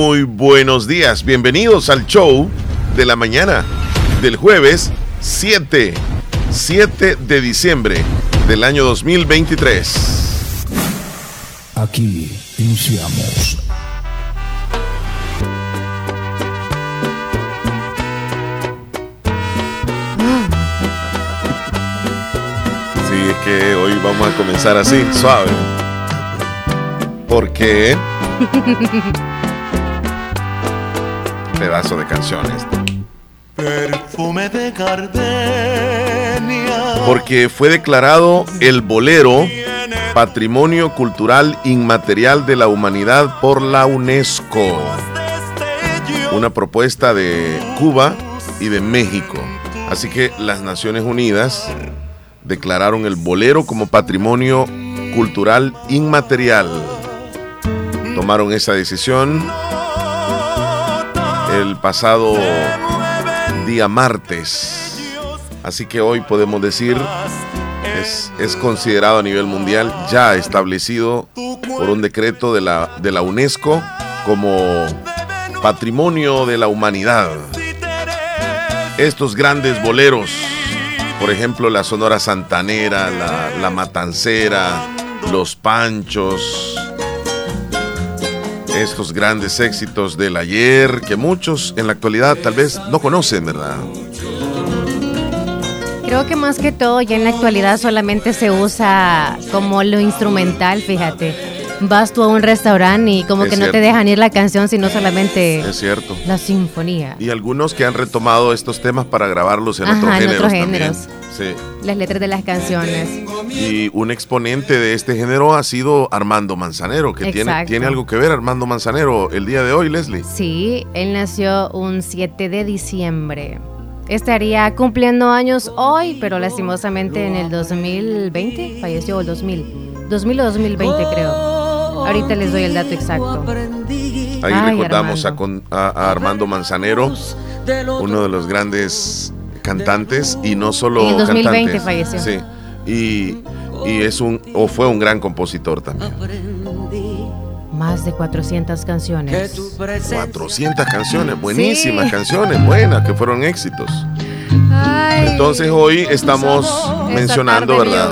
Muy buenos días, bienvenidos al show de la mañana del jueves 7, 7 de diciembre del año 2023. Aquí iniciamos. Sí, es que hoy vamos a comenzar así, suave. Porque pedazo de canciones. Perfume de gardenia. Porque fue declarado el bolero Patrimonio Cultural Inmaterial de la Humanidad por la UNESCO. Una propuesta de Cuba y de México. Así que las Naciones Unidas declararon el bolero como patrimonio cultural inmaterial. Tomaron esa decisión el pasado día martes. Así que hoy podemos decir es, es, considerado a nivel mundial ya establecido por un decreto de la, de la UNESCO como patrimonio de la humanidad. Estos grandes boleros, por ejemplo la Sonora Santanera, la, la Matancera, los Panchos, estos grandes éxitos del ayer que muchos en la actualidad tal vez no conocen, ¿verdad? Creo que más que todo ya en la actualidad solamente se usa como lo instrumental, fíjate. Vas tú a un restaurante y como Es que no te dejan ir la canción, sino solamente Es cierto. la sinfonía. Y algunos que han retomado estos temas para grabarlos en Ajá, otros en géneros. otros también. Sí. Las letras de las canciones. Y un exponente de este género ha sido Armando Manzanero, que tiene, tiene algo que ver Armando Manzanero el día de hoy, Leslie. Sí, él nació un 7 de diciembre. Estaría cumpliendo años hoy, pero lastimosamente en el 2020 falleció el 2000. 2000 o 2020 creo. Ahorita les doy el dato exacto. Ahí Ay, recordamos Armando. a- a Armando Manzanero, uno de los grandes cantantes y no solo En el 2020 cantantes. falleció. Sí. Y, y es un o fue un gran compositor también. Más de 400 canciones. 400 canciones, buenísimas canciones, buenas, que fueron éxitos. Entonces hoy estamos mencionando, ¿verdad?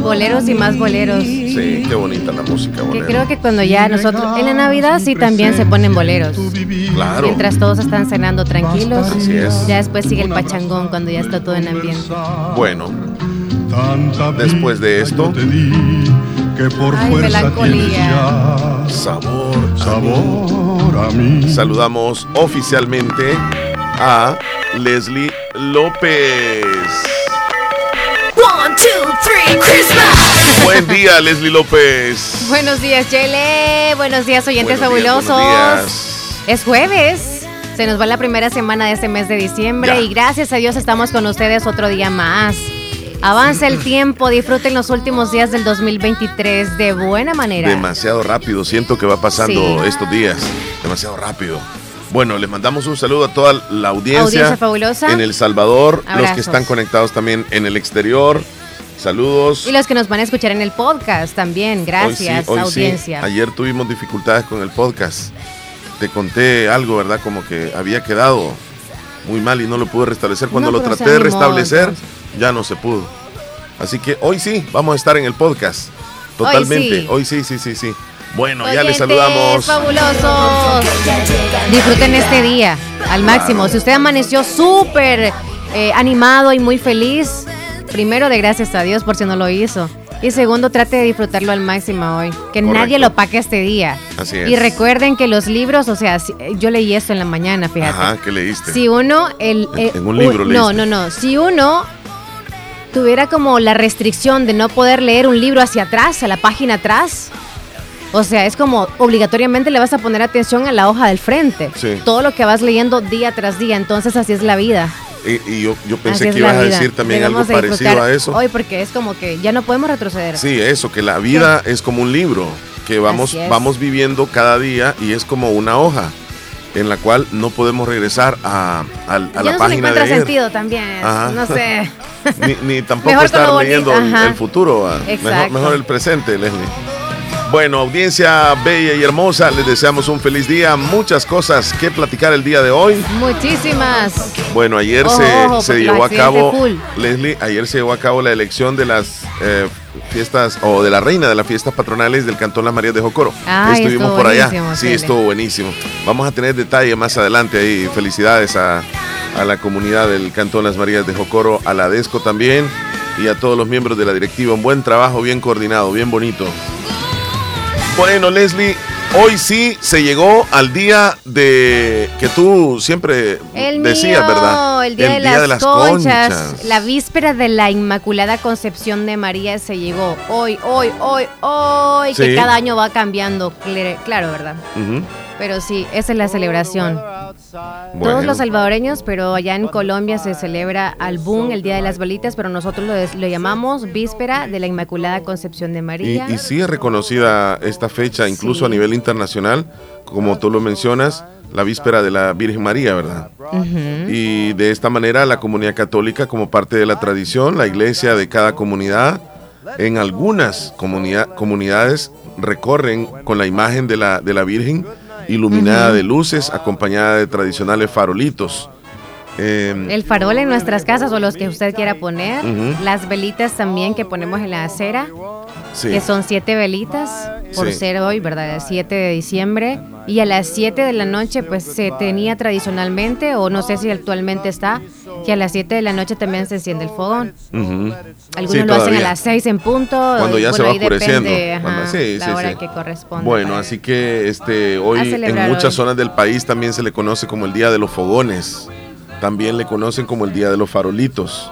Boleros y más boleros. Sí, qué bonita la música, Que bolero. creo que cuando ya nosotros, en la Navidad sí también se ponen boleros. Claro. Mientras todos están cenando tranquilos. Así es. Ya después sigue el pachangón cuando ya está todo en ambiente. Bueno, después de esto, que por Ay, fuerza melancolía. sabor, sabor a mí. Saludamos oficialmente a Leslie López. Christmas. Buen día, Leslie López. Buenos días, Chele. Buenos días, oyentes Buenos días, fabulosos. buenos días. Es jueves. Se nos va la primera semana de este mes de diciembre Ya. y gracias a Dios estamos con ustedes otro día más. Avanza el tiempo, disfruten los últimos días del 2023 de buena manera. Demasiado rápido, siento que va pasando Sí. estos días. Demasiado rápido. Bueno, les mandamos un saludo a toda la audiencia, Audiencia fabulosa. en El Salvador, los que están conectados también en el exterior. Saludos. Y los que nos van a escuchar en el podcast también, gracias, Hoy sí, hoy sí. audiencia. Ayer tuvimos dificultades con el podcast. Te conté algo, ¿verdad? Como que había quedado muy mal y no lo pude restablecer. Cuando No, lo traté de restablecer, ya no se pudo. Así que hoy sí, vamos a estar en el podcast. Totalmente. sí. Hoy sí, sí, sí, sí. Bueno, ya les saludamos. fabulosos. Disfruten este día al máximo. Si usted amaneció súper eh, animado y muy feliz, primero de gracias a Dios por si no lo hizo. Y segundo, trate de disfrutarlo al máximo hoy. Que Correcto. nadie lo paque este día. Así es. Y recuerden que los libros, o sea, si- yo leí esto en la mañana, fíjate. Ajá, ¿qué leíste? Si uno, el, eh, en un libro u- No, no, no. Si uno tuviera como la restricción de no poder leer un libro hacia atrás, a la página atrás, o sea, es como obligatoriamente le vas a poner atención a la hoja del frente. Sí. Todo lo que vas leyendo día tras día. Entonces así es la vida. Y, y yo, yo pensé que ibas a decir también Debemos algo parecido a eso. Hoy porque es como que ya no podemos retroceder. Sí, eso, que la vida es como un libro que vamos, vamos viviendo cada día y es como una hoja en la cual no podemos regresar a, a- a ya la no se le página de encuentra ayer. sentido también. Ajá. No sé. Ni, ni tampoco Mejor estar leyendo el, el futuro, ah. mejor, mejor el presente, Leslie. Bueno, audiencia bella y hermosa, les deseamos un feliz día. Muchas cosas que platicar el día de hoy. Muchísimas. Bueno, ayer Ojo, se, ojo, se llevó a cabo, full. Leslie, ayer se llevó a cabo la elección de las eh, fiestas, o de la reina de las fiestas patronales del Cantón Las Marías de Jocoro. Ay, Estuvimos por allá. Sí, estuvo buenísimo. Vamos a tener detalle más adelante ahí. Felicidades a, a la comunidad del Cantón Las Marías de Jocoro, a la DESCO también y a todos los miembros de la directiva. Un buen trabajo, bien coordinado, bien bonito. Bueno, Leslie, hoy sí se llegó al día de que tú siempre El decías, mío, ¿verdad? El día, de, las conchas. La víspera de la Inmaculada Concepción de María se llegó. Hoy, hoy, hoy, hoy. Sí. Que cada año va cambiando. cl- Claro, ¿verdad? Ujú. Pero sí, esa es la celebración. Bueno. Todos los salvadoreños, pero allá en Colombia se celebra Albún, el Día de las Velitas, pero nosotros lo, llamamos Víspera de la Inmaculada Concepción de María. y sí es reconocida esta fecha, incluso Sí. a nivel internacional, como tú lo mencionas, la víspera de la Virgen María, ¿verdad? Y de esta manera la comunidad católica, como parte de la tradición, la iglesia de cada comunidad, en algunas comunidad- comunidades recorren con la imagen de la, de la Virgen iluminada de luces, acompañada de tradicionales farolitos. Eh, El farol en nuestras casas o los que usted quiera poner. Ujú. Las velitas también que ponemos en la acera. sí. que son siete velitas por Sí. ser hoy, ¿verdad? El 7 de diciembre. Y a las 7 de la noche, pues se tenía tradicionalmente, o no sé si actualmente está, que a las 7 de la noche también se enciende el fogón. Ujú. Algunos Sí, lo hacen a las 6 en punto. Cuando ya bueno, se va oscureciendo. Depende, ajá, Cuando- sí, la hora que corresponde. Bueno, así que este hoy en muchas hoy. zonas del país también se le conoce como el Día de los Fogones. También le conocen como el Día de los Farolitos.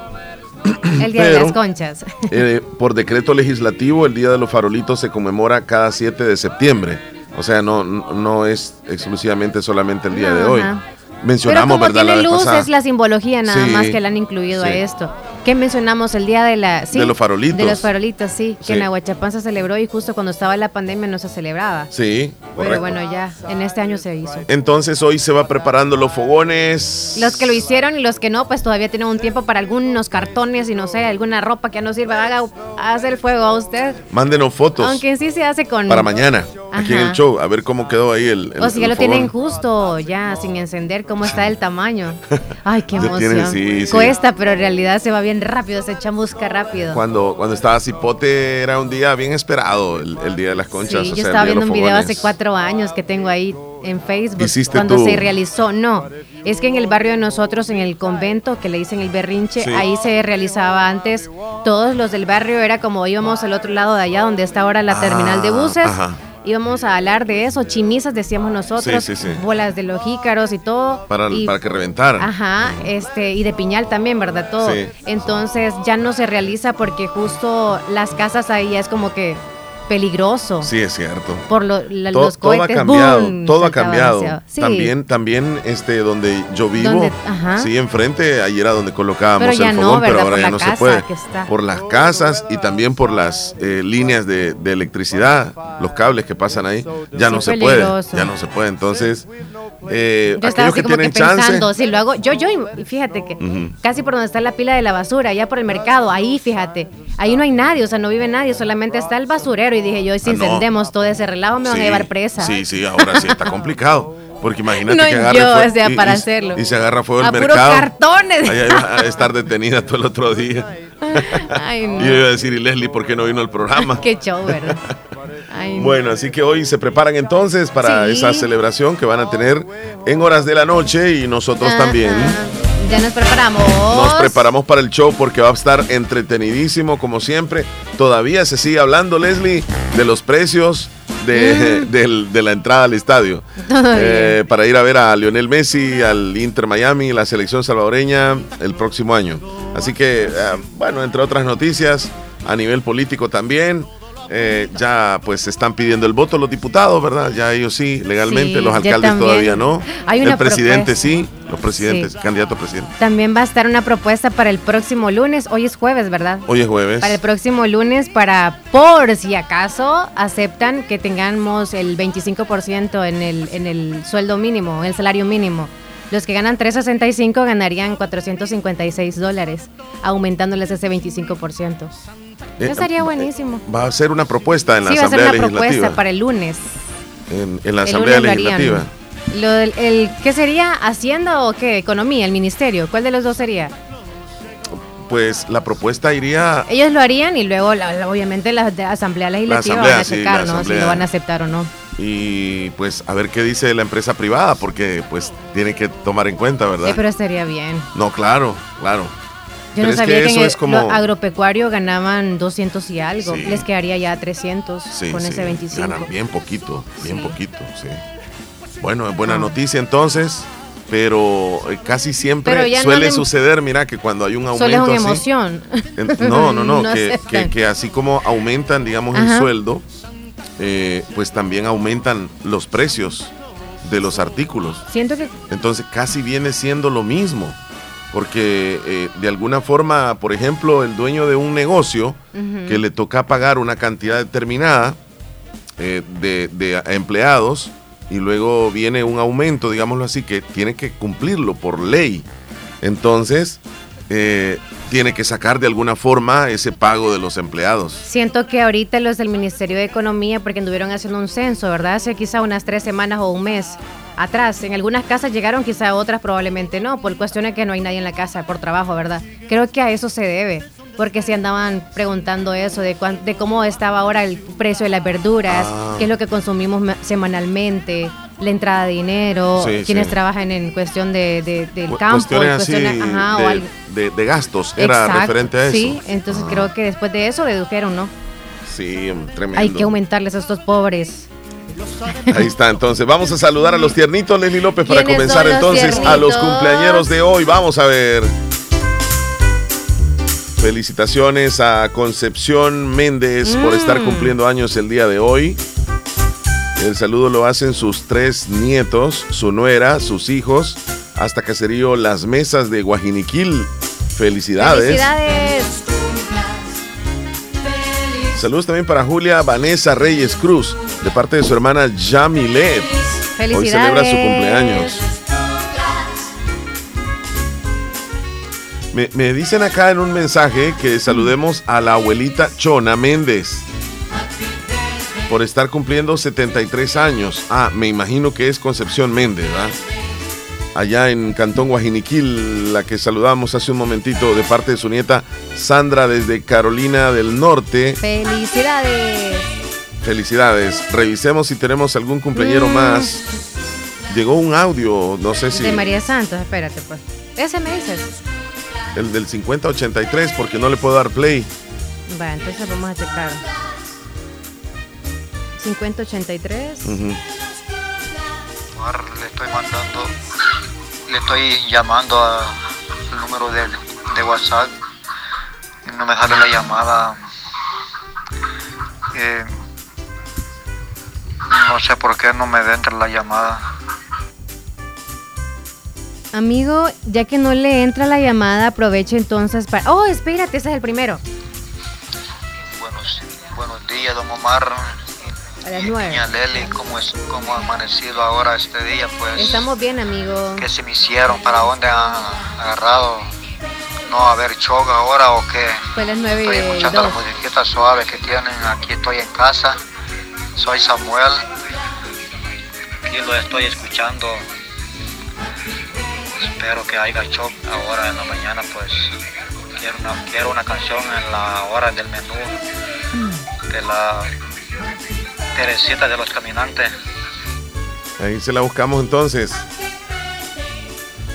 El día de las conchas. Eh, por decreto legislativo, el Día de los Farolitos se conmemora cada 7 de septiembre. O sea, no, no es exclusivamente solamente el día de hoy. Ajá. Mencionamos, Pero como ¿verdad? La tiene vez luz pasada. es la simbología nada Sí, más que le han incluido a esto. ¿Qué mencionamos? El día de la... sí, De los farolitos. De los farolitos, sí. Que Sí. en Aguachapán se celebró y justo cuando estaba la pandemia no se celebraba. Sí, Pero correcto. bueno, ya, en este año se hizo. Entonces hoy se va preparando los fogones. Los que lo hicieron y los que no, pues todavía tienen un tiempo para algunos cartones y no sé, alguna ropa que no sirva. Haga, haga el fuego a usted. Mándenos fotos Aunque sí se hace con... para mañana, aquí en Ajá. el show, a ver cómo quedó ahí el. el- O si ya el lo tienen fogón. justo, ya, sin encender, cómo está el tamaño. Ay, qué Ya emoción. tienen, sí. Cuesta, pero en realidad se va bien rápido, se chamusca rápido. Cuando, cuando estaba Cipote era un día bien esperado, el, el Día de las Conchas. Sí, o yo sea, estaba viendo un video hace cuatro años que tengo ahí en Facebook ¿Hiciste cuando tú? se realizó. No, es que en el barrio de nosotros, en el convento que le dicen el berrinche, Sí. ahí se realizaba antes. Todos los del barrio era como íbamos al otro lado de allá donde está ahora la terminal de Ah, buses. ajá. Íbamos a hablar de eso, chimisas decíamos nosotros, Sí, sí, sí. bolas de los jícaros y todo. Para, y- para que reventara. Ajá, este, y de piñal también, ¿verdad? Todo. Entonces ya no se realiza porque justo las casas ahí es como que peligroso. Sí, es cierto. Por lo- la- To- los todo ha cohetes. cambiado, ¡boom! todo ha cambiado. Sí, También, también, este, donde yo vivo, Donde- sí, enfrente, ahí era donde colocábamos Pero ya el no, fogón, pero ¿verdad? ahora Por ya no se puede. Por las casas y también por las eh, líneas de, de electricidad, los cables que pasan ahí, ya Sí, no se puede, ya no se puede. Entonces, eh, Yo estaba así que como tienen que chance, pensando, si lo hago, yo, yo, fíjate que casi por donde está la pila de la basura, allá por el mercado, ahí fíjate, ahí no hay nadie, o sea, no vive nadie, solamente está el basurero y dije yo, si Ah, no. todo ese relajo me van a llevar presa. Sí, sí, ahora sí está complicado. Porque imagínate No que agarre yo, fuego o sea, y- para y- hacerlo. Y se agarra fuego el A puros mercado. cartones. Va a estar detenida todo el otro día. Ay, no. Y yo iba a decir, ¿y Leslie por qué no vino al programa? Qué show, ¿verdad? Ay. Bueno, así que hoy se preparan entonces para Sí. esa celebración que van a tener en horas de la noche y nosotros Ajá. también. Ya nos preparamos. Nos preparamos para el show porque va a estar entretenidísimo como siempre. Todavía se sigue hablando, Leslie, de los precios de, del- de la entrada al estadio. Mm. Eh, para ir a ver a Lionel Messi, al Inter Miami, la selección salvadoreña el próximo año. Así que, eh, bueno, entre otras noticias, a nivel político también. Eh, ya pues están pidiendo el voto los diputados, ¿verdad? Ya ellos sí, legalmente, Sí, los alcaldes todavía no. Hay una el presidente propuesta. sí, los presidentes, Sí. candidato a presidente. También va a estar una propuesta para el próximo lunes. Hoy es jueves, ¿verdad? Hoy es jueves. Para el próximo lunes, para por si acaso aceptan que tengamos el 25% en el, en el sueldo mínimo, en el salario mínimo. Los que ganan 365 ganarían 456 dólares, aumentándoles ese 25%. Eh, Eso estaría buenísimo. Va a ser una propuesta en la Sí, va a ser Asamblea una Legislativa. propuesta para el lunes. En, en la Asamblea. Legislativa. Lo del, el, ¿Qué sería? ¿Hacienda o qué? ¿Economía? ¿El ministerio? ¿Cuál de los dos sería? Pues la propuesta iría Ellos lo harían y luego, la- la- obviamente, la Asamblea Legislativa Asamblea, van a sí, checar, la ¿no? Si Asamblea. lo van a aceptar o no. Y pues a ver qué dice la empresa privada, porque pues tiene que tomar en cuenta, ¿verdad? Eh, pero estaría bien. No, claro, claro. Yo Pero no es sabía que que, eso es como- lo agropecuario ganaban 200 y algo. Sí. Les quedaría ya 300 Sí, con sí, ese 25. ganan bien poquito, bien Sí. poquito, sí. Bueno, es buena Ah. noticia entonces, pero eh, casi siempre Pero ya no suele le- suceder, mira, que cuando hay un aumento Solo es una así, emoción. en- no, no, no, No que, que- que así como aumentan, digamos, el sueldo, eh, pues también aumentan los precios de los artículos. Siento que Entonces casi viene siendo lo mismo, porque eh, de alguna forma, por ejemplo, el dueño de un negocio que le toca pagar una cantidad determinada eh, de, de empleados y luego viene un aumento, digámoslo así, que tiene que cumplirlo por ley. Entonces, eh, tiene que sacar de alguna forma ese pago de los empleados. Siento que ahorita los del Ministerio de Economía, porque anduvieron haciendo un censo, ¿verdad? Hace quizá unas tres semanas o un mes atrás. En algunas casas llegaron, quizá otras probablemente no, por cuestiones que no hay nadie en la casa por trabajo, ¿verdad? Creo que a eso se debe, porque si andaban preguntando eso, de, cuán- de cómo estaba ahora el precio de las verduras, Ah. qué es lo que consumimos ma- semanalmente, la entrada de dinero, Sí, quienes sí. trabajan en cuestión de, de- del Cu- campo, Cuestiones así cuestiones- ajá, o de, algo. de- de gastos, era Exacto, referente a eso. Sí, entonces Ah, creo que después de eso dedujeron, ¿no? Sí, tremendo. Hay que aumentarles a estos pobres. Ahí está, entonces vamos a saludar a los tiernitos, Leslie López, para ¿Quiénes comenzar entonces a los cumpleañeros de hoy. Vamos a ver. Felicitaciones a Concepción Méndez por Mm. estar cumpliendo años el día de hoy. El saludo lo hacen sus tres nietos, su nuera, sus hijos, hasta Caserío Las Mesas de Guajiniquil. Felicidades. ¡Felicidades! Saludos también para Julia Vanessa Reyes Cruz, de parte de su hermana. ¡Felicidades! Hoy celebra su cumpleaños. Me, me dicen acá en un mensaje que saludemos a la abuelita Chona Méndez por estar cumpliendo 73 años. Ah, me imagino que es Concepción Méndez, ¿verdad? Allá en Cantón Guajiniquil, la que saludamos hace un momentito de parte de su nieta Sandra desde Carolina del Norte. ¡Felicidades! Felicidades. Revisemos si tenemos algún cumpleañero Mm. más. Llegó un audio, no sé si De María Santos, espérate pues. Ese me dices. el del 5083 porque no le puedo dar play. Va, entonces vamos a checar. 5083. Ujú. Omar, le estoy mandando, le estoy llamando al número de, de WhatsApp no me sale la llamada. Eh, no sé por qué no me entra la llamada. Amigo, ya que no le entra la llamada, aproveche entonces para... Oh, espérate, ese es el primero. Buenos, buenos días, don Omar. A las Y nueve. Doña Leli, ¿cómo, es, ¿cómo ha amanecido ahora este día? Pues, Estamos bien, amigo. ¿qué se me hicieron? ¿Para dónde han agarrado? ¿No a haber choga ahora o qué? Fue las nueve Estoy y escuchando las musiquitas suaves que tienen. Aquí estoy en casa. Soy Samuel. Aquí lo estoy escuchando. Espero que haya shock ahora en la mañana. Pues quiero una, quiero una canción en la hora del menú de la Teresita de los Caminantes. Ahí se la buscamos entonces.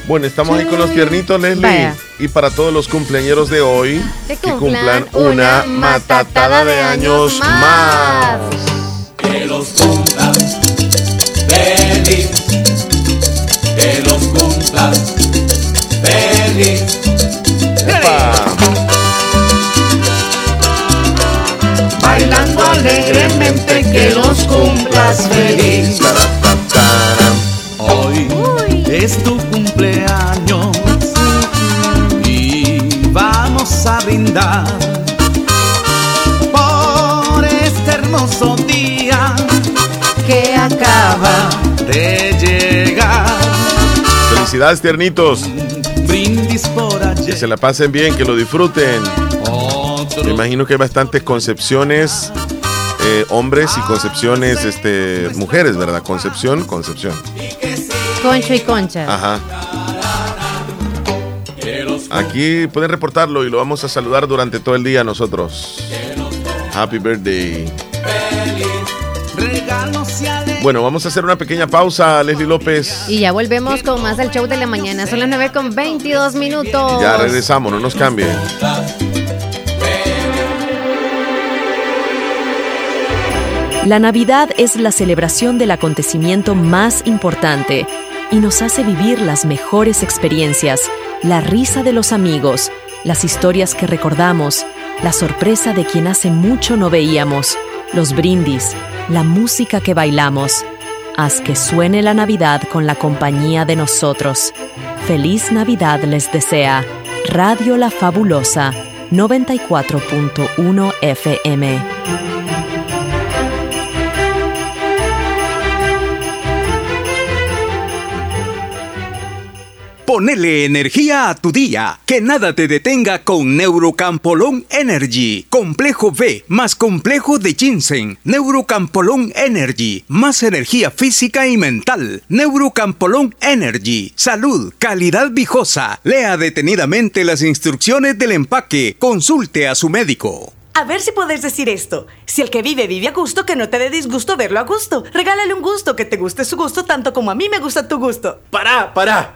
Bueno, estamos ahí con los tiernitos, Leslie. Vaya. Y para todos los cumpleañeros de hoy, Que que cumplan cumplan una matatada de años más. Que los cumplas feliz, que los cumplas feliz. ¡Epa! Alegremente, que los cumplas feliz. Hoy es tu cumpleaños y vamos a brindar por este hermoso día que acaba de llegar. Felicidades, tiernitos. Brindis por Que ayer, se la pasen bien, que lo disfruten. Me imagino que hay bastantes concepciones eh, hombres y concepciones este, mujeres, ¿verdad? Concepción, concepción. Concho y concha. Ajá. Aquí pueden reportarlo y lo vamos a saludar durante todo el día nosotros. Happy birthday. Bueno, vamos a hacer una pequeña pausa, Leslie López. Y ya volvemos con más del show de la mañana. Son las 9 con 22 minutos. Ya regresamos, no nos cambien. La Navidad es la celebración del acontecimiento más importante y nos hace vivir las mejores experiencias, la risa de los amigos, las historias que recordamos, la sorpresa de quien hace mucho no veíamos, los brindis, la música que bailamos. Haz que suene la Navidad con la compañía de nosotros. Feliz Navidad les desea Radio La Fabulosa 94.1 FM. Ponele energía a tu día. Que nada te detenga con Neurocampolón Energy. Complejo B más complejo de ginseng. Neurocampolón Energy. Más energía física y mental. Neurocampolón Energy. Salud, calidad viejosa. Lea detenidamente las instrucciones del empaque. Consulte a su médico. A ver si puedes decir esto. Si el que vive vive a gusto, que no te dé disgusto verlo a gusto. Regálale un gusto, que te guste su gusto tanto como a mí me gusta tu gusto. Pará, pará.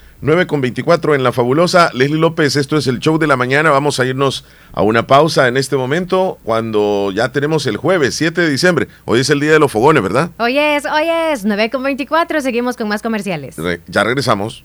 9 con 24 en la fabulosa. Leslie López, esto es el show de la mañana. Vamos a irnos a una pausa en este momento cuando ya tenemos el jueves 7 de diciembre. Hoy es el día de los fogones, ¿verdad? Hoy es, hoy es 9 con 24. Seguimos con más comerciales. ya regresamos.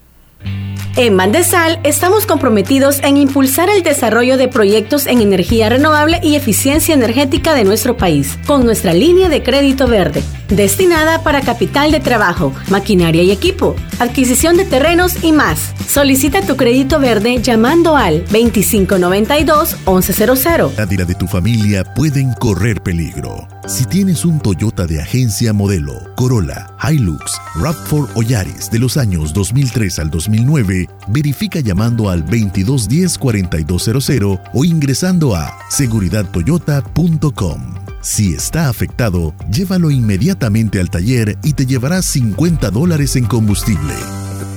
En Mandesal estamos comprometidos en impulsar el desarrollo de proyectos en energía renovable y eficiencia energética de nuestro país, con nuestra línea de crédito verde, destinada para capital de trabajo, maquinaria y equipo, adquisición de terrenos y más. Solicita tu crédito verde llamando al 2592-1100. La vida de tu familia pueden correr peligro. Si tienes un Toyota de agencia modelo, Corolla, Hilux, RAV4 o Yaris de los años 2003 al 2009, verifica llamando al 2210-4200 o ingresando a seguridadtoyota.com. Si está afectado, llévalo inmediatamente al taller y te llevarás 50 dólares en combustible.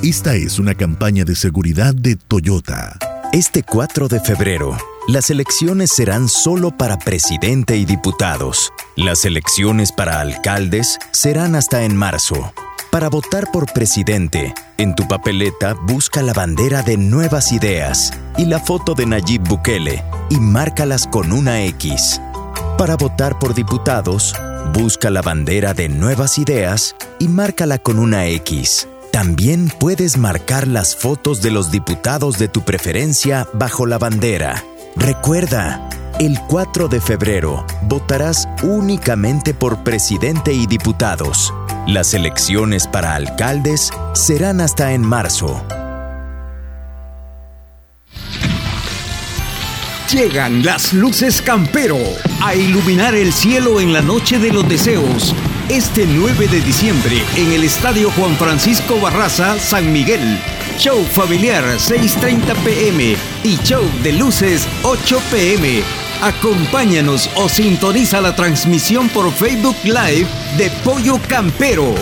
Esta es una campaña de seguridad de Toyota. Este 4 de febrero, las elecciones serán solo para presidente y diputados. Las elecciones para alcaldes serán hasta en marzo. Para votar por presidente, en tu papeleta busca la bandera de Nuevas Ideas y la foto de Nayib Bukele y márcalas con una X. Para votar por diputados, busca la bandera de Nuevas Ideas y márcala con una X. También puedes marcar las fotos de los diputados de tu preferencia bajo la bandera. Recuerda, el 4 de febrero votarás únicamente por presidente y diputados. Las elecciones para alcaldes serán hasta en marzo. Llegan las luces Campero a iluminar el cielo en la noche de los deseos. Este 9 de diciembre en el Estadio Juan Francisco Barraza, San Miguel. Show familiar 6.30 pm y show de luces 8 pm. Acompáñanos o sintoniza la transmisión por Facebook Live de Pollo Campero.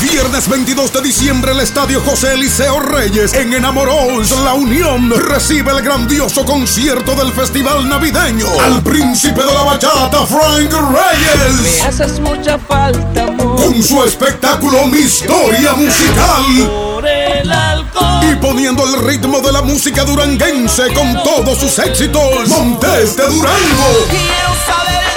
Viernes 22 de diciembre el Estadio José Eliseo Reyes en Enamoros, La Unión recibe el grandioso concierto del Festival Navideño al príncipe de la bachata Frank Reyes. Me haces mucha falta, amor. Con su espectáculo Mi Historia Musical. Por el alcohol. Y poniendo el ritmo de la música duranguense con todos sus éxitos. Montes de Durango. Quiero saber.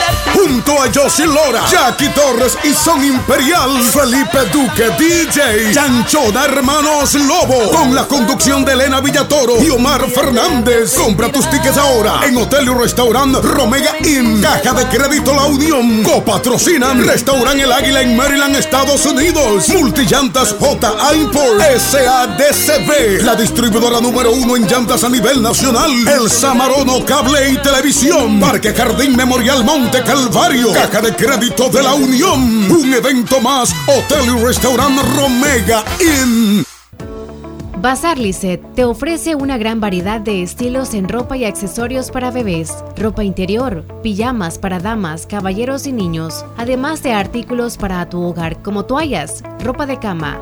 Junto a Josie Lora, Jackie Torres y Son Imperial, Felipe Duque, DJ, Chanchona Hermanos Lobo, con la conducción de Elena Villatoro y Omar Fernández. Compra tus tickets ahora en Hotel y Restaurant Romega Inn, Caja de Crédito La Unión, copatrocinan Restaurant El Águila en Maryland, Estados Unidos, Multillantas J. Import, SADCB, la distribuidora número uno en llantas a nivel nacional, El Samarono Cable y Televisión, Parque Jardín Memorial Monte Caja de Crédito de la Unión, un evento más, Hotel y Restaurant Romega Inn. Bazar Lisset te ofrece una gran variedad de estilos en ropa y accesorios para bebés, ropa interior, pijamas para damas, caballeros y niños, además de artículos para tu hogar como toallas, ropa de cama,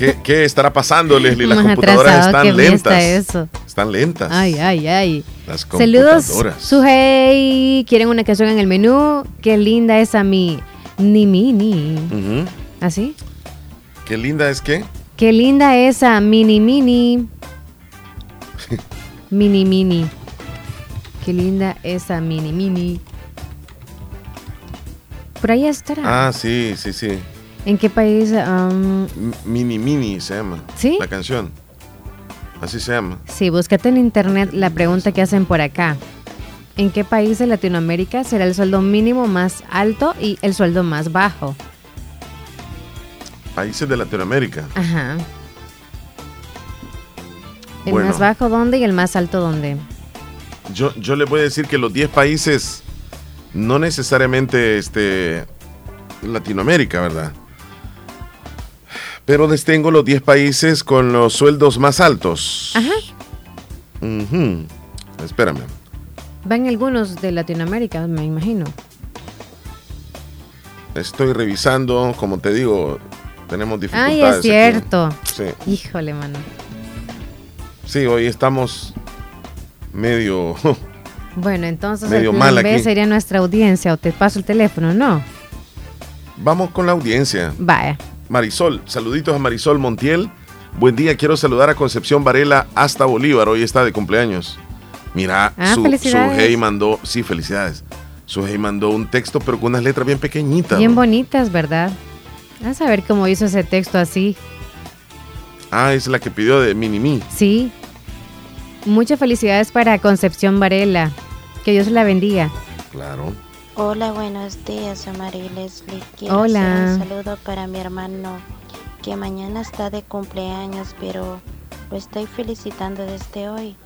¿Qué, qué estará pasando, Leslie? Las Más computadoras están lentas. eso. Están lentas. Ay, ay, ay. Las Saludos, computadoras. Sujei. ¿Quieren una canción en el menú? Qué linda esa mi ni mini. Ujú. ¿Así? Qué linda es que. Qué linda esa mini mini. mini mini. Qué linda esa mini mini. Por ahí estará. Ah, sí, sí, sí. ¿En qué país? Um, Mini Mini se llama. ¿Sí? La canción. Así se llama. sí, búscate en internet la pregunta que hacen por acá. ¿En qué país de Latinoamérica será el sueldo mínimo más alto y el sueldo más bajo? Países de Latinoamérica. Ajá. ¿El Bueno. más bajo dónde y el más alto dónde? Yo, yo le voy a decir que los 10 países, no necesariamente este, Latinoamérica, ¿verdad? Pero les tengo los 10 países con los sueldos más altos. Ajá. Ujú. Espérame. Van algunos de Latinoamérica, me imagino. Estoy revisando, como te digo, tenemos dificultades. Ay, es cierto. Sí, Híjole, mano. sí, hoy estamos medio... Bueno, entonces Medio el mal B aquí. sería nuestra audiencia o te paso el teléfono, ¿no? Vamos con la audiencia. Vaya. Marisol, saluditos a Marisol Montiel. Buen día, quiero saludar a Concepción Varela hasta Bolívar, hoy está de cumpleaños. Mira, Ah, su, felicidades. Sujei mandó, sí, felicidades. Sujei mandó un texto, pero con unas letras bien pequeñitas. Bien ¿no? bonitas, ¿verdad? A saber cómo hizo ese texto así. Ah, es la que pidió de Minimi. Sí. Muchas felicidades para Concepción Varela. Que Dios la bendiga. Claro. Hola, buenos días, soy María Leslie. Quiero Hola. hacer un saludo para mi hermano que mañana está de cumpleaños, pero lo estoy felicitando desde hoy.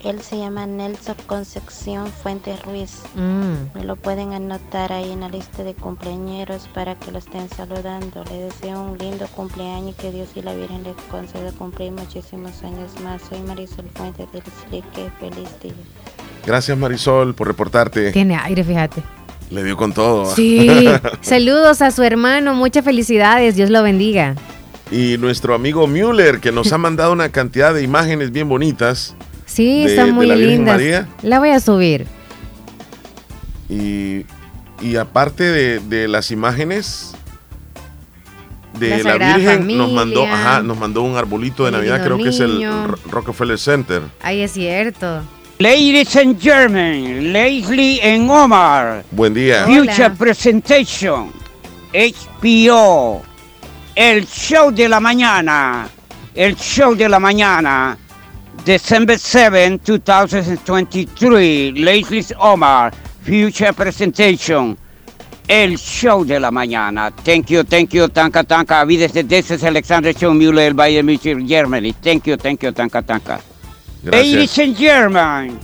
Él se llama Nelson Concepción Fuentes Ruiz. Mm. Me lo pueden anotar ahí en la lista de cumpleañeros para que lo estén saludando. Le deseo un lindo cumpleaños y que Dios y la Virgen le conceda cumplir muchísimos años más. Soy Marisol Fuentes de Leslie. Que feliz día. Gracias Marisol por reportarte. Tiene aire, fíjate. Le dio con todo. Sí. Saludos a su hermano. Muchas felicidades. Dios lo bendiga. y nuestro amigo Müller, que nos ha mandado una cantidad de imágenes bien bonitas. Sí, De- están de muy la lindas. María. La voy a subir. Y, y aparte de, de las imágenes de La Virgen, nos mandó, ajá, nos mandó un arbolito de Navidad, creo que es el Rockefeller Center. Ahí es cierto. Ladies and gentlemen, Leslie and Omar. Buen día. Future Presentation. HBO. El show de la mañana. El show de la mañana. December 7, 2023. Leslie's Omar. Future Presentation. El show de la mañana. Thank you, thank you, tanka, tanka. Desde this is Alexander Schoenmüller, Bayern Munich, Germany. Thank you, thank you, tanka, Ladies and gentlemen,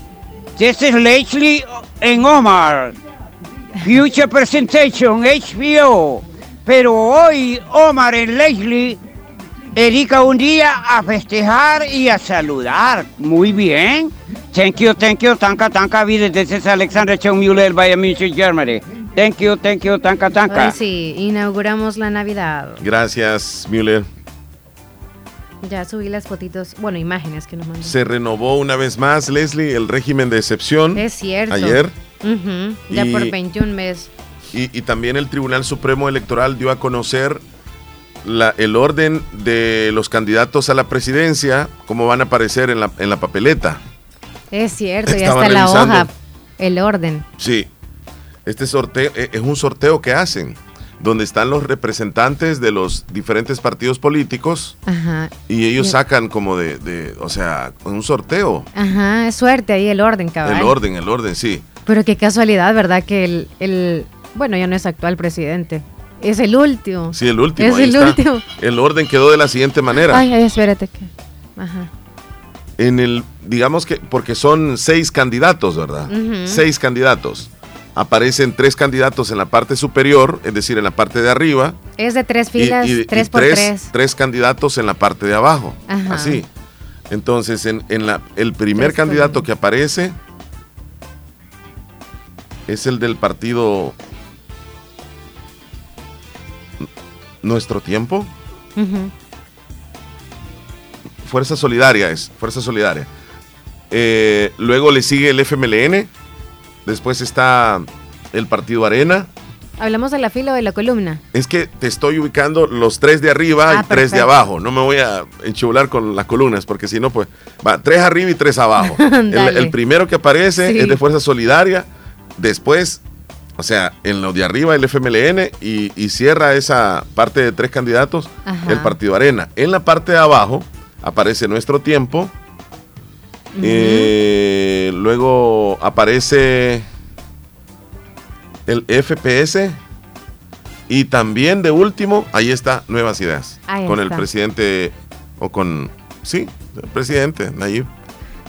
this is Leslie and Omar. Future Presentation HBO. Pero hoy Omar y Leslie dedica un día a festejar y a saludar. Muy bien. thank you, thank you, tanka, tanka, vida. This is Alexander Müller by Munich, Germany. Thank you, thank you, tanka, tanka. Hoy sí, inauguramos la Navidad. Gracias, Müller. Ya subí las fotitos, bueno, imágenes que nos mandó. Se renovó una vez más, Leslie, el régimen de excepción. Es cierto. Ayer. Ujú, Ya Y- por 21 meses. Y, y también el Tribunal Supremo Electoral dio a conocer la- el orden de los candidatos a la presidencia, cómo van a aparecer en la, en la papeleta. Es cierto, ya está la hoja, el orden. Sí. Este sorteo eh, es un sorteo que hacen, donde están los representantes de los diferentes partidos políticos Ajá. y ellos sacan como de, de- o sea, un sorteo. Ajá, es suerte ahí el orden, cabal. El orden, el orden, sí. Pero qué casualidad, ¿verdad? Que el, el, bueno, ya no es actual presidente. Es el último. Sí, el último. Es ahí el está. último. El orden quedó de la siguiente manera. Ay, ay, espérate que. Ajá. En el, digamos que, porque son seis candidatos, ¿verdad? Seis candidatos. Aparecen tres candidatos en la parte superior, es decir, en la parte de arriba. Es de tres filas, y- y tres por tres. tres candidatos en la parte de abajo. Ajá. Así. Entonces, en, en la, el primer Tres candidato que aparece es el del partido Nuestro Tiempo. Fuerza Solidaria es, Fuerza Solidaria. Eh, luego le sigue el FMLN. Después está el Partido Arena. ¿Hablamos de la fila o de la columna? Es que te estoy ubicando los tres de arriba Ah, y tres de abajo. No me voy a enchular con las columnas porque si no, pues va tres arriba y tres abajo. el, primero que aparece Sí. es de Fuerza Solidaria. Después, o sea, en lo de arriba el FMLN y, y cierra esa parte de tres candidatos Ajá. el Partido Arena. En la parte de abajo aparece Nuestro Tiempo. Eh, luego aparece el FPS. Y también de último, ahí está Nuevas Ideas. Ahí con el presidente, o con, sí, el presidente Nayib.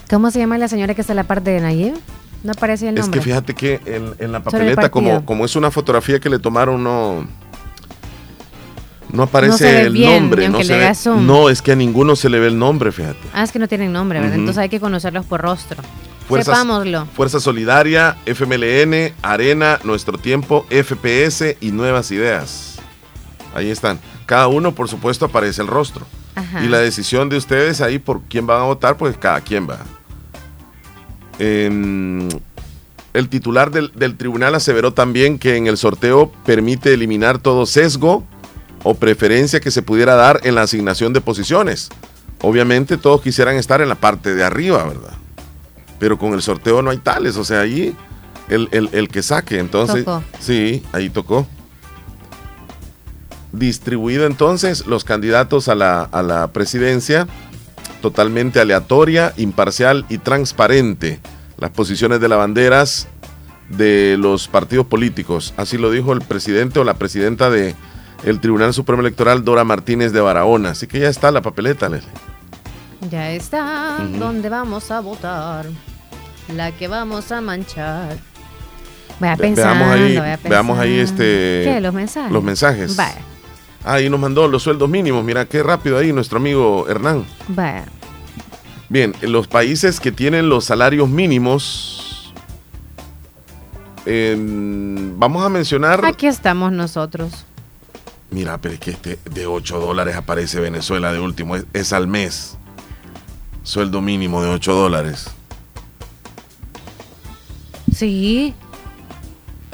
¿Cómo se llama la señora que está en la parte de Nayib? No aparece el Es nombre. que fíjate que en, en la papeleta, como, como es una fotografía que le tomaron, no, no aparece el bien, nombre. No, se le ve- no, es que a ninguno se le ve el nombre, fíjate. Ah, es que no tienen nombre, ¿verdad? Entonces hay que conocerlos por rostro. Fuerzas- Sepámoslo. Fuerza Solidaria, FMLN, Arena, Nuestro Tiempo, FPS y Nuevas Ideas. Ahí están. Cada uno, por supuesto, aparece el rostro. Ajá. Y la decisión de ustedes ahí por quién van a votar, pues cada quien va. Em, el titular del, del tribunal aseveró también que en el sorteo permite eliminar todo sesgo o preferencia que se pudiera dar en la asignación de posiciones. Obviamente todos quisieran estar en la parte de arriba, ¿verdad? Pero con el sorteo no hay tales, o sea, ahí el, el- el que saque, entonces... Tocó. Sí, ahí tocó. Distribuido entonces los candidatos a la, a la presidencia, totalmente aleatoria, imparcial y transparente. Las posiciones de las banderas de los partidos políticos. Así lo dijo el presidente o la presidenta de el Tribunal Supremo Electoral, Dora Martínez de Barahona. Así que ya está la papeleta, Leslie. Ya está Ujú. donde vamos a votar. La que vamos a manchar. Vaya Ve- pensando, veamos ahí, vaya veamos ahí este ¿Qué? ¿Los mensajes? Los mensajes. Vaya, Ah, ahí nos mandó los sueldos mínimos. Mira qué rápido ahí nuestro amigo Hernán. vaya. Bien, en los países que tienen los salarios mínimos, em, vamos a mencionar. Aquí estamos nosotros. Mira, pero es que este de 8 dólares aparece Venezuela de último, es, es al mes. Sueldo mínimo de 8 dólares. Sí.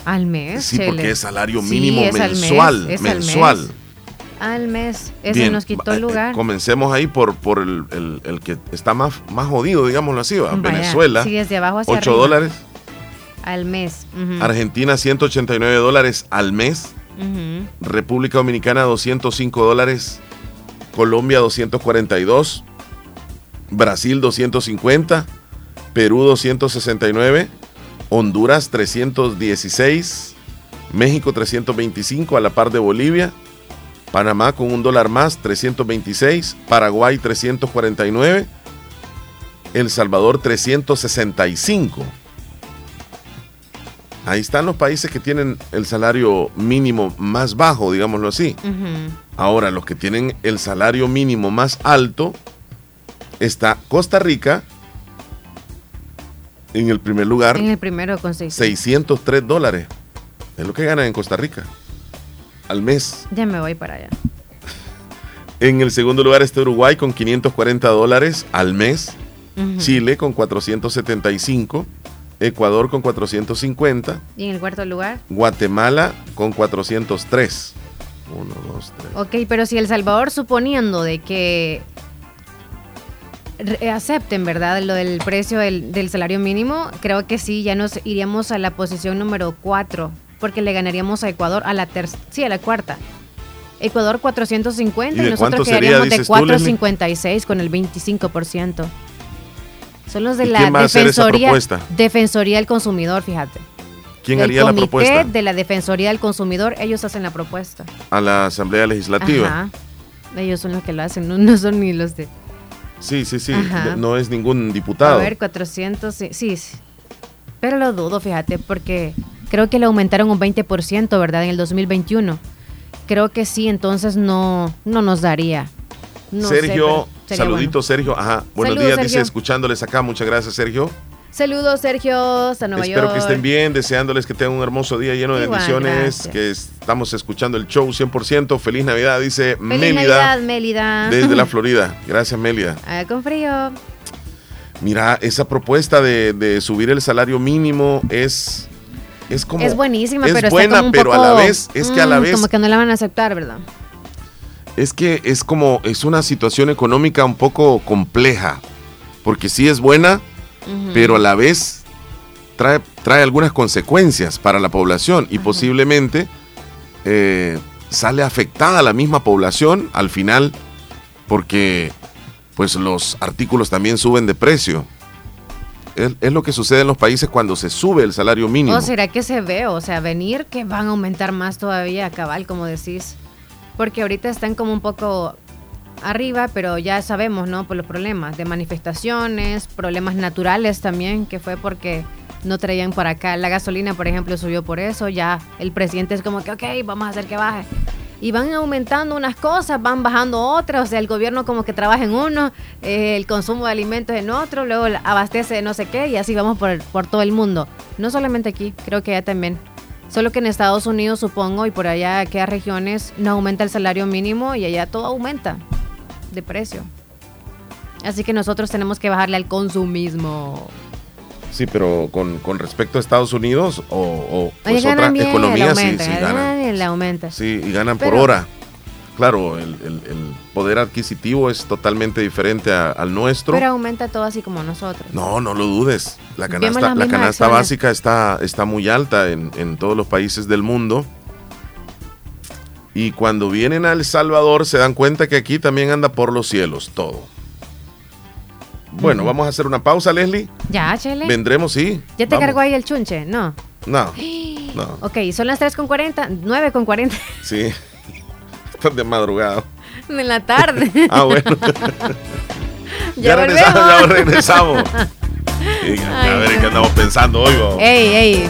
Al mes. Sí, porque es salario Sí, mínimo es al mes, mensual. al mes. mensual. Al mes. Ese Bien, nos quitó eh, el lugar. Comencemos ahí por, por el, el- el que está más, más jodido, digámoslo así, ¿va? Vaya, Venezuela. sí, desde abajo hacia 8 arriba. dólares. Al mes. ujú, Argentina 189 dólares al mes. República Dominicana 205 dólares. Colombia 242. Brasil 250. Perú 269. Honduras 316. México 325 a la par de Bolivia. Panamá con un dólar más 326. Paraguay 349. El Salvador 365. Ahí están los países que tienen el salario mínimo más bajo, digámoslo así. Ahora, los que tienen el salario mínimo más alto está Costa Rica, En el primer lugar. En el primero con 600. 603 dólares. Es lo que ganan en Costa Rica. Al mes. Ya me voy para allá. En el segundo lugar está Uruguay con 540 dólares al mes. Chile con 475. Ecuador con 450. ¿Y en el cuarto lugar? Guatemala con 403. Uno, dos, tres. Ok, pero si El Salvador, suponiendo de que acepten, ¿verdad? Lo del precio del, salario mínimo, creo que sí, ya nos iríamos a la posición número 4, porque le ganaríamos a Ecuador a la tercera, sí, a la cuarta. Ecuador 450 y, nosotros quedaríamos de 456 con el 25%. Son los de la Defensoría, Defensoría del Consumidor, fíjate. ¿Quién haría la propuesta? de la Defensoría del Consumidor, ellos hacen la propuesta. A la Asamblea Legislativa. Ajá. Ellos son los que lo hacen, no, son ni los de... Sí, sí, sí, no es ningún diputado. A ver, 400, sí, sí, Pero lo dudo, fíjate, porque creo que le aumentaron un 20%, ¿verdad? En el 2021. Creo que sí, entonces no, no nos daría. Sergio, saludito Sergio. Ajá, buenos días, dice escuchándoles acá. Muchas gracias, Sergio. Saludos, Sergio, hasta Nueva Espero que estén bien, deseándoles que tengan un hermoso día lleno de bendiciones, que estamos escuchando el show 100%. Feliz Navidad, dice Feliz Mélida. Navidad, Mélida. Desde la Florida. Gracias, Mélida. Ah, con frío. Mira, esa propuesta de, subir el salario mínimo es es como es buenísima, es pero buena, está pero a la vez es que a la mm, vez como que no la van a aceptar, ¿verdad? Es que es como, es una situación económica un poco compleja, porque sí es buena, pero a la vez trae, trae algunas consecuencias para la población y posiblemente eh, sale afectada la misma población al final, porque pues los artículos también suben de precio. Es, es, lo que sucede en los países cuando se sube el salario mínimo. ¿O será que se ve? O sea, venir que van a aumentar más todavía, cabal, como decís porque ahorita están como un poco arriba, pero ya sabemos, ¿no? Por los problemas de manifestaciones, problemas naturales también, que fue porque no traían por acá. La gasolina, por ejemplo, subió por eso. Ya el presidente es como que, ok, vamos a hacer que baje. Y van aumentando unas cosas, van bajando otras. O sea, el gobierno como que trabaja en uno, eh, el consumo de alimentos en otro, luego abastece de no sé qué, y así vamos por, por todo el mundo. No solamente aquí, creo que ya también. Solo que en Estados Unidos, supongo, y por allá aquellas regiones, no aumenta el salario mínimo y allá todo aumenta de precio. Así que nosotros tenemos que bajarle al consumismo. Sí, pero con, respecto a Estados Unidos o, o pues otra economía, sí, sí ganan. aumenta. Sí, y ganan por hora claro, el, poder adquisitivo es totalmente diferente al nuestro. Pero aumenta todo así como nosotros. No, no lo dudes. La canasta, la canasta básica está, está muy alta en, todos los países del mundo. Y cuando vienen a El Salvador se dan cuenta que aquí también anda por los cielos todo. Bueno, vamos a hacer una pausa, Leslie. Ya, Chele. Vendremos, sí. ¿Ya te cargó ahí el chunche? No. No. no. Ok, son las 3.40, 9.40. Sí de madrugada. En la tarde. ah, bueno. ya, regresamos, ya regresamos. a ver, ¿qué andamos pensando hoy? Ey, ey.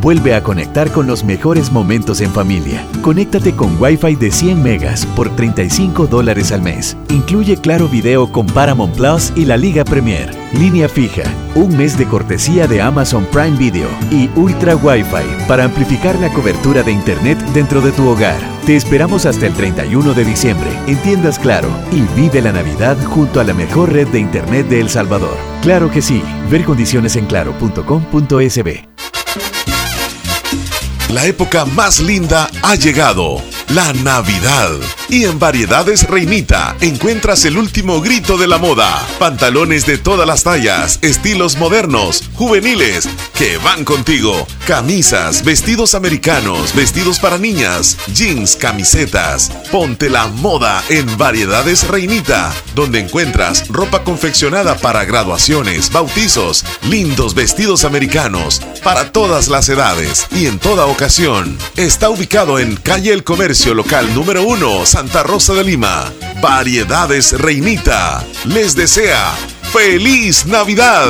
Vuelve a conectar con los mejores momentos en familia. Conéctate con Wi-Fi de 100 megas por 35 dólares al mes. Incluye Claro Video con Paramount Plus y la Liga Premier. Línea fija, un mes de cortesía de Amazon Prime Video y Ultra Wi-Fi para amplificar la cobertura de Internet dentro de tu hogar. Te esperamos hasta el 31 de diciembre en Tiendas Claro y vive la Navidad junto a la mejor red de Internet de El Salvador. Claro que sí. Ver condiciones en claro.com.sb. La época más linda ha llegado, la Navidad. Y en Variedades Reinita encuentras el último grito de la moda. Pantalones de todas las tallas, estilos modernos, juveniles, que van contigo. Camisas, vestidos americanos, vestidos para niñas, jeans, camisetas. Ponte la moda en Variedades Reinita, donde encuentras ropa confeccionada para graduaciones, bautizos, lindos vestidos americanos, para todas las edades y en toda ocasión. Está ubicado en calle El Comercio Local número 1, Santa Rosa de Lima. Variedades Reinita. Les desea ¡Feliz Navidad!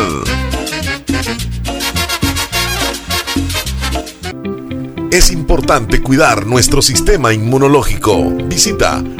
Es importante cuidar nuestro sistema inmunológico. Visita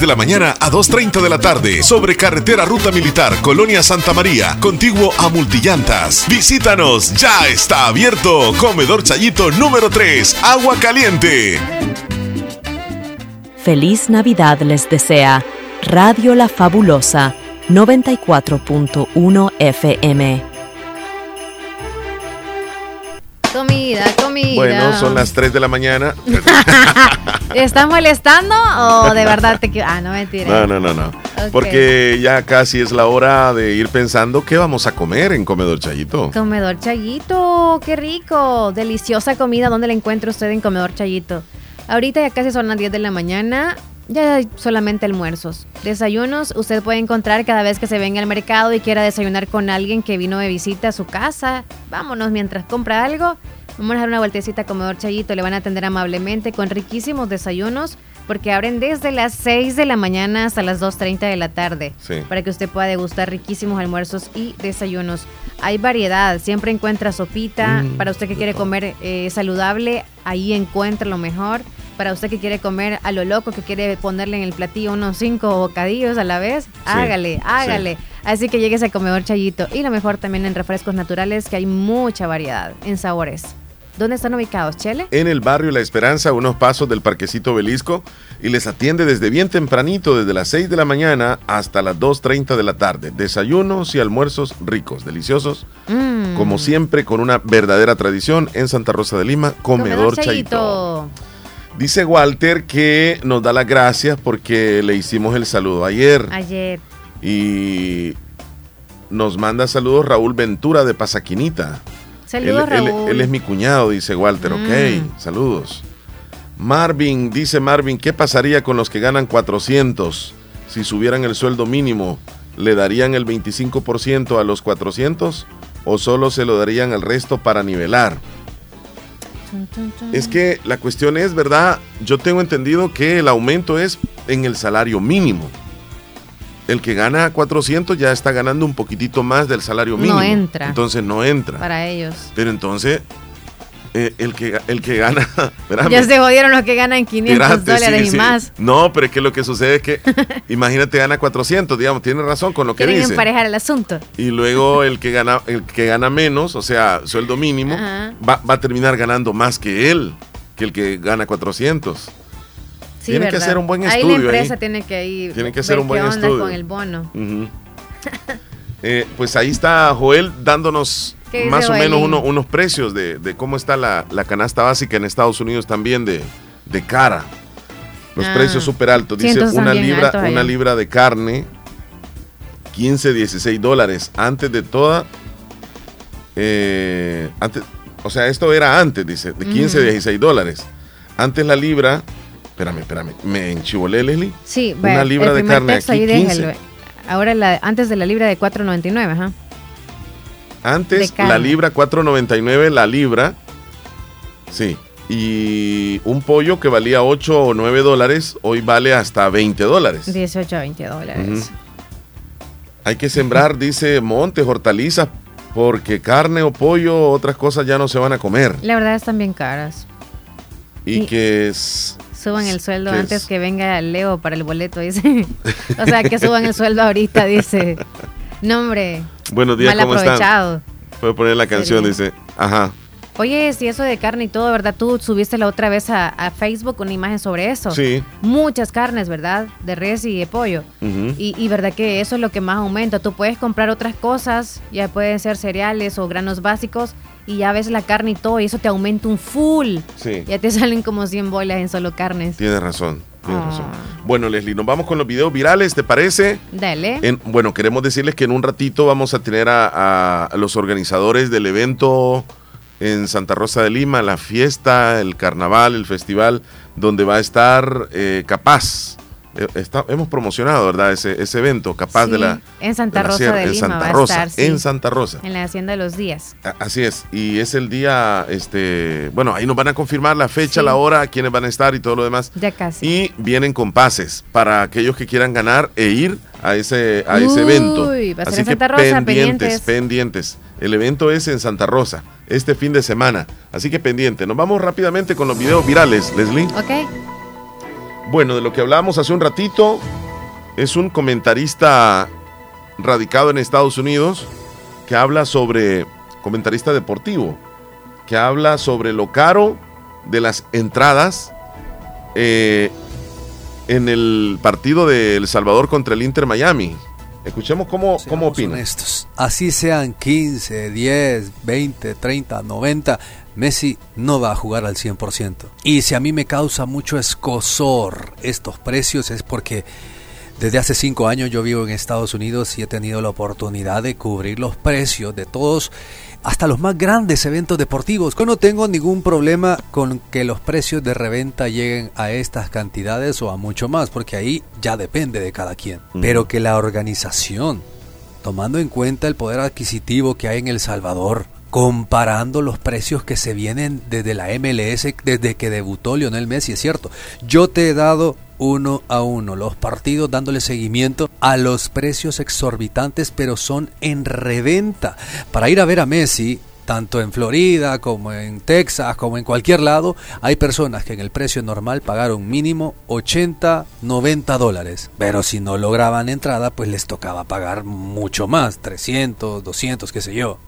de la mañana a 2.30 de la tarde sobre carretera Ruta Militar, Colonia Santa María, contiguo a Multillantas. Visítanos, ya está abierto. Comedor Chayito número 3, Agua Caliente. Feliz Navidad les desea Radio La Fabulosa 94.1 FM. Comida, comida. Bueno, son las 3 de la mañana. ¿Estás molestando o de verdad te quiero? Ah, no mentira. No, no, no, no. Porque ya casi es la hora de ir pensando qué vamos a comer en Comedor Chayito. Comedor Chayito, qué rico. Deliciosa comida. ¿Dónde la encuentra usted en Comedor Chayito? Ahorita ya casi son las 10 de la mañana. Ya hay solamente almuerzos. Desayunos usted puede encontrar cada vez que se venga al mercado y quiera desayunar con alguien que vino de visita a su casa. Vámonos mientras compra algo. Vamos a dar una vueltecita a Comedor Chayito. Le van a atender amablemente con riquísimos desayunos porque abren desde las 6 de la mañana hasta las 2.30 de la tarde. Sí. Para que usted pueda degustar riquísimos almuerzos y desayunos. Hay variedad, siempre encuentra sopita. Mm, Para usted que quiere comer eh, saludable, ahí encuentra lo mejor. Para usted que quiere comer a lo loco, que quiere ponerle en el platillo unos cinco bocadillos a la vez, hágale, hágale. Así que llegues al comedor Chayito. Y lo mejor también en refrescos naturales, que hay mucha variedad en sabores. ¿Dónde están ubicados, Chele? En el barrio La Esperanza, unos pasos del Parquecito Belisco, y les atiende desde bien tempranito, desde las 6 de la mañana hasta las 2.30 de la tarde. Desayunos y almuerzos ricos, deliciosos, Mm. como siempre, con una verdadera tradición en Santa Rosa de Lima, Comedor, Chayito. Dice Walter que nos da las gracias porque le hicimos el saludo ayer. Ayer. Y nos manda saludos Raúl Ventura de Pasaquinita. Saludos, él, él- Raúl. él es mi cuñado, dice Walter. Mm. Ok, saludos. Marvin, dice Marvin, ¿qué pasaría con los que ganan 400? Si subieran el sueldo mínimo, ¿le darían el 25% a los 400 o solo se lo darían al resto para nivelar? Es que la cuestión es, ¿verdad? Yo tengo entendido que el aumento es en el salario mínimo. El que gana 400 ya está ganando un poquitito más del salario No mínimo. entra. Entonces no entra. Para ellos. Pero entonces, eh, el, que, el que gana... espérame, Ya se jodieron los que ganan 500 espérate, dólares sí, y sí. más. No, pero es que lo que sucede es que, imagínate, gana 400, digamos, tiene razón con lo que dice. emparejar el asunto. Y luego el que gana, el que gana menos, o sea, sueldo mínimo, va, va a terminar ganando más que él, que el que gana 400. Sí, Tienen que hacer un buen Ahí estudio la empresa ahí. tiene que ir. Tienen que hacer un buen estudio. con el bono. Ujú. Eh, pues ahí está Joel dándonos más o menos unos precios de, cómo está la, canasta básica en Estados Unidos también de, cara. Los ah. precios súper altos. Dice una libra, una libra de carne, 15, 16 dólares. Antes de toda, eh, antes, o sea, esto era antes, dice, de 15, 16 dólares. Antes la libra, espérame, espérame, me enchivolé, Leslie. Sí, una libra de carne aquí, 15. Ahora, la, antes de la libra de 4.99, ajá. Antes la libra 4.99 la libra. Sí. Y un pollo que valía 8 o 9 dólares, hoy vale hasta 20 dólares. 18 a 20 dólares. Hay que sembrar, dice montes, hortalizas, porque carne o pollo, otras cosas ya no se van a comer. La verdad están bien caras. Y, que es... Suban el sueldo antes que venga Leo para el boleto, dice. o sea, que suban el sueldo ahorita, dice. No, hombre. Buenos días, mal ¿cómo aprovechado. están? Puedo poner la canción, dice. Ajá. Oye, si eso de carne y todo, ¿verdad? Tú subiste la otra vez a, Facebook una imagen sobre eso. Sí. Muchas carnes, ¿verdad? De res y de pollo. y, y, verdad que eso es lo que más aumenta. Tú puedes comprar otras cosas, ya pueden ser cereales o granos básicos, y ya ves la carne y todo, y eso te aumenta un full. Sí. Ya te salen como 100 bolas en solo carnes. Tienes razón. Tienes razón. Bueno, Leslie, nos vamos con los videos virales, ¿te parece? Dale. bueno, queremos decirles que en un ratito vamos a tener a los organizadores del evento en Santa Rosa de Lima, la fiesta, el carnaval, el festival, donde va a estar eh, Capaz. Eh, hemos promocionado, ¿verdad? Ese, ese evento, Capaz de la. En Santa Rosa de Lima. En Santa Rosa. En Santa Rosa. En la Hacienda de los Días. Así es. Y es el día, este. Bueno, ahí nos van a confirmar la fecha, la hora, quiénes van a estar y todo lo demás. Ya casi. Y vienen con pases para aquellos que quieran ganar e ir a ese, a ese evento. Va a ser en Santa Rosa, pendientes, pendientes. pendientes. El evento es en Santa Rosa este fin de semana. Así que pendiente. Nos vamos rápidamente con los videos virales, Leslie. Ok. Bueno, de lo que hablábamos hace un ratito, es un comentarista radicado en Estados Unidos que habla sobre, comentarista deportivo, que habla sobre lo caro de las entradas eh, en el partido de El Salvador contra el Inter Miami. Escuchemos cómo, cómo opina. Así sean 15, 10, 20, 30, 90, Messi no va a jugar al 100%. Y si a mí me causa mucho escosor estos precios es porque desde hace 5 años yo vivo en Estados Unidos y he tenido la oportunidad de cubrir los precios de todos hasta los más grandes eventos deportivos. Yo no tengo ningún problema con que los precios de reventa lleguen a estas cantidades o a mucho más, porque ahí ya depende de cada quien. Pero que la organización, tomando en cuenta el poder adquisitivo que hay en El Salvador, comparando los precios que se vienen desde la MLS, desde que debutó Lionel Messi, es cierto. Yo te he dado uno a uno los partidos dándole seguimiento a los precios exorbitantes, pero son en reventa. Para ir a ver a Messi, tanto en Florida como en Texas, como en cualquier lado, hay personas que en el precio normal pagaron mínimo 80, 90 dólares. Pero si no lograban entrada, pues les tocaba pagar mucho más, 300, 200, qué sé yo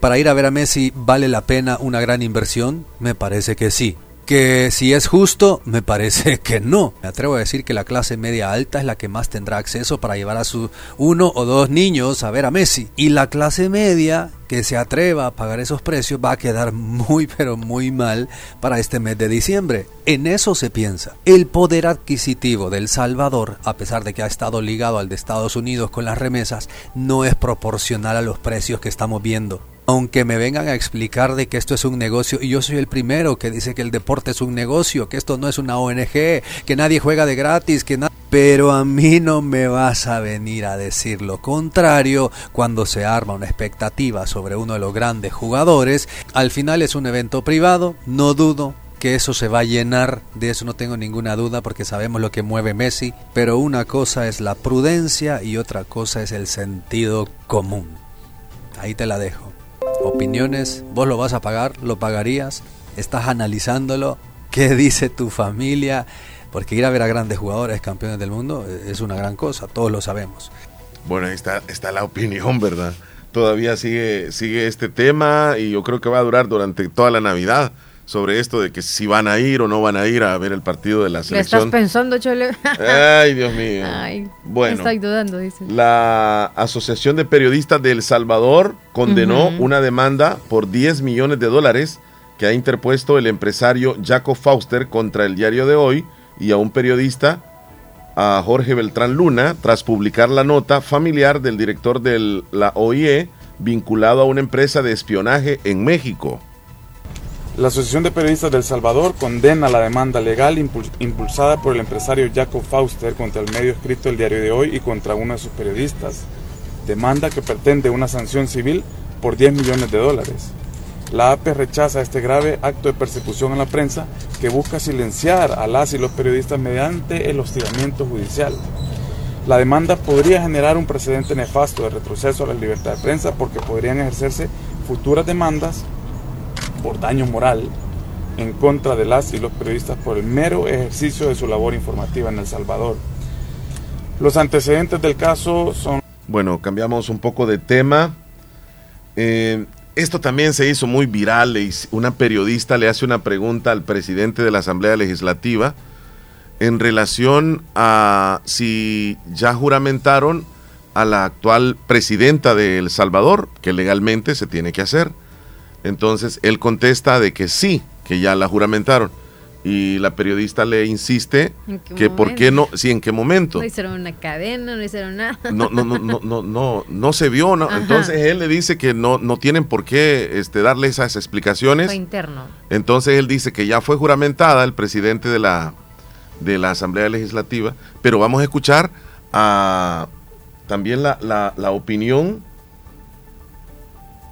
para ir a ver a Messi vale la pena una gran inversión, me parece que sí. Que si es justo, me parece que no. Me atrevo a decir que la clase media alta es la que más tendrá acceso para llevar a sus uno o dos niños a ver a Messi. Y la clase media que se atreva a pagar esos precios va a quedar muy pero muy mal para este mes de diciembre. En eso se piensa. El poder adquisitivo del Salvador, a pesar de que ha estado ligado al de Estados Unidos con las remesas, no es proporcional a los precios que estamos viendo aunque me vengan a explicar de que esto es un negocio, y yo soy el primero que dice que el deporte es un negocio, que esto no es una ONG, que nadie juega de gratis, que nada... Pero a mí no me vas a venir a decir lo contrario cuando se arma una expectativa sobre uno de los grandes jugadores. Al final es un evento privado, no dudo que eso se va a llenar, de eso no tengo ninguna duda porque sabemos lo que mueve Messi, pero una cosa es la prudencia y otra cosa es el sentido común. Ahí te la dejo opiniones, vos lo vas a pagar, lo pagarías, estás analizándolo, qué dice tu familia, porque ir a ver a grandes jugadores, campeones del mundo, e-, es una gran cosa, todos lo sabemos. Bueno, ahí está, está la opinión, ¿verdad? Todavía sigue, sigue este tema y yo creo que va a durar durante toda la Navidad. Sobre esto de que si van a ir o no van a ir a ver el partido de la ¿Qué selección. estás pensando, Chole? Ay, Dios mío. Ay, bueno, Estoy dudando, dice. la Asociación de Periodistas de El Salvador condenó una demanda por 10 millones de dólares que ha interpuesto el empresario Jaco Fauster contra el diario de hoy y a un periodista, a Jorge Beltrán Luna, tras publicar la nota familiar del director de la OIE vinculado a una empresa de espionaje en México. La Asociación de Periodistas del Salvador condena la demanda legal impul- impulsada por el empresario Jacob Fauster contra el medio escrito El Diario de Hoy y contra uno de sus periodistas. Demanda que pretende una sanción civil por 10 millones de dólares. La AP rechaza este grave acto de persecución a la prensa que busca silenciar a las y los periodistas mediante el hostigamiento judicial. La demanda podría generar un precedente nefasto de retroceso a la libertad de prensa porque podrían ejercerse futuras demandas por daño moral en contra de las y los periodistas por el mero ejercicio de su labor informativa en El Salvador. Los antecedentes del caso son... Bueno, cambiamos un poco de tema. Eh, esto también se hizo muy viral. Una periodista le hace una pregunta al presidente de la Asamblea Legislativa en relación a si ya juramentaron a la actual presidenta de El Salvador, que legalmente se tiene que hacer. Entonces él contesta de que sí, que ya la juramentaron. Y la periodista le insiste ¿En qué que por qué no, sí, en qué momento No hicieron una cadena, no hicieron nada. no, no, no, no, no, no, no se vio, ¿no? Entonces él le dice que no, no tienen por qué este, darle esas explicaciones. Fue interno. Entonces él dice que ya fue juramentada el presidente de la, de la Asamblea Legislativa, pero vamos a escuchar a, también la, la- la opinión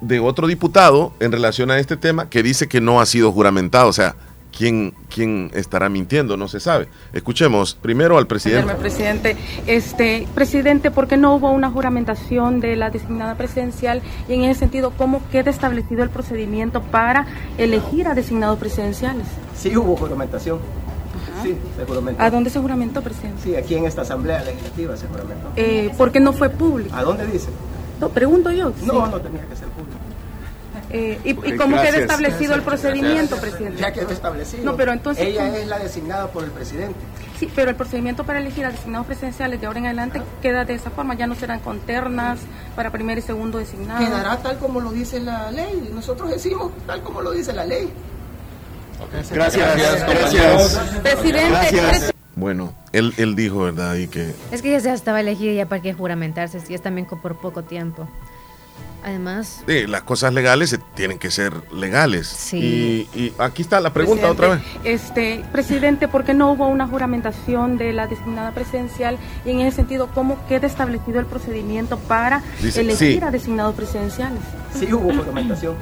de otro diputado en relación a este tema que dice que no ha sido juramentado. O sea, ¿quién, quién estará mintiendo? No se sabe. Escuchemos primero al presidente. Señor presidente, este presidente, ¿por qué no hubo una juramentación de la designada presidencial? Y en ese sentido, ¿cómo queda establecido el procedimiento para elegir a designados presidenciales? Sí hubo juramentación. Sí, se. ¿A dónde se juramentó, presidente? Sí, aquí en esta asamblea legislativa se juramentó. Eh, ¿Por qué no fue público? ¿A dónde dice? No, pregunto yo. No, sí. no tenía que ser público. Eh, ¿Y, y cómo gracias. queda establecido el procedimiento, Gracias. presidente? Ya quedó establecido. No, pero entonces... Ella ¿cómo? es la designada por el presidente. Sí, pero el procedimiento para elegir a designados presidenciales de ahora en adelante queda de esa forma, ya no serán con ternas para primer y segundo designado. Quedará tal como lo dice la ley. Nosotros decimos tal como lo dice la ley. Gracias, gracias. Presidente, Gracias. Bueno, él, él dijo, ¿verdad? Y que Es que ya se estaba elegida ya para que juramentarse, si es también por poco tiempo. Además, sí, las cosas legales se tienen que ser legales. Sí. Y, y aquí está la pregunta otra vez. Presidente, Este, presidente, ¿por qué no hubo una juramentación de la designada presidencial? Y en ese sentido, ¿cómo queda establecido el procedimiento para Dice, elegir sí. a designados presidenciales? Sí hubo juramentación.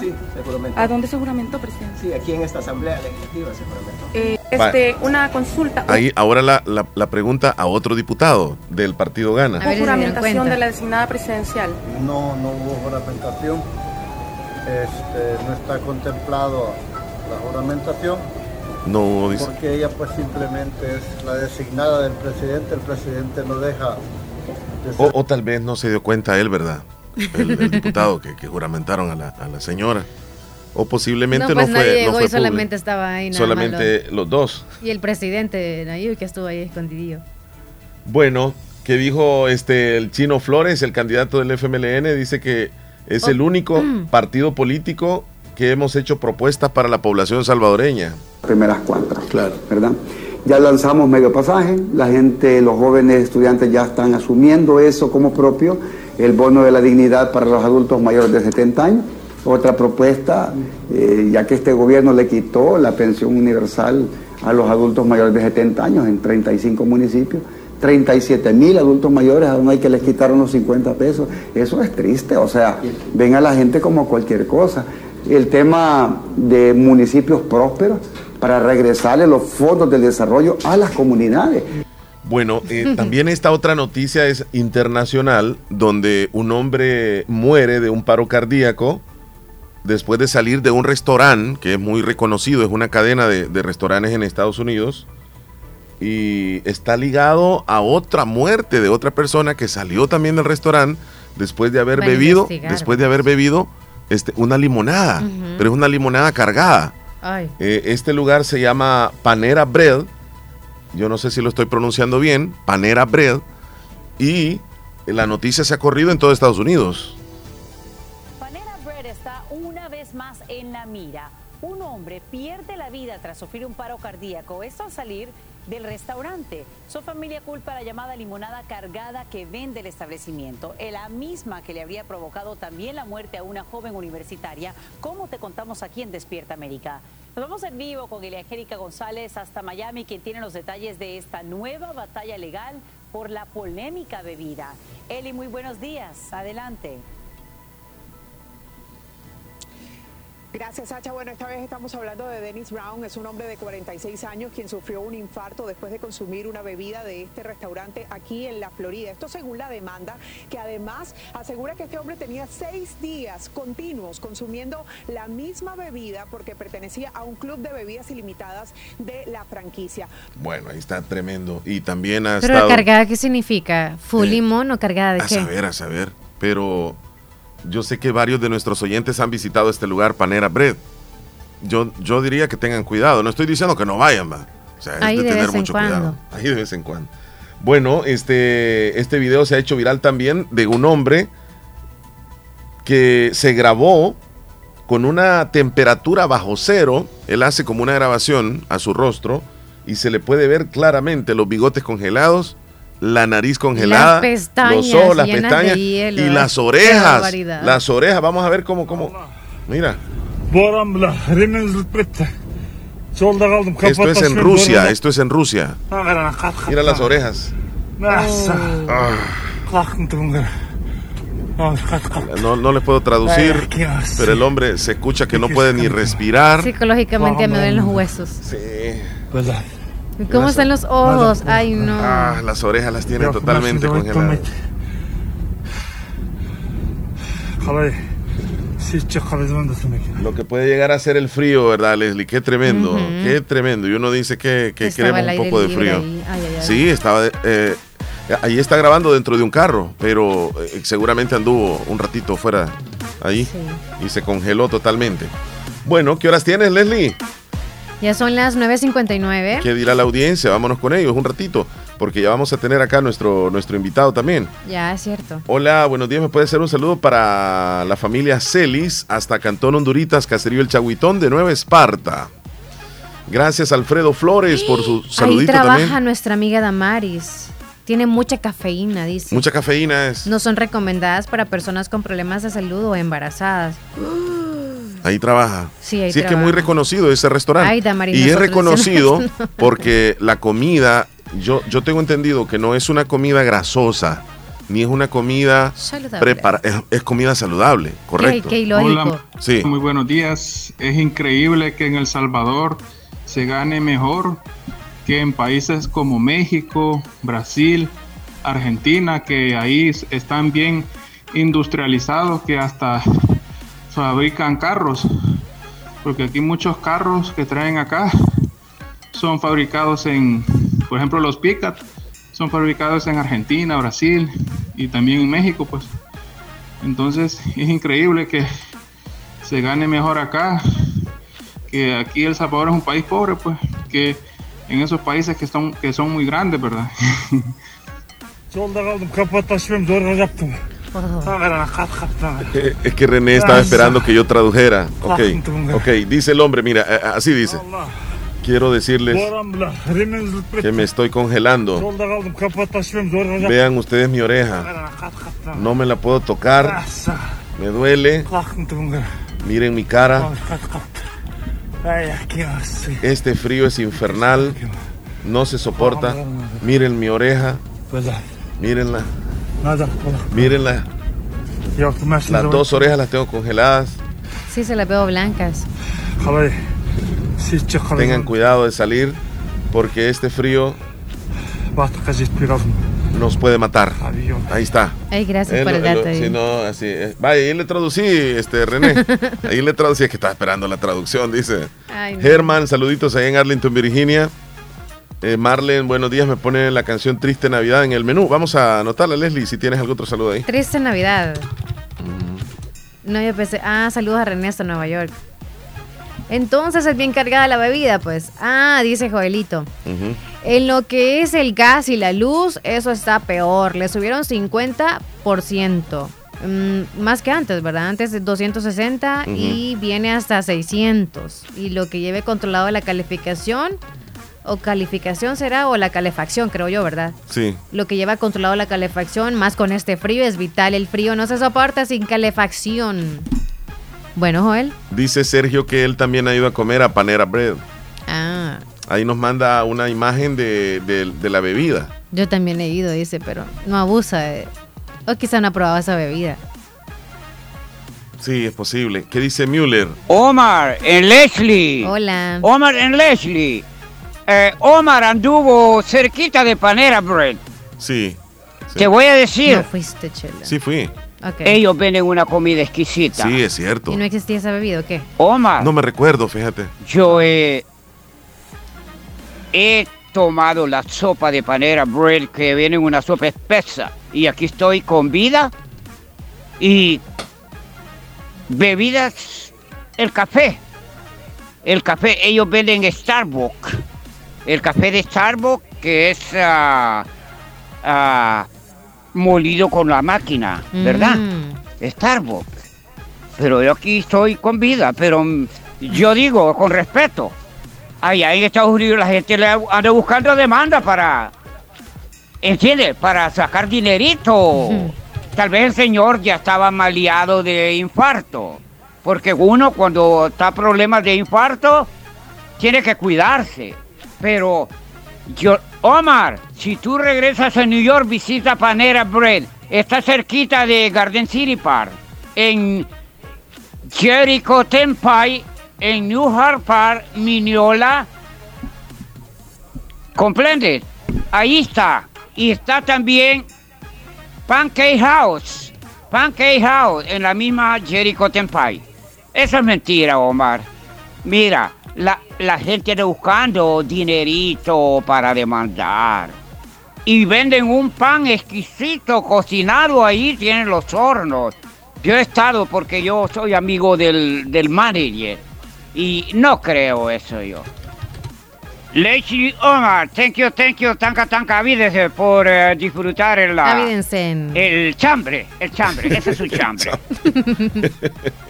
Sí, se juramentó. ¿A dónde se juramentó, presidente? Sí, aquí en esta asamblea legislativa se juramentó. Eh, este, una consulta. Ahí ahora la, la- la pregunta a otro diputado del partido Gana. ¿Hubo juramentación de la designada presidencial? No, no hubo juramentación. Este, no está contemplado la juramentación No dice. porque ella pues simplemente es la designada del presidente. El presidente no deja de ser O, o tal vez no se dio cuenta él, ¿verdad? El, el diputado que, que juramentaron a la, a la señora. O posiblemente no, no, pues nadie fue. llegó no fue y solamente estaba ahí nada Solamente los dos. Y el presidente Nayib que estuvo ahí escondidillo. Bueno, que dijo este el Chino Flores, el candidato del FMLN, dice que es el Oh. único partido político que hemos hecho propuestas para la población salvadoreña. primeras cuatro, claro. ¿verdad? Ya lanzamos medio pasaje, la gente, los jóvenes estudiantes ya están asumiendo eso como propio, el bono de la dignidad para los adultos mayores de 70 años. Otra propuesta, eh, ya que este gobierno le quitó la pensión universal a los adultos mayores de 70 años en 35 municipios, 37 mil adultos mayores, aún hay que les quitaron los 50 pesos. Eso es triste, o sea, ven a la gente como cualquier cosa. El tema de municipios prósperos para regresarle los fondos del desarrollo a las comunidades. Bueno, eh, también esta otra noticia es internacional, donde un hombre muere de un paro cardíaco después de salir de un restaurante que es muy reconocido, es una cadena de, de restaurantes en Estados Unidos, y está ligado a otra muerte de otra persona que salió también del restaurante después de haber Van bebido, después de haber bebido este, una limonada, pero es una limonada cargada. Ay. Eh, este lugar se llama Panera Bread. Yo no sé si lo estoy pronunciando bien. Panera Bread. Y la noticia se ha corrido en todo Estados Unidos. Panera Bread está una vez más en la mira. Un hombre pierde la vida tras sufrir un paro cardíaco. Esto al salir del restaurante. Su familia culpa la llamada limonada cargada que vende el establecimiento, la misma que le habría provocado también la muerte a una joven universitaria, como te contamos aquí en Despierta América. Nos vamos en vivo con Angélica González hasta Miami, quien tiene los detalles de esta nueva batalla legal por la polémica bebida. Eli, muy buenos días. Adelante. Gracias, Sacha. Bueno, esta vez estamos hablando de Dennis Brown. Es un hombre de 46 años quien sufrió un infarto después de consumir una bebida de este restaurante aquí en la Florida. Esto según la demanda, que además asegura que este hombre tenía seis días continuos consumiendo la misma bebida porque pertenecía a un club de bebidas ilimitadas de la franquicia. Bueno, ahí está tremendo. Y también ha Pero estado... cargada, ¿qué significa? ¿Full Eh, limón o cargada de A qué? saber, a saber. Pero yo sé que varios de nuestros oyentes han visitado este lugar, Panera Bread. Yo, yo diría que tengan cuidado. No estoy diciendo que no vayan, va. O sea, es Ahí de, de tener vez en mucho cuando. cuidado. Ahí de vez en cuando. Bueno, este, este video se ha hecho viral también de un hombre que se grabó con una temperatura bajo cero. Él hace como una grabación a su rostro y se le puede ver claramente los bigotes congelados, la nariz congelada, Las pestañas los ojos, las pestañas hielo. y las orejas. Las orejas, vamos a ver cómo, cómo. Mira, esto es en Rusia, esto es en Rusia. Mira las orejas. Ah, no, no les puedo traducir, pero el hombre se escucha que no puede ni respirar. Psicológicamente me duelen los huesos. Sí. ¿Y ¿Cómo están los ojos? Ay, no. Ah, las orejas las tiene totalmente congeladas. Lo que puede llegar a ser el frío, ¿verdad, Leslie? Qué tremendo, Ujú. qué tremendo. Y uno dice que, que queremos un poco de frío. ahí. Ay, ay, ay. Sí, estaba. eh, ahí está grabando dentro de un carro, pero eh, seguramente anduvo un ratito fuera ahí y se congeló totalmente. Bueno, ¿qué horas tienes, Leslie? Ya son las 9.59. ¿Qué dirá la audiencia? Vámonos con ellos un ratito, porque ya vamos a tener acá nuestro, nuestro invitado también. Ya, es cierto. Hola, buenos días. ¿Me puede hacer un saludo para la familia Celis hasta Cantón Honduritas, Caserío El Chaguitón de Nueva Esparta? Gracias, Alfredo Flores, por su Ahí saludito trabaja también. nuestra amiga Damaris. Tiene mucha cafeína, dice. Mucha cafeína es. No son recomendadas para personas con problemas de salud o embarazadas. Ahí trabaja. Sí, ahí es que es muy reconocido ese restaurante. Ay, Damaris, y es reconocido porque la comida, yo, yo tengo entendido que no es una comida grasosa, ni es una comida Saludable. prepara, es, es comida saludable, correcto. qué ilógico. Hola, Sí. muy buenos días. Es increíble que en El Salvador se gane mejor que en países como México, Brasil, Argentina, que ahí están bien industrializados, que hasta fabrican carros. Porque aquí muchos carros que traen acá son fabricados en, por ejemplo, los Picat son fabricados en Argentina, Brasil y también en México, pues. Entonces es increíble que se gane mejor acá, que aquí El Salvador es un país pobre, pues, que en esos países que son, que son muy grandes, ¿verdad? Es que René estaba esperando que yo tradujera. Ok, ok, dice el hombre, mira, eh, así dice. Quiero decirles que me estoy congelando. Vean ustedes mi oreja. No me la puedo tocar. Me duele. Miren mi cara. Este frío es infernal. No se soporta. Miren mi oreja. Mírenla. Mírenla. Las dos orejas las tengo congeladas. Sí, se las veo blancas. Tengan cuidado de salir porque este frío nos puede matar. Ahí está. Ay, gracias Eh, por el dato. si no, así, eh, vaya, ahí le traducí, este, René. ahí le traducí, es que estaba esperando la traducción, dice. Ay, no. Germán, saluditos ahí en Arlington, Virginia. Eh, Marlen, buenos días, me pone la canción Triste Navidad en el menú. Vamos a anotarla, Leslie, si tienes algún otro saludo ahí. Triste Navidad. No, yo pensé. Ah, saludos a René hasta Nueva York. Entonces es bien cargada la bebida, pues. Ah, dice Joelito. En lo que es el gas y la luz, eso está peor. Le subieron 50%. Mm, más que antes, ¿verdad? Antes de 260 y viene hasta 600. Y lo que lleve controlado la calificación, o calificación será, o la calefacción, creo yo, ¿verdad? Sí. Lo que lleva controlado la calefacción, más con este frío, es vital. El frío no se soporta sin calefacción. Bueno, Joel. Dice Sergio que él también ha ido a comer a Panera Bread. Ah, Ahí nos manda una imagen de, de- de la bebida. yo también he ido, dice, pero no abusa de... O quizá no ha probado esa bebida. Sí, es posible. ¿Qué dice Müller? Omar en Leslie. Hola. Omar en Leslie. Eh, Omar anduvo cerquita de Panera Bread. Sí. Te voy a decir. No fuiste, Chela. Sí fui. Ok. Ellos venden una comida exquisita. Sí, es cierto. ¿Y no existía esa bebida o qué? Omar. No me recuerdo, fíjate. Yo he, he tomado la sopa de panera bread que viene en una sopa espesa y aquí estoy con vida y bebidas, el café. El café, ellos venden Starbucks. El café de Starbucks que es ah, ah, molido con la máquina, ¿verdad? Mm. Starbucks. Pero yo aquí estoy con vida, pero mm, yo digo con respeto. Allá en Estados Unidos la gente le anda buscando demanda para, ¿entiendes? Para sacar dinerito. Tal vez el señor ya estaba maleado de infarto. Porque uno cuando está problemas de infarto tiene que cuidarse. Pero yo, Omar, si tú regresas a New York, visita Panera Bread. Está cerquita de Garden City Park. En Jericho Tempay, en New Hart Park, Mineola. ¿Comprendes? Ahí está. Y está también Pancake House. Pancake House en la misma Jericho Tempay. Eso es mentira, Omar. Mira, la, la gente buscando dinerito para demandar. Y venden un pan exquisito cocinado ahí, tienen los hornos. Yo he estado porque yo soy amigo del, del manager. Y no creo eso yo. Lacey Omar, thank you, thank you, tanca, tanca, avídese por eh, disfrutar el, la- el chambre, el chambre, ese es un chambre.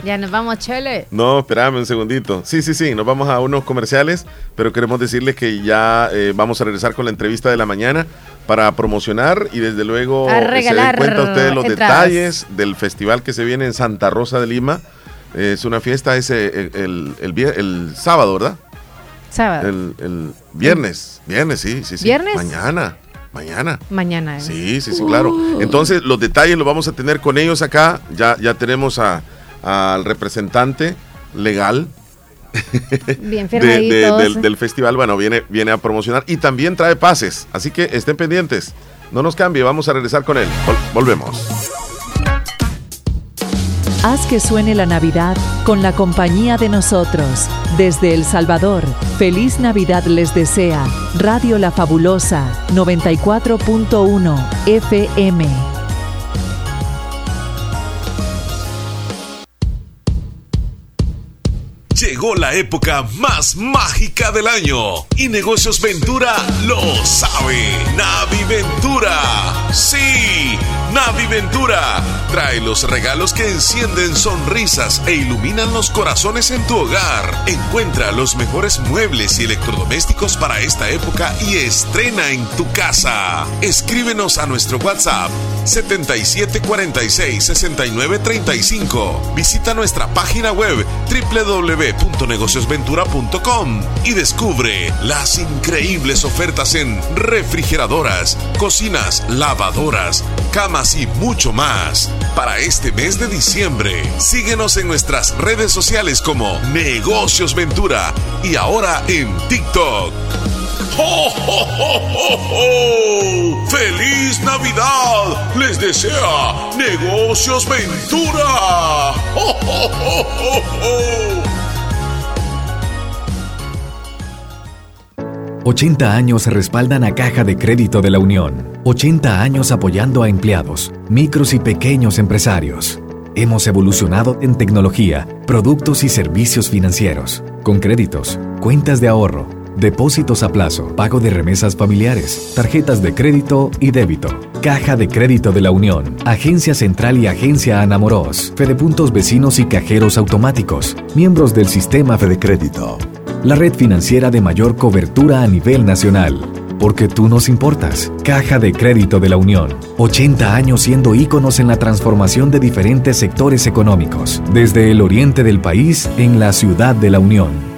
Ya nos vamos, Chele. No, espérame un segundito. Sí, sí, sí, nos vamos a unos comerciales, pero queremos decirles que ya eh, vamos a regresar con la entrevista de la mañana para promocionar y desde luego A eh, se den cuenta ustedes los entradas. detalles del festival que se viene en Santa Rosa de Lima. Eh, es una fiesta ese el, el, el el sábado, ¿verdad? Sábado. El, el viernes, viernes, sí, sí, sí. ¿Viernes? Mañana, mañana. Mañana. ¿eh? Sí, sí, sí, claro. Entonces, los detalles los vamos a tener con ellos acá. Ya, ya tenemos a- al representante legal Bien de- del, del festival. Bueno, viene, viene a promocionar y también trae pases. Así que estén pendientes. No nos cambie, vamos a regresar con él. Vol- volvemos. Haz que suene la Navidad con la compañía de nosotros. Desde El Salvador, feliz Navidad les desea Radio La Fabulosa 94.1 FM. Llegó la época más mágica del año y Negocios Ventura lo sabe. Navi Ventura. Sí, Navi Ventura trae los regalos que encienden sonrisas e iluminan los corazones en tu hogar. Encuentra los mejores muebles y electrodomésticos para esta época y estrena en tu casa. Escríbenos a nuestro WhatsApp 77466935. Visita nuestra página web www.negociosventura.com y descubre las increíbles ofertas en refrigeradoras, cocinas, lavadoras, camas y mucho más. Para este mes de diciembre, síguenos en nuestras redes sociales como Negocios Ventura y ahora en TikTok. ¡Ho, ho, ho, ho! ¡Feliz Navidad! Les desea Negocios Ventura. ¡Ho, ho, ho, ho, ho! 80 años respaldan a Caja de Crédito de la Unión. 80 años apoyando a empleados, micros y pequeños empresarios. Hemos evolucionado en tecnología, productos y servicios financieros, con créditos, cuentas de ahorro, depósitos a plazo, pago de remesas familiares, tarjetas de crédito y débito. Caja de Crédito de la Unión, Agencia Central y Agencia Anamoros, Fedepuntos Vecinos y Cajeros Automáticos, miembros del sistema Fede Crédito. La red financiera de mayor cobertura a nivel nacional. Porque tú nos importas. Caja de Crédito de la Unión. 80 años siendo íconos en la transformación de diferentes sectores económicos. Desde el oriente del país en la ciudad de la Unión.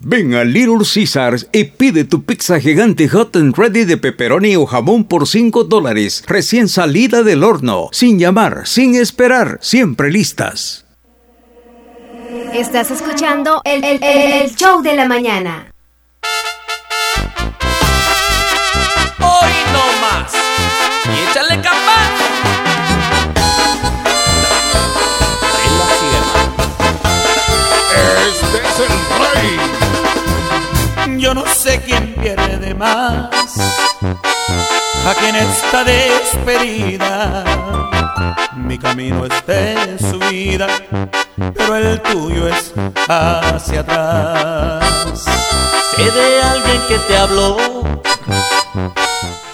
Ven a Little Caesars y pide tu pizza gigante hot and ready de pepperoni o jamón por 5 dólares, recién salida del horno, sin llamar, sin esperar, siempre listas. Estás escuchando el, el, el show de la mañana. Hoy no más. Y échale capaz. Este es el rey. Yo no sé quién pierde más aquí en esta despedida. Mi camino es de subida, pero el tuyo es hacia atrás. Sé de alguien que te habló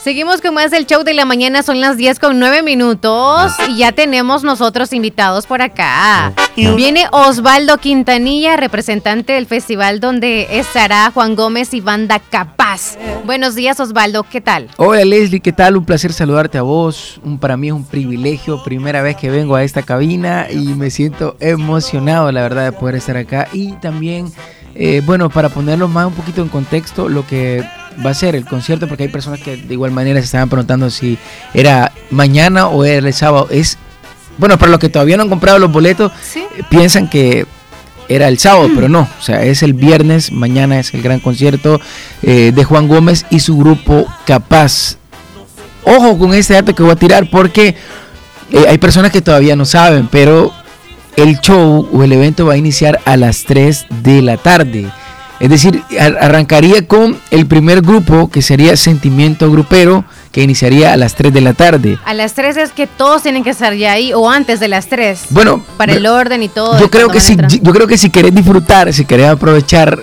Seguimos con más del show de la mañana, son las 10 con 9 minutos y ya tenemos nosotros invitados por acá. Viene Osvaldo Quintanilla, representante del festival donde estará Juan Gómez y Banda Capaz. Buenos días Osvaldo, ¿qué tal? Hola Leslie, ¿qué tal? Un placer saludarte a vos. Un, para mí es un privilegio, primera vez que vengo a esta cabina y me siento emocionado, la verdad, de poder estar acá. Y también, eh, bueno, para ponerlo más un poquito en contexto, lo que va a ser el concierto, porque hay personas que de igual manera se estaban preguntando si era mañana o era el sábado. Es, bueno, para los que todavía no han comprado los boletos, eh, piensan que era el sábado, pero no, o sea, es el viernes, mañana es el gran concierto eh, de Juan Gómez y su grupo Capaz. Ojo con este dato que voy a tirar porque eh, hay personas que todavía no saben, pero el show o el evento va a iniciar a las 3 de la tarde. Es decir, arrancaría con el primer grupo, que sería Sentimiento Grupero, que iniciaría a las 3 de la tarde. A las 3 es que todos tienen que estar ya ahí o antes de las 3. Bueno, para el orden y todo. Yo creo que si yo creo que si querés disfrutar, si querés aprovechar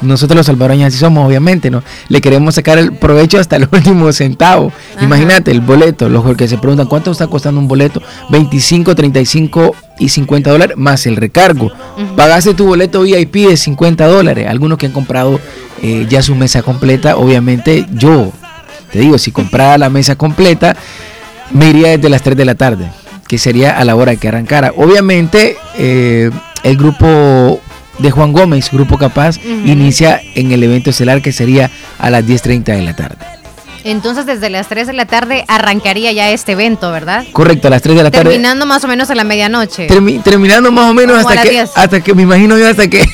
nosotros los salvadoreños así somos, obviamente, ¿no? Le queremos sacar el provecho hasta el último centavo. Imagínate el boleto, los que se preguntan cuánto está costando un boleto, 25, 35 y 50 dólares más el recargo. Pagaste tu boleto VIP de 50 dólares. Algunos que han comprado eh, ya su mesa completa, obviamente yo te digo, si comprara la mesa completa, me iría desde las 3 de la tarde, que sería a la hora que arrancara. Obviamente, eh, el grupo de Juan Gómez, Grupo Capaz, inicia en el evento estelar que sería a las 10.30 de la tarde. Entonces desde las 3 de la tarde arrancaría ya este evento, ¿verdad? Correcto, a las 3 de la tarde. Terminando más o menos a la medianoche. terminando más o menos hasta que, hasta que, me imagino yo, hasta que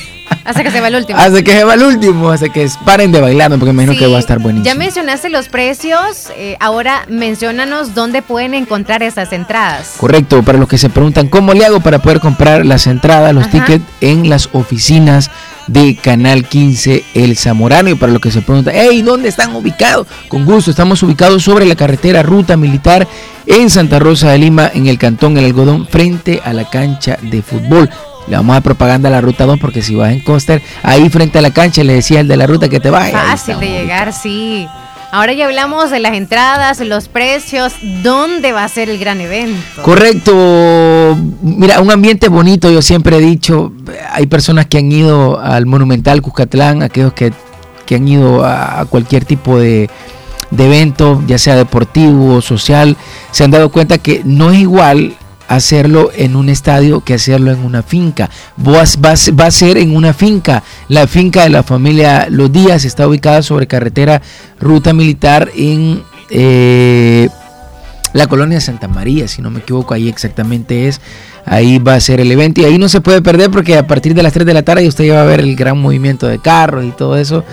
hasta que se va el último. Hasta que se va el último, hasta que paren de bailar, porque me imagino que va a estar buenísimo. Ya mencionaste los precios, eh, ahora mencionanos dónde pueden encontrar esas entradas. Correcto, para los que se preguntan cómo le hago para poder comprar las entradas, los tickets en las oficinas de Canal 15 El Zamorano. Y para los que se preguntan, hey, ¿dónde están ubicados? Con gusto, estamos ubicados sobre la carretera Ruta Militar en Santa Rosa de Lima, en el Cantón El Algodón, frente a la cancha de fútbol. Le vamos a propaganda a la ruta 2 porque si vas en coaster, ahí frente a la cancha le decía el de la ruta que te vaya. Fácil de llegar, sí. Ahora ya hablamos de las entradas, los precios, dónde va a ser el gran evento. Correcto. Mira, un ambiente bonito, yo siempre he dicho, hay personas que han ido al Monumental Cuscatlán, aquellos que, que han ido a, a cualquier tipo de, de evento, ya sea deportivo o social, se han dado cuenta que no es igual hacerlo en un estadio que hacerlo en una finca. Vas- Va, a- va a ser en una finca. La finca de la familia Los Díaz está ubicada sobre carretera Ruta Militar en eh, la colonia Santa María, si no me equivoco, ahí exactamente es. Ahí va a ser el evento y ahí no se puede perder porque a partir de las 3 de la tarde usted ya va a ver el gran movimiento de carros y todo eso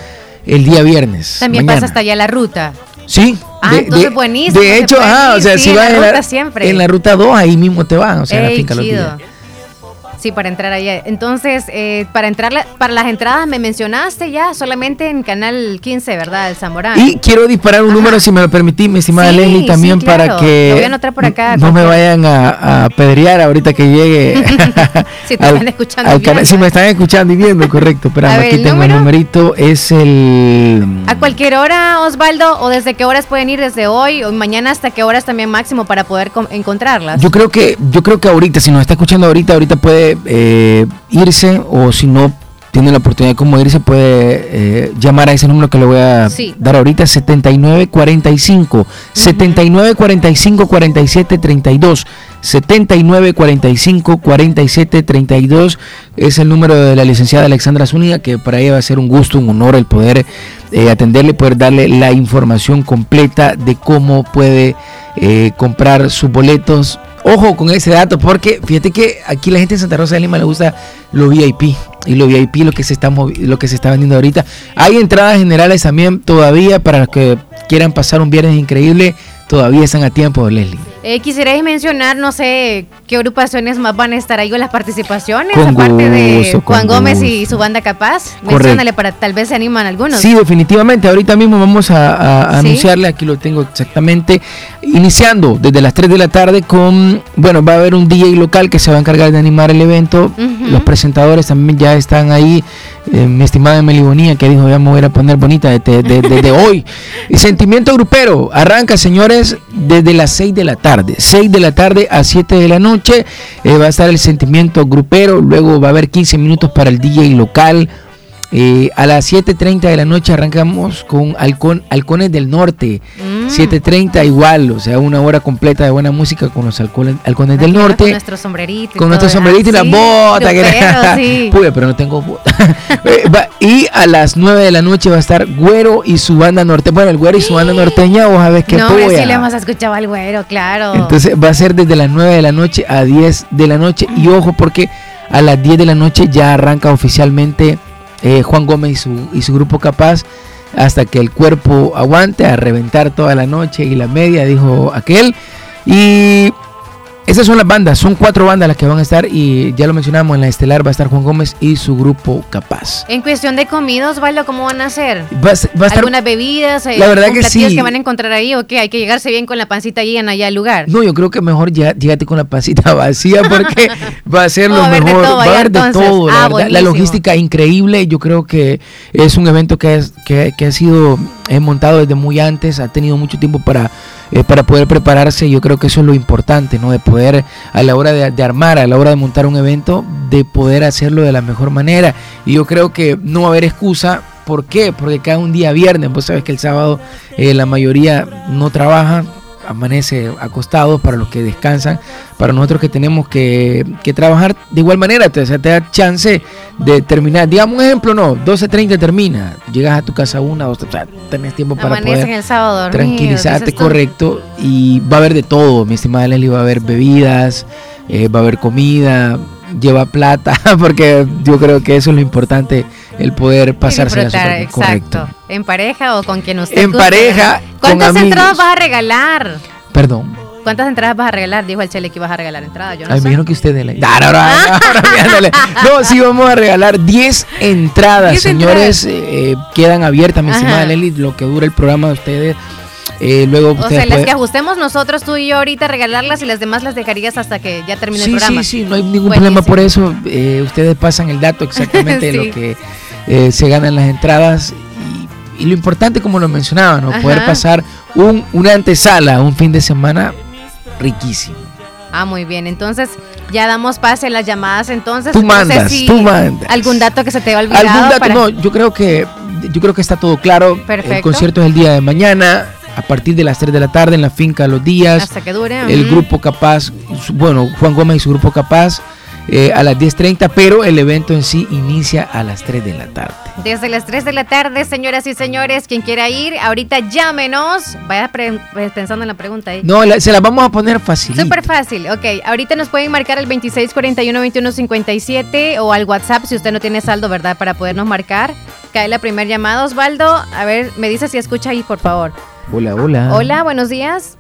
el día viernes. También mañana. pasa hasta allá la ruta. Sí. Ah, entonces buenísimo, De hecho, ajá, ir, o sea, sí, si vas en la, ruta siempre. en la ruta 2, ahí mismo te van, o sea, en la Ey, finca Los chido. Díaz. Sí, para entrar allá. Entonces, eh, para entrar la- para las entradas me mencionaste ya solamente en Canal 15, ¿verdad? El Zamorano. Y quiero disparar un número, si me lo permitís, mi estimada Sí, Leslie, también sí, para que Lo voy a anotar por acá, no me vayan a, a apedrear ahorita que llegue. Si te al- están escuchando al y viendo. si me están escuchando y viendo, correcto. Pero ver, aquí ¿el tengo el número? numerito, es el... ¿A cualquier hora, Osvaldo? ¿O desde qué horas pueden ir desde hoy? ¿O mañana hasta qué horas también máximo para poder encontrarlas? Yo creo que yo creo que ahorita, si nos está escuchando ahorita, ahorita puede eh, irse o si no tiene la oportunidad de cómo irse, puede eh, llamar a ese número que le voy a Sí. dar ahorita, 7945 7945 47 32 7945 47 32 es el número de la licenciada Alexandra Zúñiga que para ella va a ser un gusto, un honor el poder eh, atenderle, poder darle la información completa de cómo puede eh, comprar sus boletos. Ojo con ese dato, porque fíjate que aquí la gente en Santa Rosa de Lima le gusta lo VIP. Y lo VIP lo que se está lo que se está vendiendo ahorita. Hay entradas generales también todavía para los que quieran pasar un viernes increíble. Todavía están a tiempo, Leslie. Eh, quisierais mencionar, no sé, qué agrupaciones más van a estar ahí con las participaciones, Con aparte de gusto, Juan Gómez y su banda Capaz. Menciónale para tal vez se animan algunos. Sí, definitivamente. Ahorita mismo vamos a, a- a ¿Sí? anunciarle, aquí lo tengo exactamente, iniciando desde las 3 de la tarde con, bueno, va a haber un DJ local que se va a encargar de animar el evento. Los presentadores también ya están ahí. Eh, mi estimada Emily Bonilla que dijo, ya me voy a poner bonita desde, de- desde hoy. Sentimiento Grupero arranca, señores, desde las 6 de la tarde. 6 de la tarde a 7 de la noche eh, va a estar el Sentimiento Grupero. Luego va a haber 15 minutos para el DJ local. Eh, a las 7.30 de la noche arrancamos con Halcón- Halcones del Norte. Mm. 7.30 igual, o sea, una hora completa de buena música con los Halcones, Halcones del Ajá, Con Norte. nuestro sombrerito. Con nuestro sombrerito y las Sí, botas. que- sí. Pude, pero no tengo botas. Eh, y a las 9 de la noche va a estar Güero y su banda norte. Bueno, el Güero y su banda norteña, vos sabés que No, sí le hemos escuchado al güero, claro. Entonces va a ser desde las 9 de la noche a 10 de la noche. Y ojo, porque a las 10 de la noche ya arranca oficialmente eh, Juan Gómez y su, y su grupo Capaz. Hasta que el cuerpo aguante a reventar toda la noche y la media, dijo aquel. Y esas son las bandas, son cuatro bandas las que van a estar. Y ya lo mencionamos, en la estelar va a estar Juan Gómez y su grupo Capaz. En cuestión de comidos, Osvaldo, ¿cómo van a hacer? Va va a estar ¿Algunas bebidas? eh, La verdad que sí. que van a encontrar ahí o qué? Hay que llegarse bien con la pancita llena allá al lugar. No, yo creo que mejor ya llégate con la pancita vacía porque va a ser lo de mejor. todo va a haber de todo, la Ah, verdad. La logística increíble. Yo creo que es un evento que, es, que, que ha sido eh, montado desde muy antes. Ha tenido mucho tiempo para, eh, para poder prepararse. Yo creo que eso es lo importante, ¿no? De poder, a la hora de, armar, a la hora de montar un evento, de poder hacerlo de la mejor manera. Y yo creo que no va a haber excusa. ¿Por qué? Porque cada un día viernes, vos sabes que el sábado eh, la mayoría no trabaja, amanece acostados para los que descansan, para nosotros que tenemos que, que trabajar de igual manera, te, o sea, te da chance de terminar, digamos un ejemplo, no, 12.30 termina, llegas a tu casa una, dos, o sea, tenés tiempo para Amanecen poder el sábado dormidos, tranquilizarte, correcto, y va a haber de todo, mi estimada Leslie, va a haber bebidas, eh, va a haber comida, lleva plata, porque yo creo que eso es lo importante, el poder súper bien, exacto. correcto. ¿En pareja o con quien usted En guste? pareja, ¿Cuántas con entradas vas a regalar? Perdón. ¿Cuántas entradas vas a regalar? Dijo el Chele que ibas a regalar entradas. Yo no Ay, sé. me dijeron que usted de la... No, sí, vamos a regalar 10 entradas, 10 señores. eh, quedan abiertas, mi estimada Leli, lo que dura el programa de ustedes. Eh, luego O sea, las pueden- que ajustemos nosotros, tú y yo ahorita regalarlas y las demás las dejarías hasta que ya termine el Sí, programa. sí, sí, no hay ningún problema por eso. eh, ustedes pasan el dato exactamente de lo que eh, se ganan las entradas. Y, y lo importante, como lo mencionaba, ¿no? Poder pasar un, una antesala, un fin de semana riquísimo. Ah, muy bien. Entonces, ya damos pase a las llamadas. Entonces, Tú no sé mandas, si tú mandas. algún dato que se te haya olvidado. ¿Algún dato? para- No, yo creo que yo creo que está todo claro. Perfecto. El concierto es el día de mañana, a partir de las 3 de la tarde en la finca Los Días. Hasta que dure. El grupo Capaz, bueno, Juan Gómez y su grupo Capaz eh, a las 10.30, pero el evento en sí inicia a las 3 de la tarde. Desde las 3 de la tarde, señoras y señores, quien quiera ir, ahorita llámenos. Vaya pre- pensando en la pregunta ahí. No, la- se la vamos a poner fácil. Súper fácil, ok. Ahorita nos pueden marcar el 2641-2157 o al WhatsApp si usted no tiene saldo, ¿verdad? Para podernos marcar. Cae la primera llamada, Osvaldo. A ver, me dice si escucha ahí, por favor. Hola, hola. Hola, buenos días.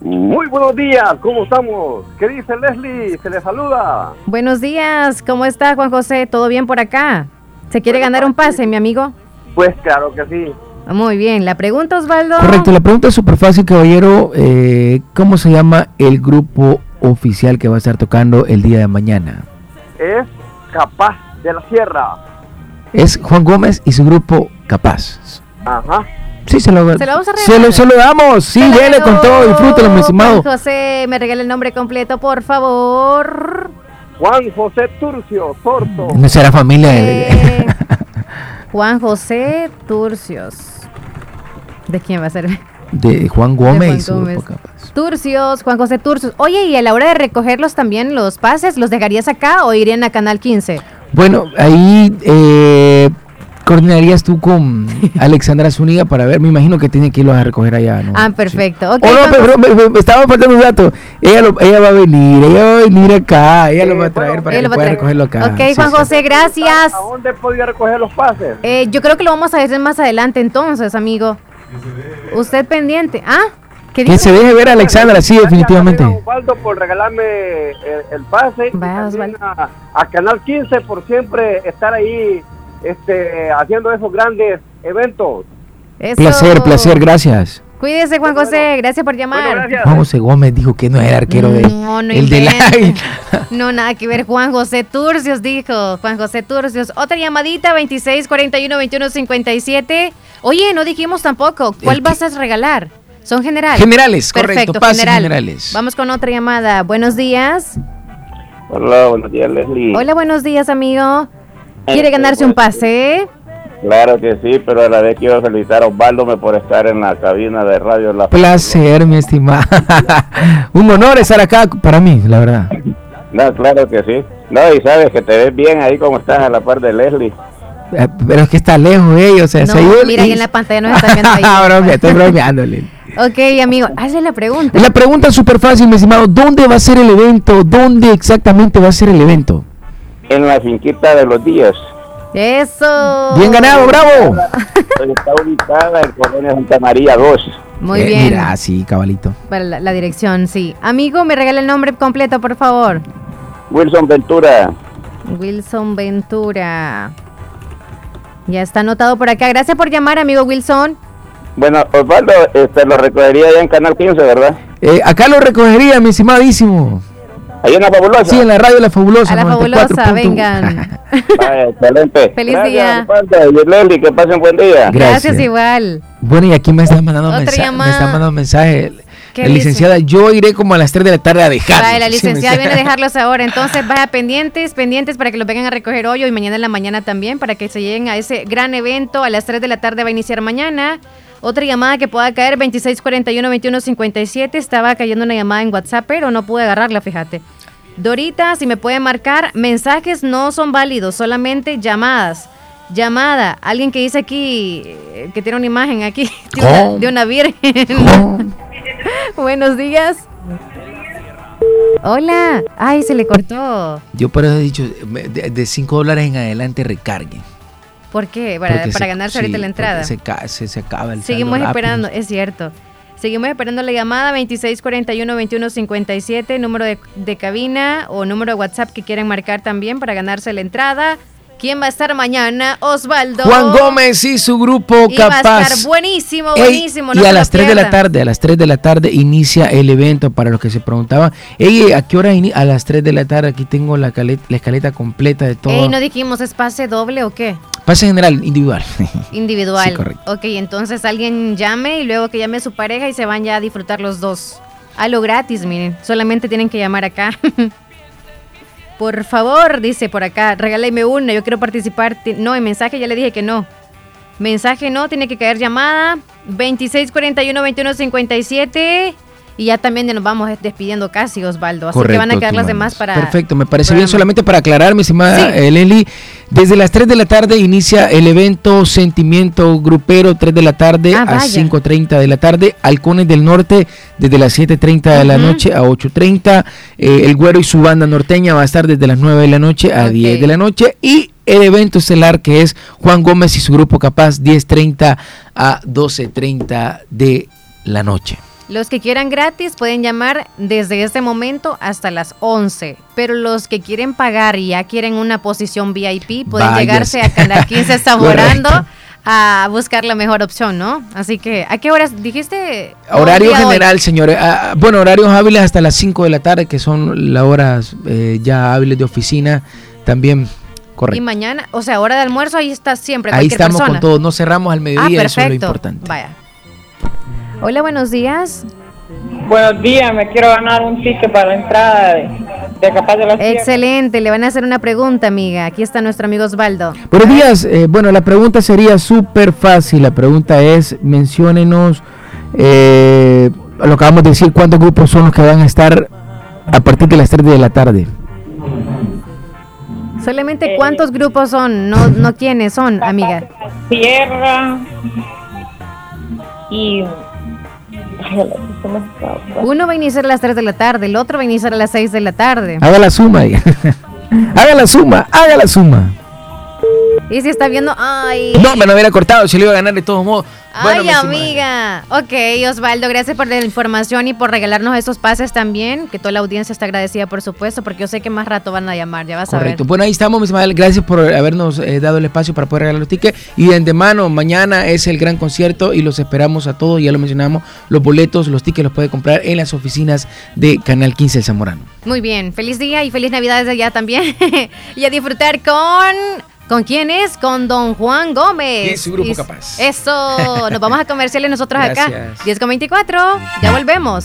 Muy buenos días, ¿cómo estamos? ¿Qué dice Leslie? Se le saluda. Buenos días, ¿cómo está Juan José? ¿Todo bien por acá? ¿Se quiere ganar un pase, mi amigo? Pues claro que sí. Muy bien, la pregunta, Osvaldo. Correcto, la pregunta es súper fácil, caballero. Eh, ¿Cómo se llama el grupo oficial que va a estar tocando el día de mañana? Es Capaz de la Sierra. Es Juan Gómez y su grupo Capaz. Ajá. Sí, se lo, Se lo vamos a se lo, se lo damos. Sí, viene con todo. Disfrútelo, mi estimado. Juan José, me regala el nombre completo, por favor. Juan José Turcio, Torto. No será familia de... Eh, Juan José Turcios. ¿De quién va a ser? de Juan Gómez Juan y su Gómez. Turcios, Juan José Turcios. Oye, y a la hora de recogerlos también, los pases, ¿los dejarías acá o irían a Canal 15? Bueno, ahí eh, coordinarías tú con Alexandra Zúñiga para ver. Me imagino que tiene que irlos a recoger allá, ¿no? Ah, perfecto. Ok, Oh, no, Juan pero me, me- me estaba faltando un dato. Ella, lo- ella va a venir, ella va a venir acá, ella lo va a traer para que a pueda traer. recogerlo acá. Ok, Sí, Juan sí. José, gracias. ¿A dónde podía recoger los pases? Eh, yo creo que lo vamos a ver más adelante entonces, amigo. Usted pendiente. ¿Ah? ¿Qué Que se deje ver a Alexandra, sí, definitivamente. Osvaldo por regalarme el, el pase y también a, a Canal 15 por siempre estar ahí este, haciendo esos grandes eventos. Eso. Placer, placer, gracias. Cuídese, Juan José. Gracias por llamar. Juan José Gómez dijo que no era arquero de No, no el. No, nada que ver. Juan José Turcios dijo. Juan José Turcios. Otra llamadita, 26 41 21 57. Oye, no dijimos tampoco. ¿Cuál vas a regalar? Son generales. Generales, correcto, Perfecto, general. generales. Vamos con otra llamada. Buenos días. Hola, buenos días, Leslie. Hola, buenos días, amigo. ¿Quiere ganarse un pase? Claro que sí, pero a la vez quiero felicitar a Osvaldo por estar en la cabina de radio La Placer, mi estimada. un honor estar acá para mí, la verdad. No, claro que sí. No, y sabes que te ves bien ahí como estás a la par de Leslie. Eh, Pero es que está lejos ellos, o sea, No, se mira, ahí en la pantalla nos están viendo ahí. Bromea, estoy bromeándole. Ok, amigo, hazle la pregunta. La pregunta es súper fácil, mi estimado. ¿Dónde va a ser el evento? ¿Dónde exactamente va a ser el evento? En la finquita de los días. Eso. Bien ganado, bravo. Está ubicada en Colonia Santa María 2. Muy Eh, bien. Mira, sí, cabalito. Para la, la dirección, sí. Amigo, me regala el nombre completo, por favor. Wilson Ventura. Wilson Ventura. Ya está anotado por acá. Gracias por llamar, amigo Wilson. Bueno, Osvaldo este, lo recogería ya en Canal 15, ¿verdad? Eh, acá lo recogería, mi estimadísimo. Ahí en la fabulosa. Sí, en la radio La Fabulosa. A la 94 fabulosa, vengan. Ah, excelente. Feliz Gracias, día. Que pasen buen día. Gracias, igual. Bueno, y aquí me están mandando Otra mensaje. Me están mandando mensaje. ¿Qué La dice? licenciada, yo iré como a las 3 de la tarde a dejar. Vale, la licenciada viene a dejarlos ahora. Entonces, vaya pendientes, pendientes para que los vengan a recoger hoy y mañana en la mañana también, para que se lleguen a ese gran evento. A las 3 de la tarde va a iniciar mañana. Otra llamada que pueda caer, 2641-2157. Estaba cayendo una llamada en WhatsApp, pero no pude agarrarla, fíjate. Dorita, si me puede marcar, mensajes no son válidos, solamente llamadas. Llamada, alguien que dice aquí, eh, que tiene una imagen aquí, de una, ¿Cómo? de una virgen. Buenos días. Hola. Ay, se le cortó. Yo por eso he dicho, de 5 dólares en adelante recarguen. ¿Por qué? Para, Porque para se- ganarse sí, ahorita la entrada. Se, ca- se, se acaba el Seguimos rápido. esperando, es cierto. Seguimos esperando la llamada 2641-2157, número de, de cabina o número de WhatsApp que quieran marcar también para ganarse la entrada. ¿Quién va a estar mañana? Osvaldo. Juan Gómez y su grupo y Capaz. va a estar buenísimo, buenísimo. Ey, no y a las 3 de la tarde, a las 3 de la tarde inicia el evento para los que se preguntaban. Ey, ¿a qué hora ini- A las 3 de la tarde aquí tengo la, caleta- la escaleta completa de todo. Ey, no dijimos, ¿es pase doble o qué? Pase general, individual. Individual. Sí, correcto. Ok, entonces alguien llame y luego que llame a su pareja y se van ya a disfrutar los dos. A lo gratis, miren. Solamente tienen que llamar acá. por favor, dice por acá, regálame una, yo quiero participar. Ti- No, en mensaje ya le dije que no. Mensaje no, tiene que caer llamada. 2641-2157. Y ya también nos vamos despidiendo casi, Osvaldo. Así que van a quedar las demás para... Perfecto, me parece bien. Solamente para aclarar, mi estimada Sí. eh, Leli, desde las 3 de la tarde inicia el evento Sentimiento Grupero, 3 de la tarde Ah, a vaya. 5.30 de la tarde. Halcones del Norte, desde las 7.30 de la noche a 8.30. Eh, el Güero y su banda norteña va a estar desde las 9 de la noche a 10 de la noche. Y el evento estelar que es Juan Gómez y su grupo Capaz, 10.30 a 12.30 de la noche. Los que quieran gratis pueden llamar desde este momento hasta las 11, pero los que quieren pagar y ya quieren una posición VIP pueden Váyase. llegarse a Canal 15 Zamorando Correcto. a buscar la mejor opción, ¿no? Así que, ¿a qué horas dijiste? Horario de hoy. general, señores. Ah, bueno, horarios hábiles hasta las 5 de la tarde, que son las horas eh, ya hábiles de oficina. También, Y correcto. mañana, o sea, hora de almuerzo, ahí está siempre Ahí estamos persona. con todo. No cerramos al Ah, mediodía, eso es lo importante. Vaya. Hola, buenos días. Buenos días, me quiero ganar un ticket para la entrada de, de Capaz de la Sierra. Excelente, le van a hacer una pregunta, amiga. Aquí está nuestro amigo Osvaldo. Buenos días. eh, bueno, la pregunta sería súper fácil. La pregunta es, menciónenos, eh, lo acabamos de decir, cuántos grupos son los que van a estar a partir de las 3 de la tarde. Solamente cuántos grupos son, no, no quiénes son, amiga. Sierra y... Uno va a iniciar a las 3 de la tarde, el otro va a iniciar a las 6 de la tarde. Haga la suma. haga la suma, haga la suma. Y si está viendo, ay, No, me lo hubiera cortado, si lo iba a ganar de todos modos. Bueno, ay amiga. Ok, Osvaldo, gracias por la información y por regalarnos esos pases también, que toda la audiencia está agradecida, por supuesto, porque yo sé que más rato van a llamar, ya vas a ver. Correcto. Bueno, ahí estamos, mi estimada. Gracias por habernos eh, dado el espacio para poder regalar los tickets. Y de antemano, mañana es el gran concierto y los esperamos a todos. Ya lo mencionamos. Los boletos, los tickets los puede comprar en las oficinas de Canal 15 El Zamorano. Muy bien, feliz día y feliz Navidad desde allá también. y a disfrutar con... ¿Con quién es? Con don Juan Gómez. Y su grupo Y- Capaz. Eso, nos vamos a comerciales nosotros acá. Gracias. 10 con 24, ya volvemos.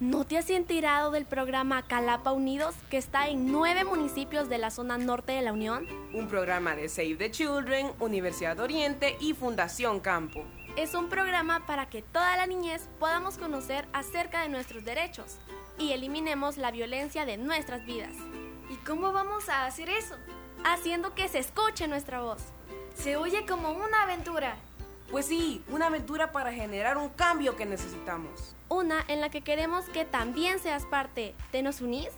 ¿No te has enterado del programa Calapa Unidos que está en nueve municipios de la zona norte de la Unión? Un programa de Save the Children, Universidad Oriente y Fundación Campo. Es un programa para que toda la niñez podamos conocer acerca de nuestros derechos y eliminemos la violencia de nuestras vidas. ¿Y cómo vamos a hacer eso? Haciendo que se escuche nuestra voz. Se oye como una aventura. Pues sí, una aventura para generar un cambio que necesitamos. Una en la que queremos que también seas parte. ¿Te nos unís?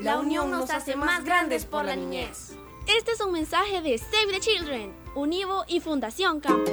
La unión nos hace más grandes por la niñez. Este es un mensaje de Save the Children, Univo y Fundación Campo.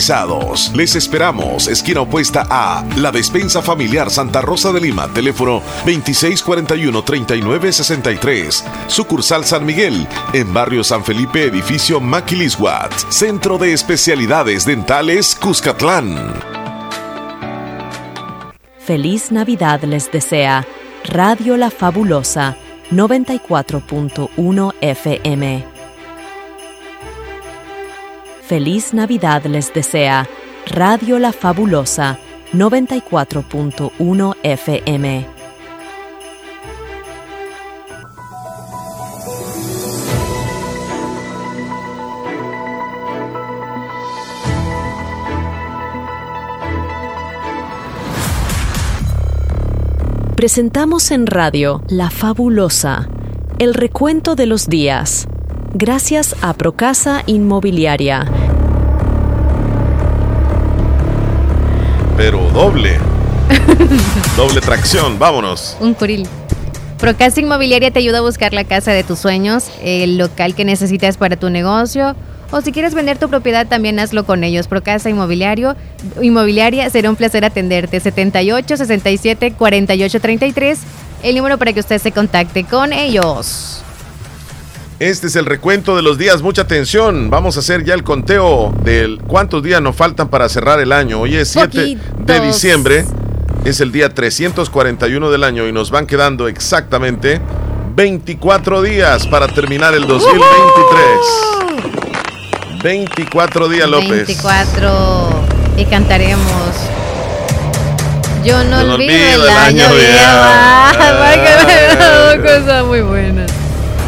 les esperamos, esquina opuesta a La Despensa Familiar Santa Rosa de Lima, teléfono 2641-3963. Sucursal San Miguel, en Barrio San Felipe, edificio Maquilisguat. Centro de Especialidades Dentales Cuscatlán. Feliz Navidad les desea Radio La Fabulosa 94.1 FM. Feliz Navidad les desea Radio La Fabulosa 94.1 FM. Presentamos en radio La Fabulosa, el recuento de los días gracias a Procasa Inmobiliaria. Pero doble. doble tracción, vámonos. Un curil. Procasa Inmobiliaria te ayuda a buscar la casa de tus sueños, el local que necesitas para tu negocio. O si quieres vender tu propiedad, también hazlo con ellos. Procasa Inmobiliario, Inmobiliaria, será un placer atenderte. 78 67 48 33, el número para que usted se contacte con ellos. Este es el recuento de los días. Mucha atención. Vamos a hacer ya el conteo de cuántos días nos faltan para cerrar el año. Hoy es 7 de diciembre. Es el día 341 del año y nos van quedando exactamente 24 días para terminar el 2023. 24 días, López. 24. Y cantaremos. Yo no, olvido, el, año, viejo. Cosa muy buena.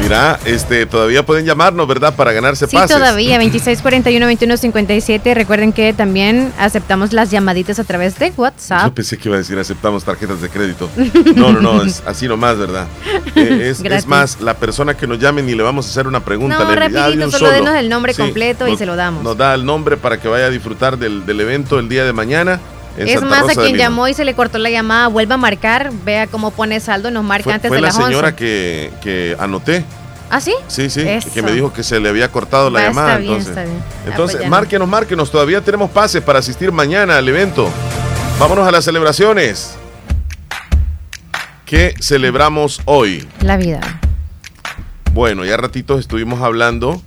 Mira, este, todavía pueden llamarnos, ¿verdad? Para ganarse sí, pases. Sí, todavía, 2641-2157. Recuerden que también aceptamos las llamaditas a través de WhatsApp. Yo pensé que iba a decir aceptamos tarjetas de crédito. No, no, no, es así nomás, ¿verdad? Eh, es, es, más, la persona que nos llame ni le vamos a hacer una pregunta. No, rapidito, solo, denos el nombre completo y se lo damos. Nos da el nombre para que vaya a disfrutar del, del evento el día de mañana. Es más, a quien llamó y se le cortó la llamada, vuelva a marcar, vea cómo pone saldo, nos marca fue, antes fue de la señora que, que anoté. ¿Ah, sí? Sí, sí, Eso. que me dijo que se le había cortado la Va, llamada. está bien, entonces, está bien. entonces Apoyando. márquenos, márquenos. Todavía tenemos pases para asistir mañana al evento. Vámonos a las celebraciones. ¿Qué celebramos hoy? La vida. Bueno, ya ratitos estuvimos hablando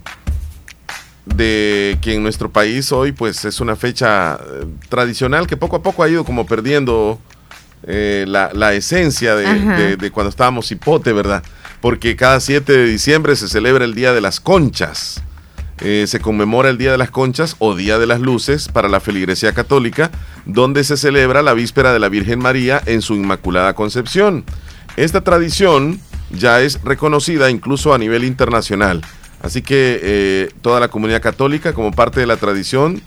de que en nuestro país hoy pues es una fecha eh, tradicional que poco a poco ha ido como perdiendo eh, la, la esencia de, de cuando estábamos hipote, ¿verdad? Porque cada 7 de diciembre se celebra el Día de las Conchas. Eh, se conmemora el Día de las Conchas o Día de las Luces para la feligresía católica, donde se celebra la víspera de la Virgen María en su Inmaculada Concepción. Esta tradición ya es reconocida incluso a nivel internacional. Así que eh, toda la comunidad católica, como parte de la tradición,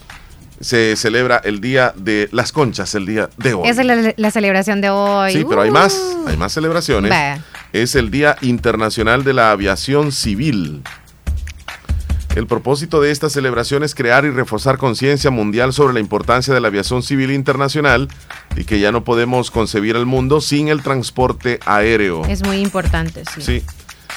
se celebra el Día de las Conchas, el día de hoy. Esa es la, la celebración de hoy. Sí, pero hay Uh. más, hay más celebraciones. Va. Es el Día Internacional de la Aviación Civil. El propósito de esta celebración es crear y reforzar conciencia mundial sobre la importancia de la aviación civil internacional y que ya no podemos concebir el mundo sin el transporte aéreo. Es muy importante, sí. Sí.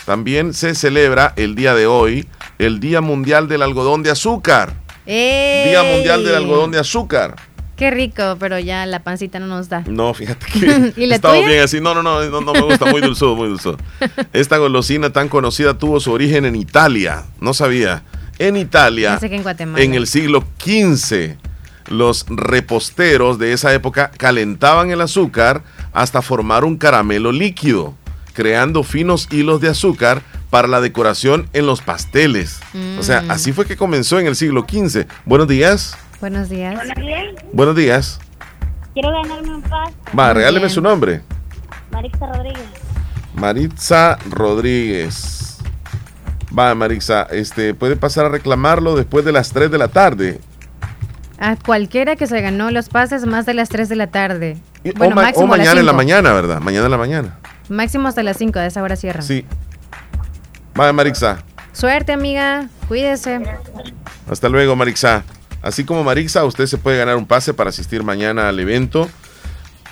También se celebra el día de hoy el Día Mundial del Algodón de Azúcar. Día Mundial del Algodón de Azúcar. Qué rico, pero ya la pancita no nos da. No, fíjate que ¿Y la estamos tuya? bien así. No, no, no, no, no me gusta, muy dulzudo, muy dulzudo. Esta golosina tan conocida tuvo su origen en Italia. No sabía. En Italia, que en Guatemala. en el siglo XV, los reposteros de esa época calentaban el azúcar hasta formar un caramelo líquido, creando finos hilos de azúcar para la decoración en los pasteles. O sea, Mm. así fue que comenzó en el siglo XV. Buenos días. Buenos días. Buenos días. Quiero ganarme un. Va, Muy regáleme bien. su nombre. Marisa Rodríguez. Maritza Rodríguez. Va, Maritza, este, puede pasar a reclamarlo después de las 3 de la tarde. A cualquiera que se ganó los pases más de las 3 de la tarde. Y- Bueno, o, máximo o a las mañana en la 5. mañana, ¿verdad? Mañana en la mañana. Máximo hasta las 5, de esa hora cierran. Sí. Va, Maritza. Suerte, amiga. Cuídese. Hasta luego, Marixa. Así como Marixa, usted se puede ganar un pase para asistir mañana al evento,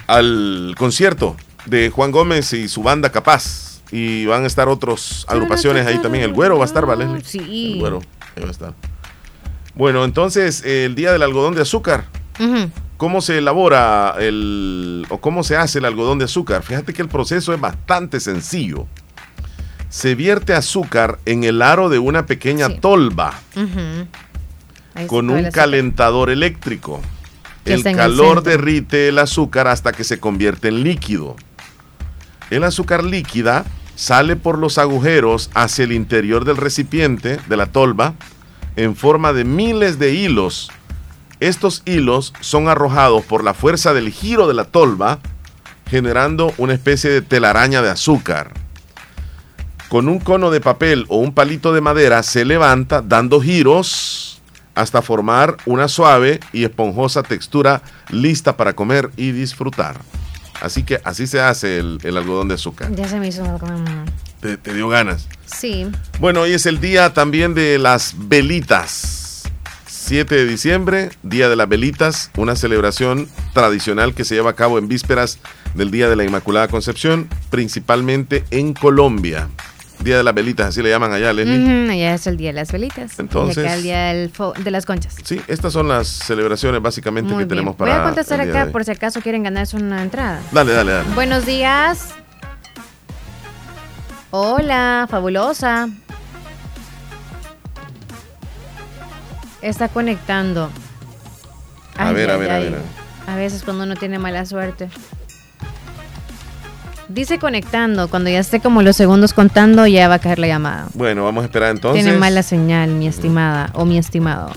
al concierto de Juan Gómez y su banda Capaz. Y van a estar otras agrupaciones ahí también. El Güero va a estar, ¿vale? Sí. El Güero, ahí va a estar. Bueno, entonces, el día del algodón de azúcar. Ujú. ¿Cómo se elabora el o cómo se hace el algodón de azúcar? Fíjate que el proceso es bastante sencillo. Se vierte azúcar en el aro de una pequeña tolva Ujú. Ahí con un calentador eléctrico. El calor derrite el azúcar hasta que se convierte en líquido. El azúcar líquida sale por los agujeros hacia el interior del recipiente de la tolva en forma de miles de hilos. Estos hilos son arrojados por la fuerza del giro de la tolva, generando una especie de telaraña de azúcar. Con un cono de papel o un palito de madera se levanta dando giros hasta formar una suave y esponjosa textura lista para comer y disfrutar. Así que así se hace el, el algodón de azúcar. Ya se me hizo. Te, te dio ganas. Sí. Bueno, hoy es el día también de las velitas. 7 de diciembre, Día de las Velitas, una celebración tradicional que se lleva a cabo en vísperas del Día de la Inmaculada Concepción, principalmente en Colombia. Día de las Velitas, así le llaman allá, Leslie. Ya es el día de las velitas. Entonces- Y acá el día del de las conchas. Sí, estas son las celebraciones básicamente Muy que bien. tenemos Voy para. a contestar acá por si acaso quieren ganarse una entrada. Dale, dale, dale. Buenos días. Hola, fabulosa. Está conectando. A Ay, ver, a ay, ver, a ver, a ver. A veces cuando uno tiene mala suerte. Dice conectando, cuando ya esté como los segundos contando ya va a caer la llamada. Bueno, vamos a esperar entonces. Tiene mala señal, mi estimada o mi estimado.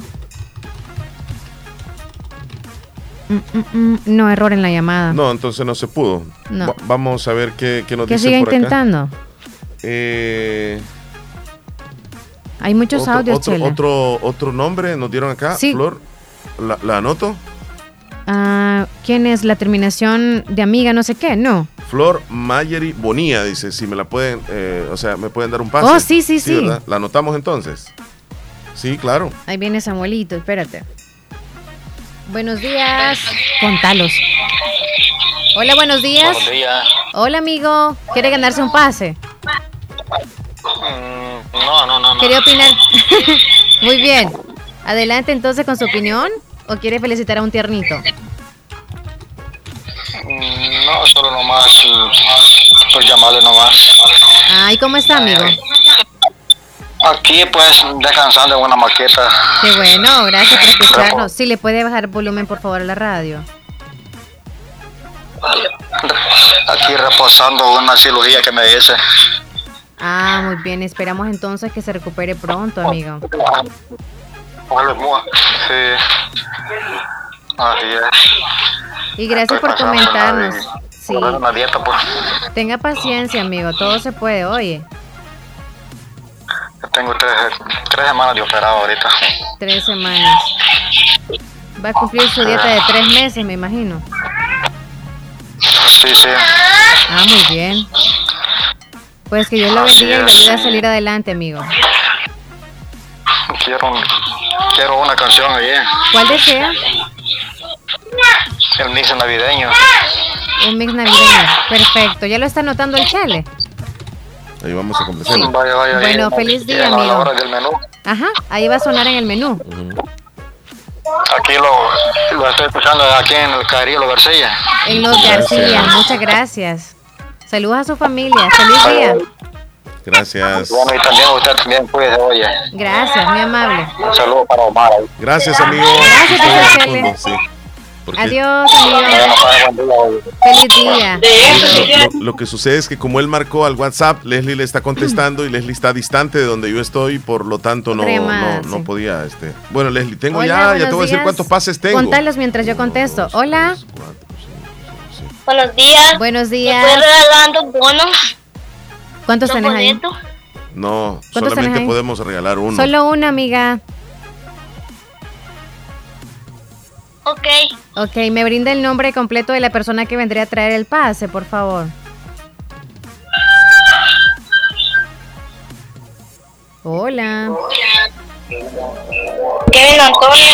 Mm, mm, mm. No, error en la llamada. No, entonces no se pudo. No. Va- vamos a ver qué, qué nos que dice siga por acá. intentando. Eh, Hay muchos otro, audios, otro, Chela. otro, otro nombre nos dieron acá, Sí. Flor. La, la anoto. Ah, ¿Quién es la terminación de amiga no sé qué? No. Flor Mayeri Bonía dice, si me la pueden, eh, o sea, me pueden dar un pase. Oh, sí, sí, sí. ¿verdad? La anotamos entonces. Sí, claro. Ahí viene Samuelito, espérate. Buenos días. Contalos. Hola, buenos días. Buenos días. Hola, amigo. ¿Quiere ganarse un pase? Mm, No, no, no, no. ¿Quería opinar? Muy bien. Adelante entonces con su opinión. ¿O quiere felicitar a un tiernito? Mm, No, solo nomás mm, por llamarle nomás. Ay, ¿cómo está, amigo? Aquí pues descansando en una maqueta. Qué bueno, gracias por escucharnos. Si le puede bajar volumen, por favor, a la radio. Aquí reposando una cirugía que me hice. Ah, muy bien. Esperamos entonces que se recupere pronto, amigo. Sí. Así es. Y gracias por Estoy comentarnos. Sí. por una dieta pues. Tenga paciencia, amigo. Todo se puede, oye. Tengo tres, tres semanas de operado ahorita. Tres semanas. Va a cumplir su dieta de tres meses, me imagino. Sí, sí. Ah, muy bien. Pues que Dios lo bendiga y lo ayude a salir adelante, amigo. Quiero, un- quiero una canción ahí. ¿Cuál desea? El mix navideño. Un mix navideño. Perfecto. ¿Ya lo está anotando el chale? Ahí vamos a complacerlo. Vaya, vaya. Bueno, ahí. feliz día, a la amigo. hora del menú. Ajá, ahí va a sonar en el menú. Aquí lo, lo estoy escuchando aquí en el Caerío Los García. En Los García, muchas gracias. Saludos a su familia. Feliz día. Gracias. Bueno, y también usted también cuide, oye. Gracias, muy amable. Un saludo para Omar. Gracias, amigo. Gracias, Sí, Chele. sí. Porque Adiós, amigo. Feliz día. Lo, lo que sucede es que como él marcó al WhatsApp, Leslie le está contestando y Leslie está distante de donde yo estoy, por lo tanto no, no, no sí. podía. Este. Bueno, Leslie, tengo Hola, ya, ya te voy a decir cuántos pases tengo. Contalos mientras yo contesto. Hola. Buenos días. Buenos ¿Me días. puedes regalando bonos? ¿Cuántos ¿Dos tenés ahí? No, ¿Cuántos solamente ahí? podemos regalar uno. Solo una, amiga. Ok. Ok, me brinda el nombre completo de la persona que vendría a traer el pase, por favor. Hola. Kevin Antonio.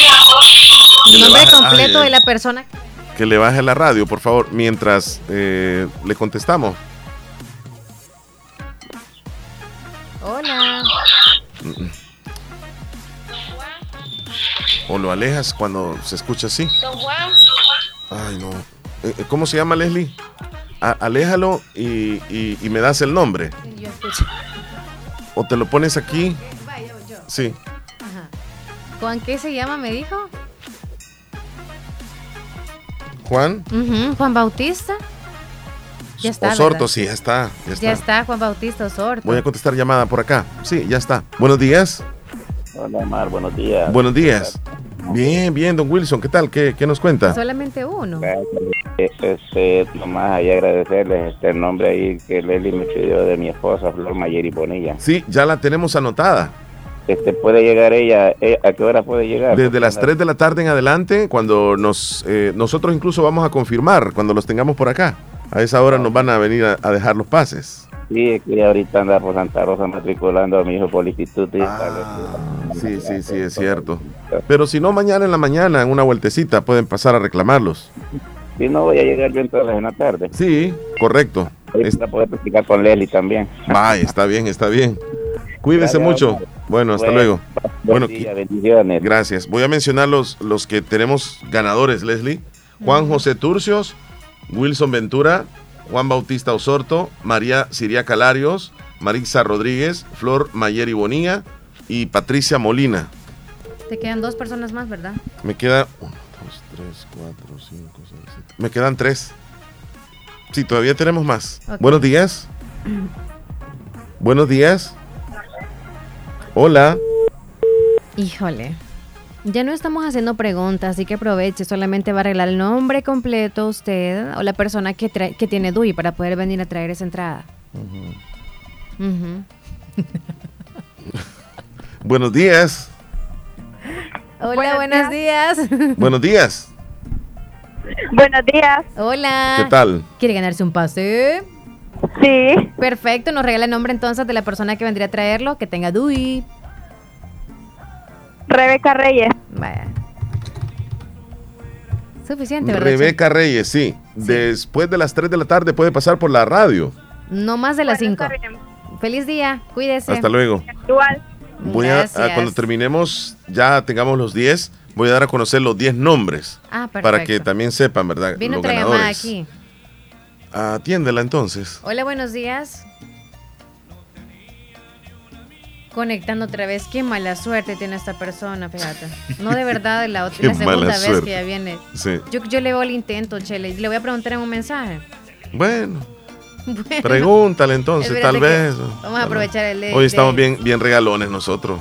Le Nombre baje- completo ay, de la persona. Que le baje la radio, por favor, mientras eh, le contestamos. Hola. O lo alejas cuando se escucha así. Don Juan. Ay, no. Eh, eh, ¿Cómo se llama Leslie? A- aléjalo y, y- y me das el nombre. Yo escucho. O te lo pones aquí. Sí. Ajá. ¿Juan qué se llama, me dijo? Juan Juan Bautista. Ya está. Osorto, ¿verdad? sí, ya está. Ya está. Ya está, Juan Bautista Osorto. Voy a contestar llamada por acá. Sí, ya está. Buenos días. Hola, Omar, buenos días. Buenos días. Bien, bien, don Wilson. ¿Qué tal? ¿Qué, qué nos cuenta? Solamente uno. Este, nomás ahí agradecerles este el nombre ahí que Leslie me pidió de mi esposa, Flor Mayeri Bonilla. Sí, ya la tenemos anotada. Este, ¿Puede llegar ella? eh, ¿A qué hora puede llegar? Desde las 3 de la tarde en adelante, cuando nos eh, nosotros incluso vamos a confirmar cuando los tengamos por acá. A esa hora nos van a venir a, a dejar los pases. Sí, es que ahorita anda por Santa Rosa matriculando a mi hijo por el instituto y Sí, sí, sí, es cierto. Pero si no, mañana en la mañana, en una vueltecita, pueden pasar a reclamarlos. Si no, voy a llegar yo entonces en la tarde. Sí, correcto. Para poder platicar con Leslie también. Vaya, está bien, está bien. Cuídese Gracias, mucho. Bueno, hasta Bueno, luego. buen Bueno, día, bendiciones. gracias. Voy a mencionar los, los que tenemos ganadores, Leslie. Juan José Turcios, Wilson Ventura, Juan Bautista Osorto, María Siria Calarios, Marisa Rodríguez, Flor Mayeri Bonilla y Patricia Molina. Te quedan dos personas más, ¿verdad? Me queda 1, 2, 3, 4, 5, 6, 7. Me quedan tres. Sí, todavía tenemos más. Buenos días. Buenos días. Hola. Híjole. Ya no estamos haciendo preguntas, así que aproveche. Solamente va a arreglar el nombre completo usted o la persona que, trae- que tiene DUI para poder venir a traer esa entrada. Buenos días. Hola, buenos días. Buenos días. Buenos días. Hola. ¿Qué tal? ¿Quiere ganarse un pase? Sí. Perfecto, nos regala el nombre entonces de la persona que vendría a traerlo, que tenga DUI. Rebeca Reyes. Vaya. Suficiente, ¿verdad? Rebeca Reyes, sí. Después de las 3 de la tarde puede pasar por la radio. No más de las 5. Feliz día, cuídese. Hasta luego. Igual. Voy a, cuando terminemos, ya tengamos los 10, voy a dar a conocer los 10 nombres. Ah, perfecto. Para que también sepan, ¿verdad? Vino los ganadores. aquí. Atiéndela entonces. Hola, buenos días. Conectando otra vez. Qué mala suerte tiene esta persona, fíjate. No de verdad, la, otra, la segunda vez suerte. que ya viene. Sí. Yo, yo le veo el intento, Chele. Le voy a preguntar en un mensaje. Bueno, Bueno, pregúntale entonces, espérate tal vez. Vamos a aprovechar el de. Hoy estamos de- bien, bien regalones nosotros.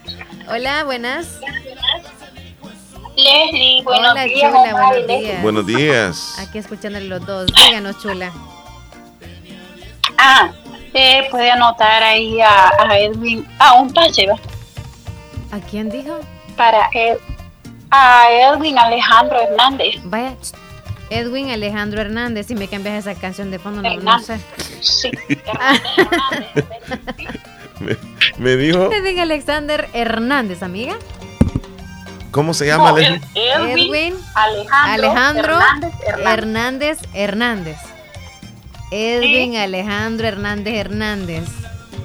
Hola, buenas. Leslie, buenos Hola, días. chula, buenos Leslie. días. Buenos días. Aquí escuchándole los dos. Díganos, chula. Ah, eh, puede anotar ahí a, a Edwin, a un pase, ¿va? ¿A quién dijo? Para Ed- a Edwin Alejandro Hernández. Vaya, Edwin Alejandro Hernández. Si me cambias esa canción de fondo, no, no sé. Sí, Me, me dijo, Edwin Alexander Hernández, amiga. ¿Cómo se llama? No, Leslie? Edwin, Alejandro, Alejandro Hernández Hernández. Edwin Alejandro Hernández Hernández.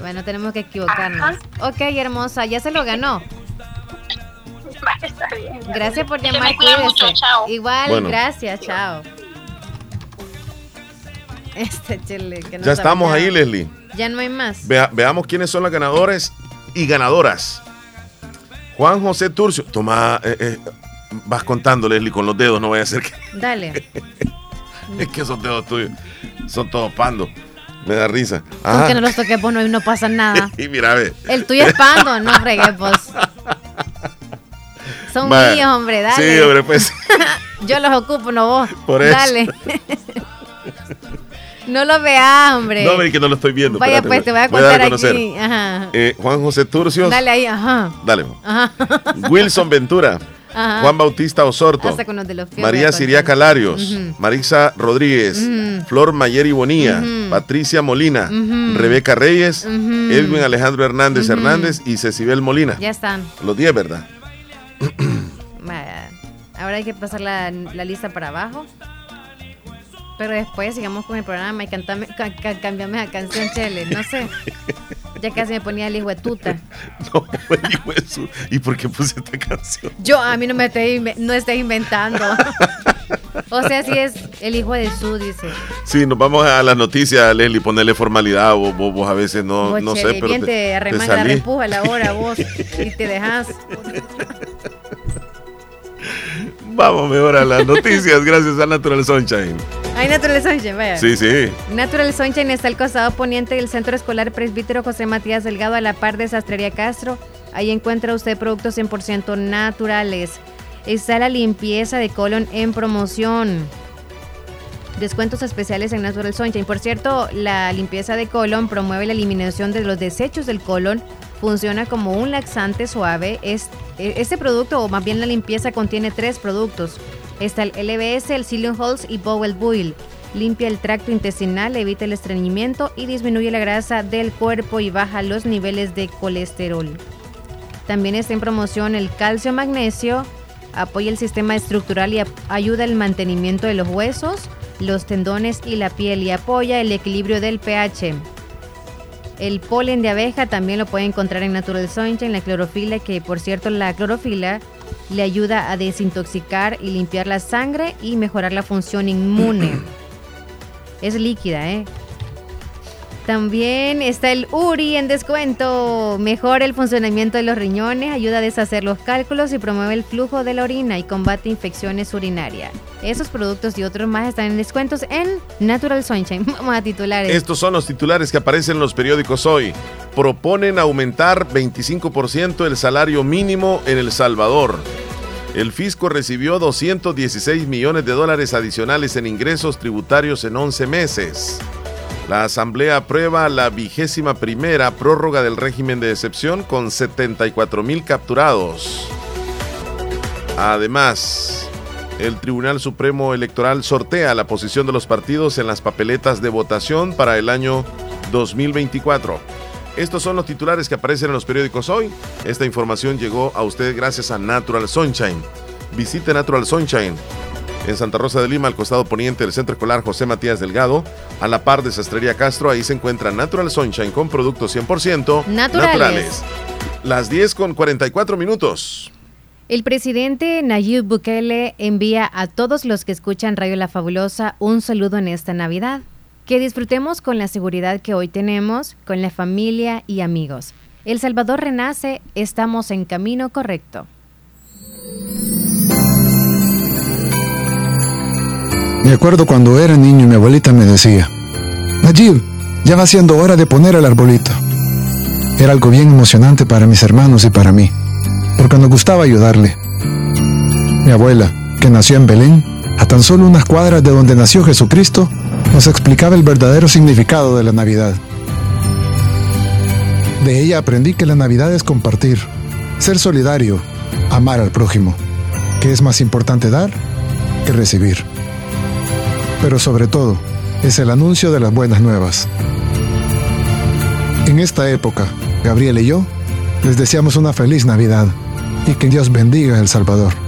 Bueno, tenemos que equivocarnos. Ok, hermosa, ya se lo ganó. Está bien. Gracias por llamar, mucho, chao. Igual, Bueno. gracias, chao. Este chile que no Ya estamos nada. ahí, Leslie. Ya no hay más. Vea- veamos quiénes son los ganadores y ganadoras. Juan José Turcio. Toma, eh, eh, vas contando, Leslie, con los dedos, no vaya a ser que. Dale. Es que esos dedos tuyos son todos pando. Me da risa. Con Ajá. que no los toques vos no, no pasa nada. Y mira, ve. El tuyo es pando, no fregues vos. Son míos, hombre, dale. Sí, hombre, pues. Yo los ocupo, no vos. Por eso. Dale. No lo veas, hombre. No, hombre, que no lo estoy viendo. Vaya, espérate, pues te voy a contar conocer. aquí. Ajá. Eh, Juan José Turcios. Dale ahí, ajá. Dale. Ajá. Wilson Ventura. Ajá. Juan Bautista Osorto. Hasta con los de los pies voy María Siriaca. Larios. Ujú. Marisa Rodríguez. Flor Mayeri Bonilla. Ujú. Patricia Molina. Rebeca Reyes. Edwin Alejandro Hernández. Hernández y Cecibel Molina. Ya están. Los 10, ¿verdad? Ahora hay que pasar la, la lista para abajo. Pero después sigamos con el programa y cantame, ca- ca- cambiame la canción, Chele. No sé. Ya casi me ponía el hijo de tuta. No, el hijo de su- ¿Y por qué puse esta canción? Yo, a mí no me estoy, inve- no estoy inventando. o sea, si es el hijo de su, dice. Sí, nos vamos a las noticias, Leslie, ponerle formalidad. Vos, vos- vos a veces no, Vos, no sé, pero bien te, te, te arremangas la salí. repuja la hora vos y te dejas. Vamos mejor a las noticias, gracias a Natural Sunshine. Ay, Natural Sunshine, vaya. Sí, sí. Natural Sunshine está al costado poniente del Centro Escolar Presbítero José Matías Delgado a la par de Sastrería Castro. Ahí encuentra usted productos 100% naturales. Está la limpieza de colon en promoción. Descuentos especiales en Natural Sunshine. Por cierto, la limpieza de colon promueve la eliminación de los desechos del colon. Funciona como un laxante suave. Es- e- Este producto, o más bien la limpieza, contiene tres productos. Está el LBS, el Psyllium Halls y Bowel Buil. Limpia el tracto intestinal, evita el estreñimiento y disminuye la grasa del cuerpo y baja los niveles de colesterol. También está en promoción el calcio magnesio, apoya el sistema estructural y ayuda al mantenimiento de los huesos, los tendones y la piel y apoya el equilibrio del pH. El polen de abeja también lo puede encontrar en Natural Sunshine, la clorofila, que por cierto la clorofila le ayuda a desintoxicar y limpiar la sangre y mejorar la función inmune. es líquida, ¿eh? También está el URI en descuento. Mejora el funcionamiento de los riñones, ayuda a deshacer los cálculos y promueve el flujo de la orina y combate infecciones urinarias. Esos productos y otros más están en descuentos en Natural Sunshine. Vamos a titulares. Estos son los titulares que aparecen en los periódicos hoy. Proponen aumentar 25% el salario mínimo en El Salvador. El fisco recibió 216 millones de dólares adicionales en ingresos tributarios en 11 meses. La Asamblea aprueba la vigésima primera prórroga del régimen de excepción con 74 mil capturados. Además, el Tribunal Supremo Electoral sortea la posición de los partidos en las papeletas de votación para el año 2024. Estos son los titulares que aparecen en los periódicos hoy. Esta información llegó a usted gracias a Natural Sunshine. Visite Natural Sunshine en Santa Rosa de Lima, al costado poniente del Centro Escolar José Matías Delgado, a la par de Sastrería Castro. Ahí se encuentra Natural Sunshine con productos 100% Naturales. Las 10 con 44 minutos. El presidente Nayib Bukele envía a todos los que escuchan Radio La Fabulosa un saludo en esta Navidad. Que disfrutemos con la seguridad que hoy tenemos, con la familia y amigos. El Salvador renace, estamos en camino correcto. Me acuerdo cuando era niño y mi abuelita me decía, Nayib, ya va siendo hora de poner el arbolito. Era algo bien emocionante para mis hermanos y para mí, porque nos gustaba ayudarle. Mi abuela, que nació en Belén, a tan solo unas cuadras de donde nació Jesucristo, nos explicaba el verdadero significado de la Navidad. De ella aprendí que la Navidad es compartir, ser solidario, amar al prójimo, que es más importante dar que recibir. Pero sobre todo, es el anuncio de las buenas nuevas. En esta época, Gabriel y yo les deseamos una feliz Navidad y que Dios bendiga a El Salvador.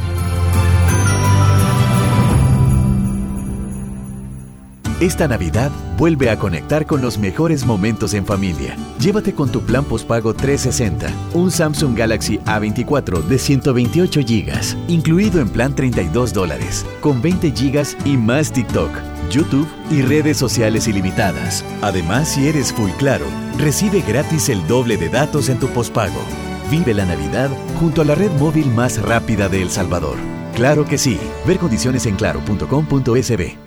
Esta Navidad vuelve a conectar con los mejores momentos en familia. Llévate con tu plan postpago 360 un Samsung Galaxy A24 de 128 GB, incluido en plan 32 dólares, con 20 GB y más TikTok, YouTube y redes sociales ilimitadas. Además, si eres Full Claro, recibe gratis el doble de datos en tu postpago. Vive la Navidad junto a la red móvil más rápida de El Salvador. Claro que sí. Ver condiciones en claro.com.sb.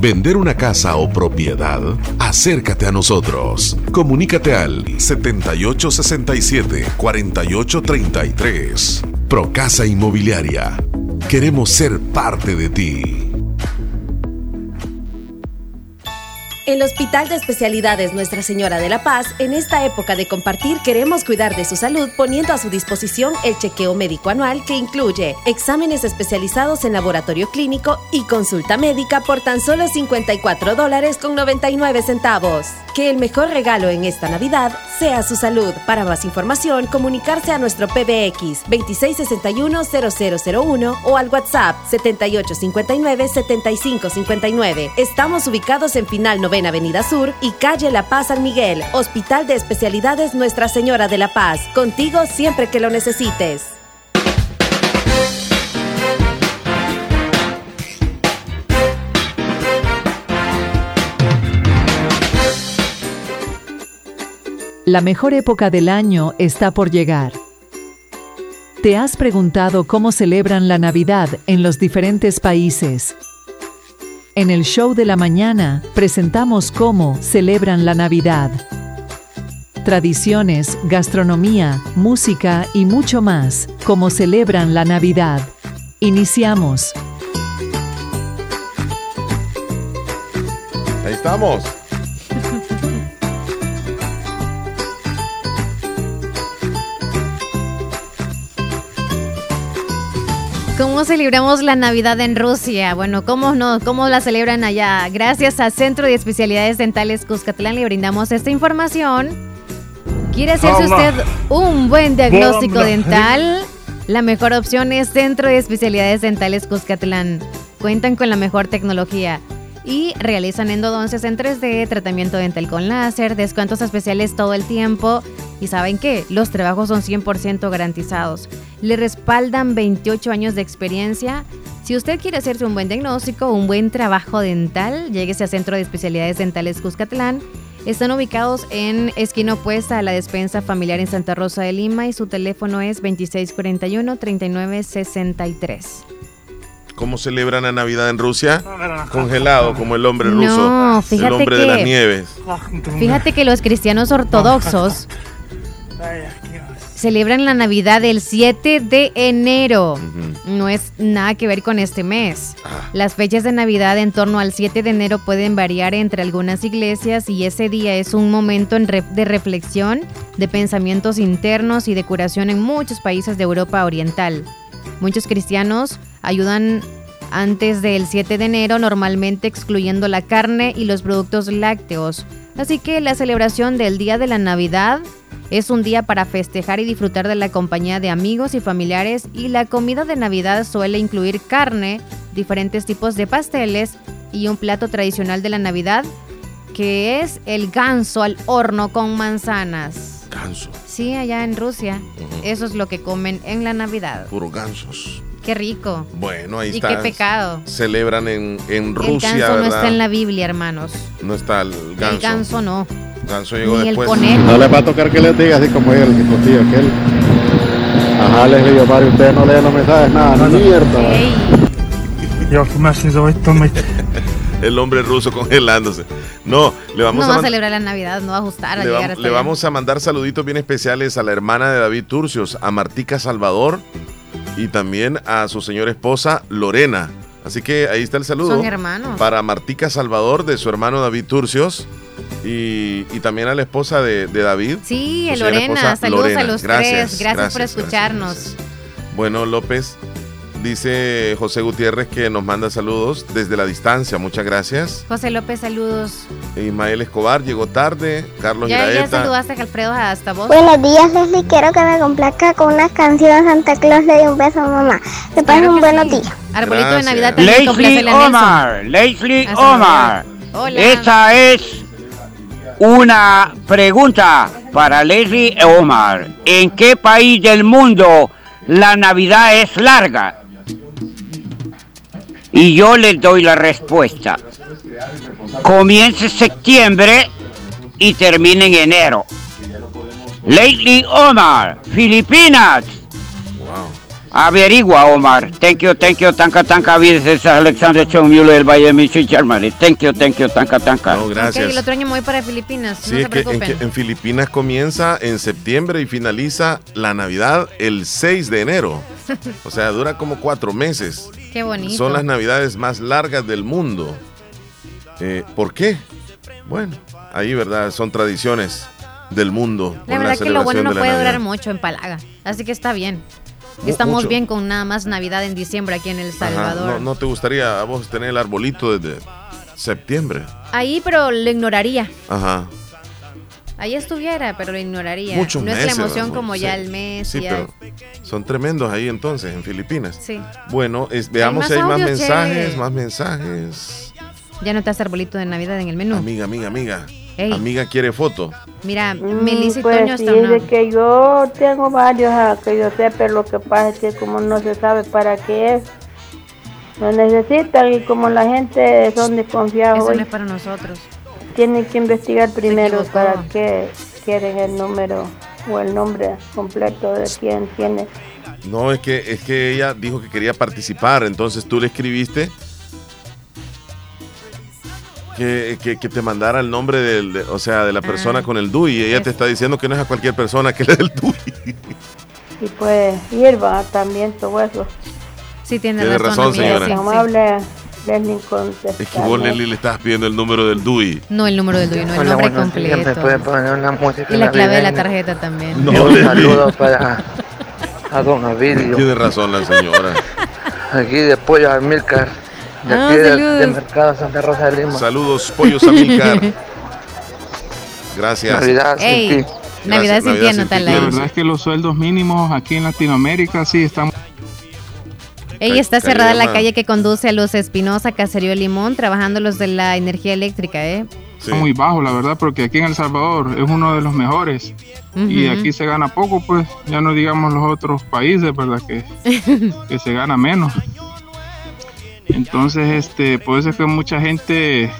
vender una casa o propiedad? Acércate a nosotros. Comunícate al 7867-4833. Procasa Inmobiliaria. Queremos ser parte de ti. El Hospital de Especialidades Nuestra Señora de la Paz, en esta época de compartir, queremos cuidar de su salud poniendo a su disposición el chequeo médico anual que incluye exámenes especializados en laboratorio clínico y consulta médica por tan solo 54 dólares con 99 centavos. Que el mejor regalo en esta Navidad sea su salud. Para más información, comunicarse a nuestro PBX 2661-0001 o al WhatsApp 7859-7559. Estamos ubicados en Final 90 Avenida Sur y Calle La Paz San Miguel, Hospital de Especialidades Nuestra Señora de la Paz. Contigo siempre que lo necesites. La mejor época del año está por llegar. ¿Te has preguntado cómo celebran la Navidad en los diferentes países? En el show de la mañana presentamos cómo celebran la Navidad. Tradiciones, gastronomía, música y mucho más, cómo celebran la Navidad. Iniciamos. Ahí estamos. ¿Cómo celebramos la Navidad en Rusia? Bueno, ¿cómo no? ¿Cómo la celebran allá? Gracias a Centro de Especialidades Dentales Cuscatlán le brindamos esta información. ¿Quiere hacerse usted un buen diagnóstico dental? La mejor opción es Centro de Especialidades Dentales Cuscatlán. Cuentan con la mejor tecnología y realizan endodoncias en 3D, tratamiento dental con láser, descuentos especiales todo el tiempo. ¿Y saben qué? Los trabajos son 100% garantizados. Le respaldan 28 años de experiencia. Si usted quiere hacerse un buen diagnóstico, un buen trabajo dental, lléguese a Centro de Especialidades Dentales Cuscatlán. Están ubicados en esquina opuesta a la despensa familiar en Santa Rosa de Lima y su teléfono es 2641-3963. ¿Cómo celebran la Navidad en Rusia? Congelado como el hombre ruso. No, fíjate el hombre que, de las nieves. Fíjate que los cristianos ortodoxos celebran la Navidad el 7 de enero. No es nada que ver con este mes. Las fechas de Navidad en torno al 7 de enero pueden variar entre algunas iglesias y ese día es un momento de reflexión, de pensamientos internos y de curación en muchos países de Europa Oriental. Muchos cristianos ayudan antes del 7 de enero, normalmente excluyendo la carne y los productos lácteos. Así que la celebración del día de la Navidad Es un día para festejar y disfrutar de la compañía de amigos y familiares y la comida de Navidad suele incluir carne, diferentes tipos de pasteles y un plato tradicional de la Navidad que es el ganso al horno con manzanas. Ganso. Sí, allá en Rusia. Eso es lo que comen en la Navidad. Puro gansos. Qué rico. Bueno, ahí y está. qué pecado. Celebran en, en Rusia, el ganso no está en la Biblia, hermanos. No está el ganso. El ganso no. Ganso llegó Ni el después. conejo. No les va a tocar que les diga así como él, que contigo aquel. Ajá, les digo, Mario, ustedes no leen los mensajes, nada, no, att se esto me El hombre ruso congelándose. No, le vamos no a va a celebrar la Navidad, no va a ajustar a le, llegar le vamos a mandar saluditos bien especiales a la hermana de David Turcios, a Martica Salvador y también a su señora esposa Lorena. Así que ahí está el saludo. Son hermanos. Para Martica Salvador de su hermano David Turcios y, y también a la esposa de, de David. Sí, Lorena, saludos Lorena. a los Gracias, tres. Gracias, por gracias, escucharnos. Bueno, López, dice José Gutiérrez que nos manda saludos desde la distancia. Muchas gracias. José López, saludos. Ismael Escobar llegó tarde. Carlos Ya, ya saludaste a Alfredo hasta vos. Buenos días, Leslie. Quiero que me complazca con una canción Santa Claus le dio un beso a mamá. Que pasen un buenos días. Arbolito de Navidad también Leslie. Omar, Leslie Omar. Hola. Esta es una pregunta para Leslie Omar. ¿En qué país del mundo la Navidad es larga? Y yo les doy la respuesta. Comienza septiembre y termina en enero. Leslie Omar, Filipinas. Averigua, Omar. Thank you, thank you, tanka, tanka. This is Alexander Chomulo del Valle de Michi, Germany. Thank you, thank you, tanka, tanka. No, gracias. el otro año me voy para Filipinas. Sí, no es se que en, preocupen. que en Filipinas comienza en septiembre y finaliza la Navidad el 6 de enero. O sea, dura como cuatro meses. Qué bonito. Son las Navidades más largas del mundo. Eh, ¿Por qué? Bueno, ahí, ¿verdad? Son tradiciones del mundo. La verdad que lo bueno no de la puede durar mucho en Palaga. Así que está bien. Estamos mucho. bien con nada más Navidad en diciembre aquí en El Ajá, Salvador. ¿No, no te gustaría a vos tener el arbolito desde septiembre? Ahí, pero lo ignoraría. Ajá. Ahí estuviera, pero lo ignoraría. Muchos no es meses, la emoción como sí. ya el mes. Sí, ya- pero son tremendos ahí entonces, en Filipinas. Sí. Bueno, es- veamos si hay más mensajes, más mensajes. Ya no te hace arbolito de Navidad en el menú. Amiga, amiga, amiga. Ey. Amiga quiere foto. Mira, Mm, Melissa y pues Toño sí, están. que yo tengo varios ah, que yo sé, pero lo que pasa es que como no se sabe para qué es, lo necesitan y como la gente son desconfiados, Eso no es para nosotros. tienen que investigar primero para qué quieren el número o el nombre completo de quien tiene. No, es que, es que ella dijo que quería participar, entonces tú le escribiste que, que- que te mandara el nombre del, de- o sea, de la persona Ah. con el DUI. Ella te está diciendo que no es a cualquier persona que le dé el DUI. Y pues hierba también todo eso. Sí, tiene, Tiene razón, amiga, señora. sí, contestar. Es que vos, Leslie, le estás pidiendo el número del DUI. No el número del dueño, no el Hola, nombre buenos días. ¿Me completo. puede poner una música Y la clave de la tarjeta también. No, un saludo para a don Avilio. Tiene razón la señora. Aquí de Pollo. De Ah, aquí saludos. de Mercado Santa Rosa de Lima. Saludos, pollos Amilcar. Gracias. Navidad sin Ey, ti. Navidad sin ti, anótala La verdad es que los sueldos mínimos aquí en Latinoamérica sí están Ella está Calle cerrada la calle que conduce a los Espinosa, Caserío Limón, trabajando los de la energía eléctrica, ¿eh? muy bajos, la verdad, porque aquí en El Salvador es uno de los mejores. Y Ujú. aquí se gana poco, pues ya no digamos los otros países, ¿verdad? Que, que se gana menos. Entonces, este, por eso es que mucha gente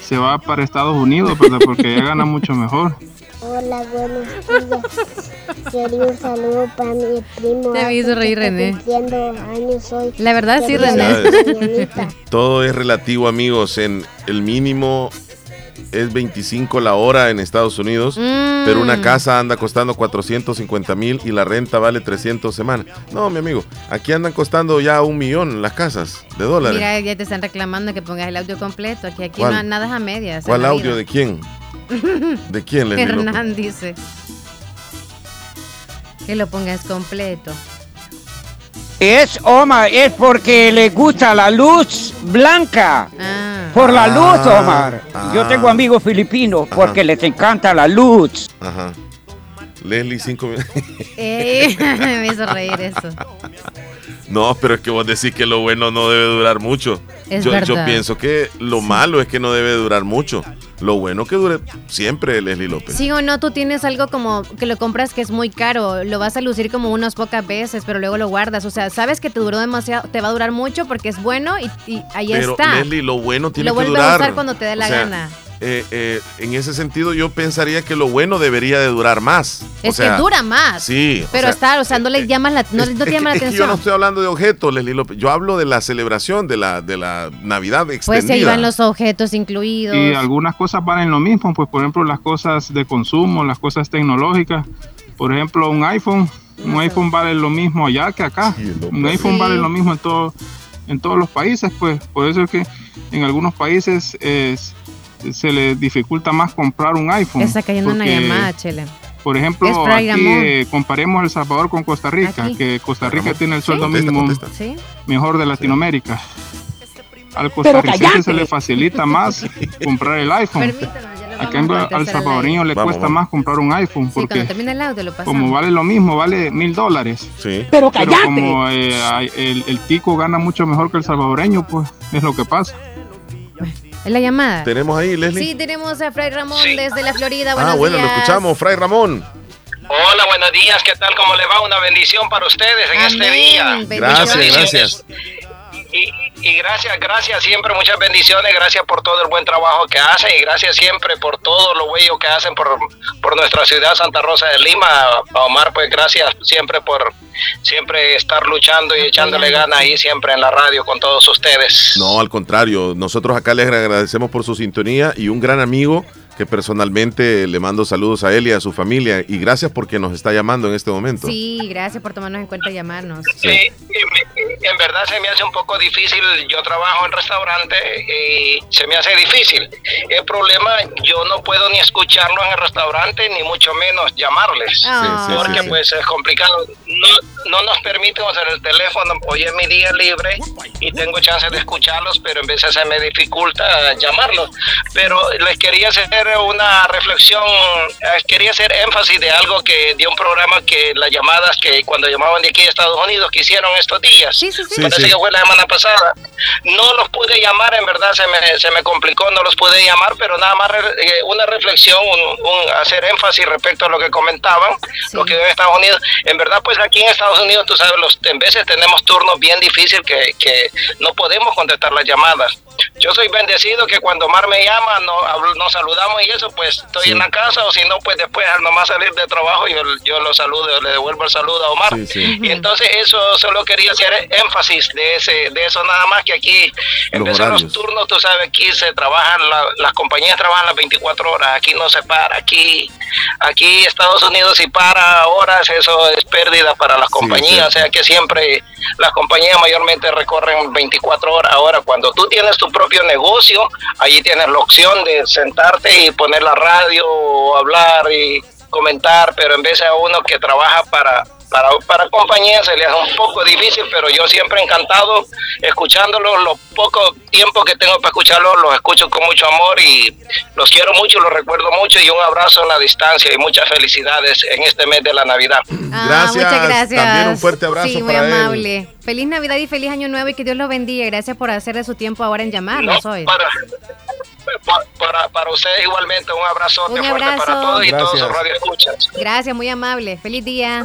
se va para Estados Unidos, ¿verdad? Porque ya gana mucho mejor. Hola, buenos días. Quería un saludo para mi primo. Te hizo reír, René. cumpliendo años hoy. La verdad sí, René. Todo es relativo, amigos. En el mínimo es 25 la hora en Estados Unidos, Mm. pero una casa anda costando 450 mil y la renta vale 300 semanas. No, mi amigo, aquí andan costando ya un millón las casas de dólares. Mira, ya te están reclamando que pongas el audio completo. Aquí, aquí ¿Cuál? no nada es a medias. ¿Cuál audio vida. de quién? ¿De quién, López? Hernán dice. Que lo pongas completo. Es Omar, es porque le gusta la luz blanca. Ah. Por la luz, Ah, Omar. Yo ah. tengo amigos filipinos porque les encanta la luz. Ajá. Leslie, cinco minutos. Eh, me hizo reír eso. No, pero es que vos decís que lo bueno no debe durar mucho. Es yo, yo verdad. pienso que lo malo es que no debe durar mucho. Lo bueno que dure siempre, Leslie López. Sí o no, tú tienes algo como que lo compras que es muy caro, lo vas a lucir como unas pocas veces, pero luego lo guardas. O sea, sabes que te duró demasiado, te va a durar mucho porque es bueno y, y ahí pero, está. Leslie, lo bueno tiene Lo que vuelve a durar. usar cuando te dé la O sea, gana. Eh, eh, en ese sentido, yo pensaría que lo bueno debería de durar más. O es sea, que dura más. Sí. o Pero sea, está, o sea, no le llamas la, no, no te llama la es que yo atención. no estoy hablando de objetos, Leslie López. Yo hablo de la celebración de la, de la Navidad Pues extendida. se iban los objetos incluidos. Y algunas cosas valen lo mismo, pues por ejemplo las cosas de consumo, las cosas tecnológicas. Por ejemplo, un iPhone, un iPhone vale lo mismo allá que acá. Un iPhone Sí. vale lo mismo en todo, en todos los países, pues por eso es que en algunos países eh, se les dificulta más comprar un iPhone. Está cayendo una porque, llamada, Chele. Por ejemplo, aquí eh, comparemos El Salvador con Costa Rica, Aquí. que Costa Rica Ramón. tiene el sueldo Contesta, mínimo contesta. ¿Sí? mejor de Latinoamérica. Al costarricense se le facilita más comprar el iPhone. Permítanos, ya a al salvadoreño le Vamos, cuesta vamos. más comprar un iPhone Sí, porque el audio lo pasamos. como vale lo mismo, vale mil dólares. Sí. Pero como eh, el, el tico gana mucho mejor que el salvadoreño, pues es lo que pasa. ¿Es la llamada? ¿Tenemos ahí, Leslie? Sí, tenemos a Fray Ramón desde la Florida. Buenos ah, bueno, lo días. escuchamos, Fray Ramón. Hola, buenos días, ¿qué tal? ¿Cómo le va? Una bendición para ustedes en este día. Gracias, gracias. Y, y gracias, gracias siempre, muchas bendiciones, gracias por todo el buen trabajo que hacen y gracias siempre por todo lo bello que hacen por, por nuestra ciudad Santa Rosa de Lima. A Omar, pues gracias siempre por siempre estar luchando y echándole ganas ahí siempre en la radio con todos ustedes. No, al contrario, nosotros acá les agradecemos por su sintonía y un gran amigo que personalmente le mando saludos a él y a su familia y gracias porque nos está llamando en este momento. Sí, gracias por tomarnos en cuenta y llamarnos. Sí, y me- en verdad se me hace un poco difícil. Yo trabajo en restaurante y se me hace difícil. El problema, yo no puedo ni escucharlo en el restaurante, ni mucho menos llamarles. Ah. Porque pues es complicado. No, no nos permiten usar el teléfono. Hoy es mi día libre y tengo chance de escucharlos, pero en veces se me dificulta llamarlos. Pero les quería hacer una reflexión, eh, quería hacer énfasis de algo que de un programa que las llamadas que cuando llamaban de aquí de Estados Unidos que hicieron estos días. Sí, sí, sí. Parece Sí, sí. que fue la semana pasada. No los pude llamar, en verdad se me, se me complicó, no los pude llamar, pero nada más re- eh, una reflexión, un, un hacer énfasis respecto a lo que comentaban, lo que en Estados Unidos. En verdad, pues aquí en Estados Unidos, tú sabes, los, en veces tenemos turnos bien difíciles que, que no podemos contestar las llamadas. Yo soy bendecido que cuando Omar me llama, no, nos saludamos y eso, pues estoy en la casa, o si no, pues después al nomás salir de trabajo, yo, yo lo saludo, le devuelvo el saludo a Omar. Sí, sí. Y entonces eso solo quería hacer énfasis de ese de eso nada más que aquí en Los vez de los horarios. turnos, tú sabes, aquí se trabajan, la- las compañías trabajan las 24 horas, aquí no se para, aquí aquí Estados Unidos si para horas, eso es pérdida para las Sí, compañías, sí. o sea que siempre las compañías mayormente recorren 24 horas. Ahora, cuando tú tienes tu propio negocio, allí tienes la opción de sentarte y poner la radio hablar y comentar, pero en vez de uno que trabaja para, para, para compañías se le hace un poco difícil, pero yo siempre encantado escuchándolo, lo poco tiempo que tengo para escucharlo, los escucho con mucho amor y los quiero mucho, los recuerdo mucho y un abrazo en la distancia y muchas felicidades en este mes de la Navidad. Ah, Gracias. Muchas gracias. También un fuerte abrazo Sí, muy para él. amable. Feliz Navidad y feliz Año Nuevo y que Dios los bendiga. Gracias por hacer de su tiempo ahora en llamarnos hoy. Para, para, ustedes igualmente un abrazote Un fuerte abrazo. para todos y todos sus radioescuchas. Gracias, muy amable. Feliz día.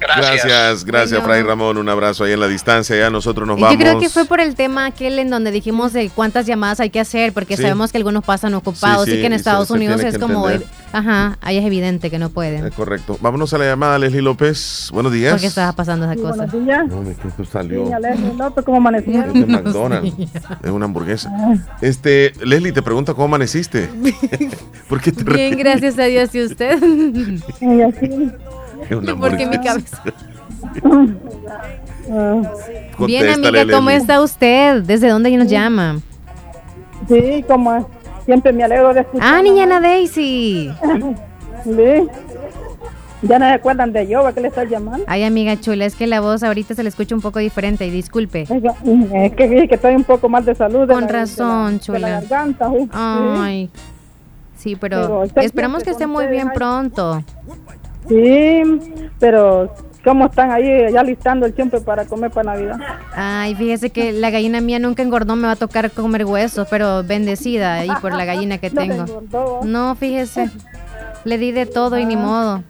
Gracias. Gracias, gracias. Fray Ramón. Un abrazo ahí en la distancia. Ya nosotros nos Y vamos. Yo creo que fue por el tema aquel en donde dijimos de cuántas llamadas hay que hacer, porque Sí. sabemos que algunos pasan ocupados Sí, sí, y que en se- Estados se Unidos tiene es como, entender. ajá, ahí es evidente que no pueden. Es correcto. Vámonos a la llamada, Leslie López. Buenos días. ¿Por qué estaba pasando esa cosa? Buenos días. No, es que esto salió. Sí, Alejandro López, ¿cómo amanecieron? Es de McDonald's. Es una hamburguesa. Este, Leslie te pregunta cómo amaneciste. ¿Por qué te Bien, gracias a Dios. ¿Y usted? Y así. Es una ¿Por qué mi cabeza? Bien, amiga, ¿cómo está usted? ¿Desde dónde nos llama? sí, como siempre me alegro de escuchar. Ah, niña Ana Daisy. Sí. Ya no se acuerdan de yo, ¿a qué le estás llamando? Ay, amiga chula, es que la voz ahorita se le escucha un poco diferente y disculpe. Es que, es que, estoy un poco mal de salud. Con la- de la- razón, de la chula. garganta, sí. Ay, Sí, pero, esperamos que esté muy bien pronto. Sí, pero ¿cómo están ahí ya listando el tiempo para comer para Navidad? Ay, fíjese que la gallina mía nunca engordó, me va a tocar comer huesos, pero bendecida ahí por la gallina que tengo. No, fíjese, le di de todo y ni modo.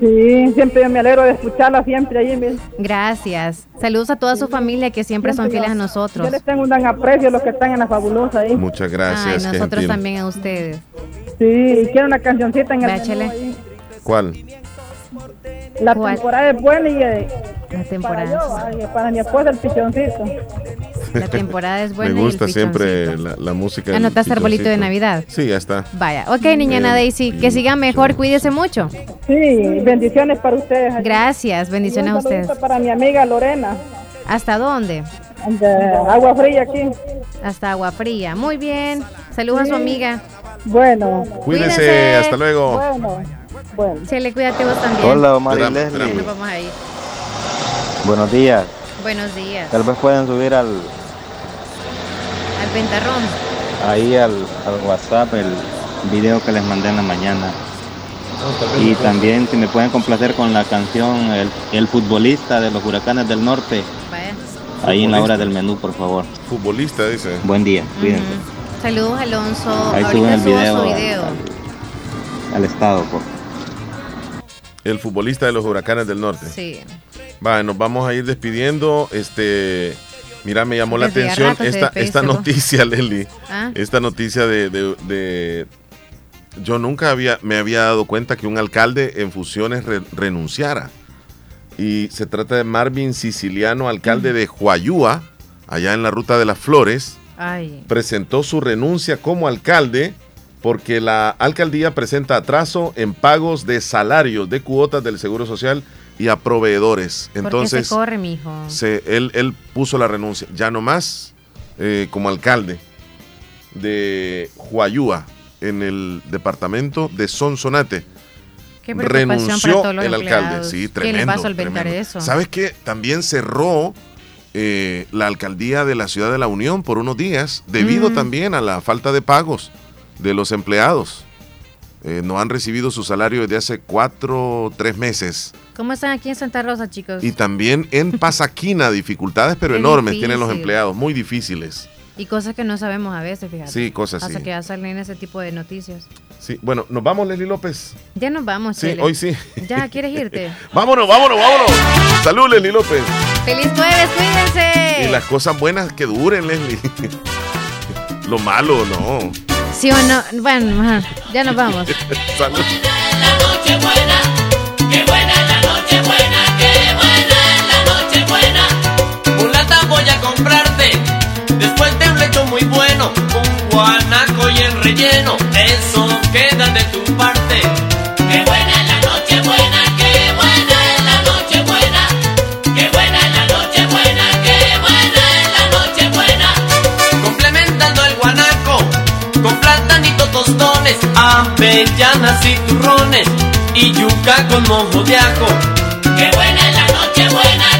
Sí, siempre me alegro de escucharla siempre ahí. Gracias. Saludos a toda su familia que siempre, son fieles a nosotros. Yo les tengo un gran aprecio a los que están en la fabulosa ahí. Muchas gracias. Ay, nosotros también a ustedes. Sí, quiero una cancioncita en el menú ¿Cuál? La temporada es buena y eh, la temporada. Para, yo, para mi esposa el pichoncito. La temporada es buena. Me gusta siempre la, la música. ¿Anotaste arbolito de Navidad? Sí, ya está. Vaya. Ok, niña Daisy, que siga mejor, cuídese mucho. Sí, bendiciones para ustedes. Gracias, bendiciones a ustedes. Para mi amiga Lorena. ¿Hasta dónde? agua fría aquí. Hasta agua fría. Muy bien. Saludos a su amiga. Bueno. Cuídese, hasta luego. Bueno. Bueno. Chele, cuídate vos también. Hola, Omar y Leslie. Nos vamos ahí. Buenos días. Buenos días. Tal vez pueden subir al... Al pentarrón. Ahí al, al WhatsApp el video que les mandé en la mañana. Y también si me pueden complacer con la canción El, el futbolista de los huracanes del norte. Vaya. Ahí en la hora del menú, por favor. Futbolista, dice. Buen día, cuídense. Saludos, Alonso. Ahí Ahorita suben el video, su video. Al, al estado, por favor. El futbolista de los huracanes del norte. Sí. Va, nos vamos a ir despidiendo. Este, mira, me llamó la Desde atención esta, despide esta noticia, Leli. Ah. Esta noticia de, de- de- Yo nunca había, me había dado cuenta que un alcalde en fusiones re- renunciara. Y se trata de Marvin Siciliano, alcalde de Huayúa, allá en la Ruta de las Flores. Ay. presentó su renuncia como alcalde porque la alcaldía presenta atraso en pagos de salarios de cuotas del Seguro Social y a proveedores. ¿Por qué Entonces, se corre, mijo? se- él, él puso la renuncia, ya no más eh, como alcalde de Huayúa en el departamento de Sonsonate. Qué para Renunció todos los el alcalde. Sí, ¿Quién tremendo. solventar tremendo. eso? ¿Sabes qué? También cerró eh, la alcaldía de la ciudad de la Unión por unos días, debido Mm. también a la falta de pagos de los empleados. Eh, no han recibido su salario desde hace cuatro, tres meses. ¿Cómo están aquí en Santa Rosa, chicos? Y también en Pasaquina, dificultades pero Qué enormes tienen los empleados, muy difíciles. Y cosas que no sabemos a veces, fíjate. Sí, cosas Hasta sí. que ya salen ese tipo de noticias. Sí, bueno, nos vamos, Leslie López. Ya nos vamos, Sí, Chele. hoy sí. Ya, ¿quieres irte? Vámonos, vámonos, vámonos. Salud, Leslie López. ¡Feliz jueves! ¡Cuídense! Y las cosas buenas que duren, Leslie. Lo malo, no. ¿Sí o no? Bueno, ya nos vamos. Salud. Qué buena es la noche buena, qué buena es la noche buena. Mulata voy a comprarte después de un lecho muy bueno, con guanaco y el relleno. Eso queda de tu parte. Avellanas y turrones y yuca con mojo de ajo. Qué buena es la noche buena,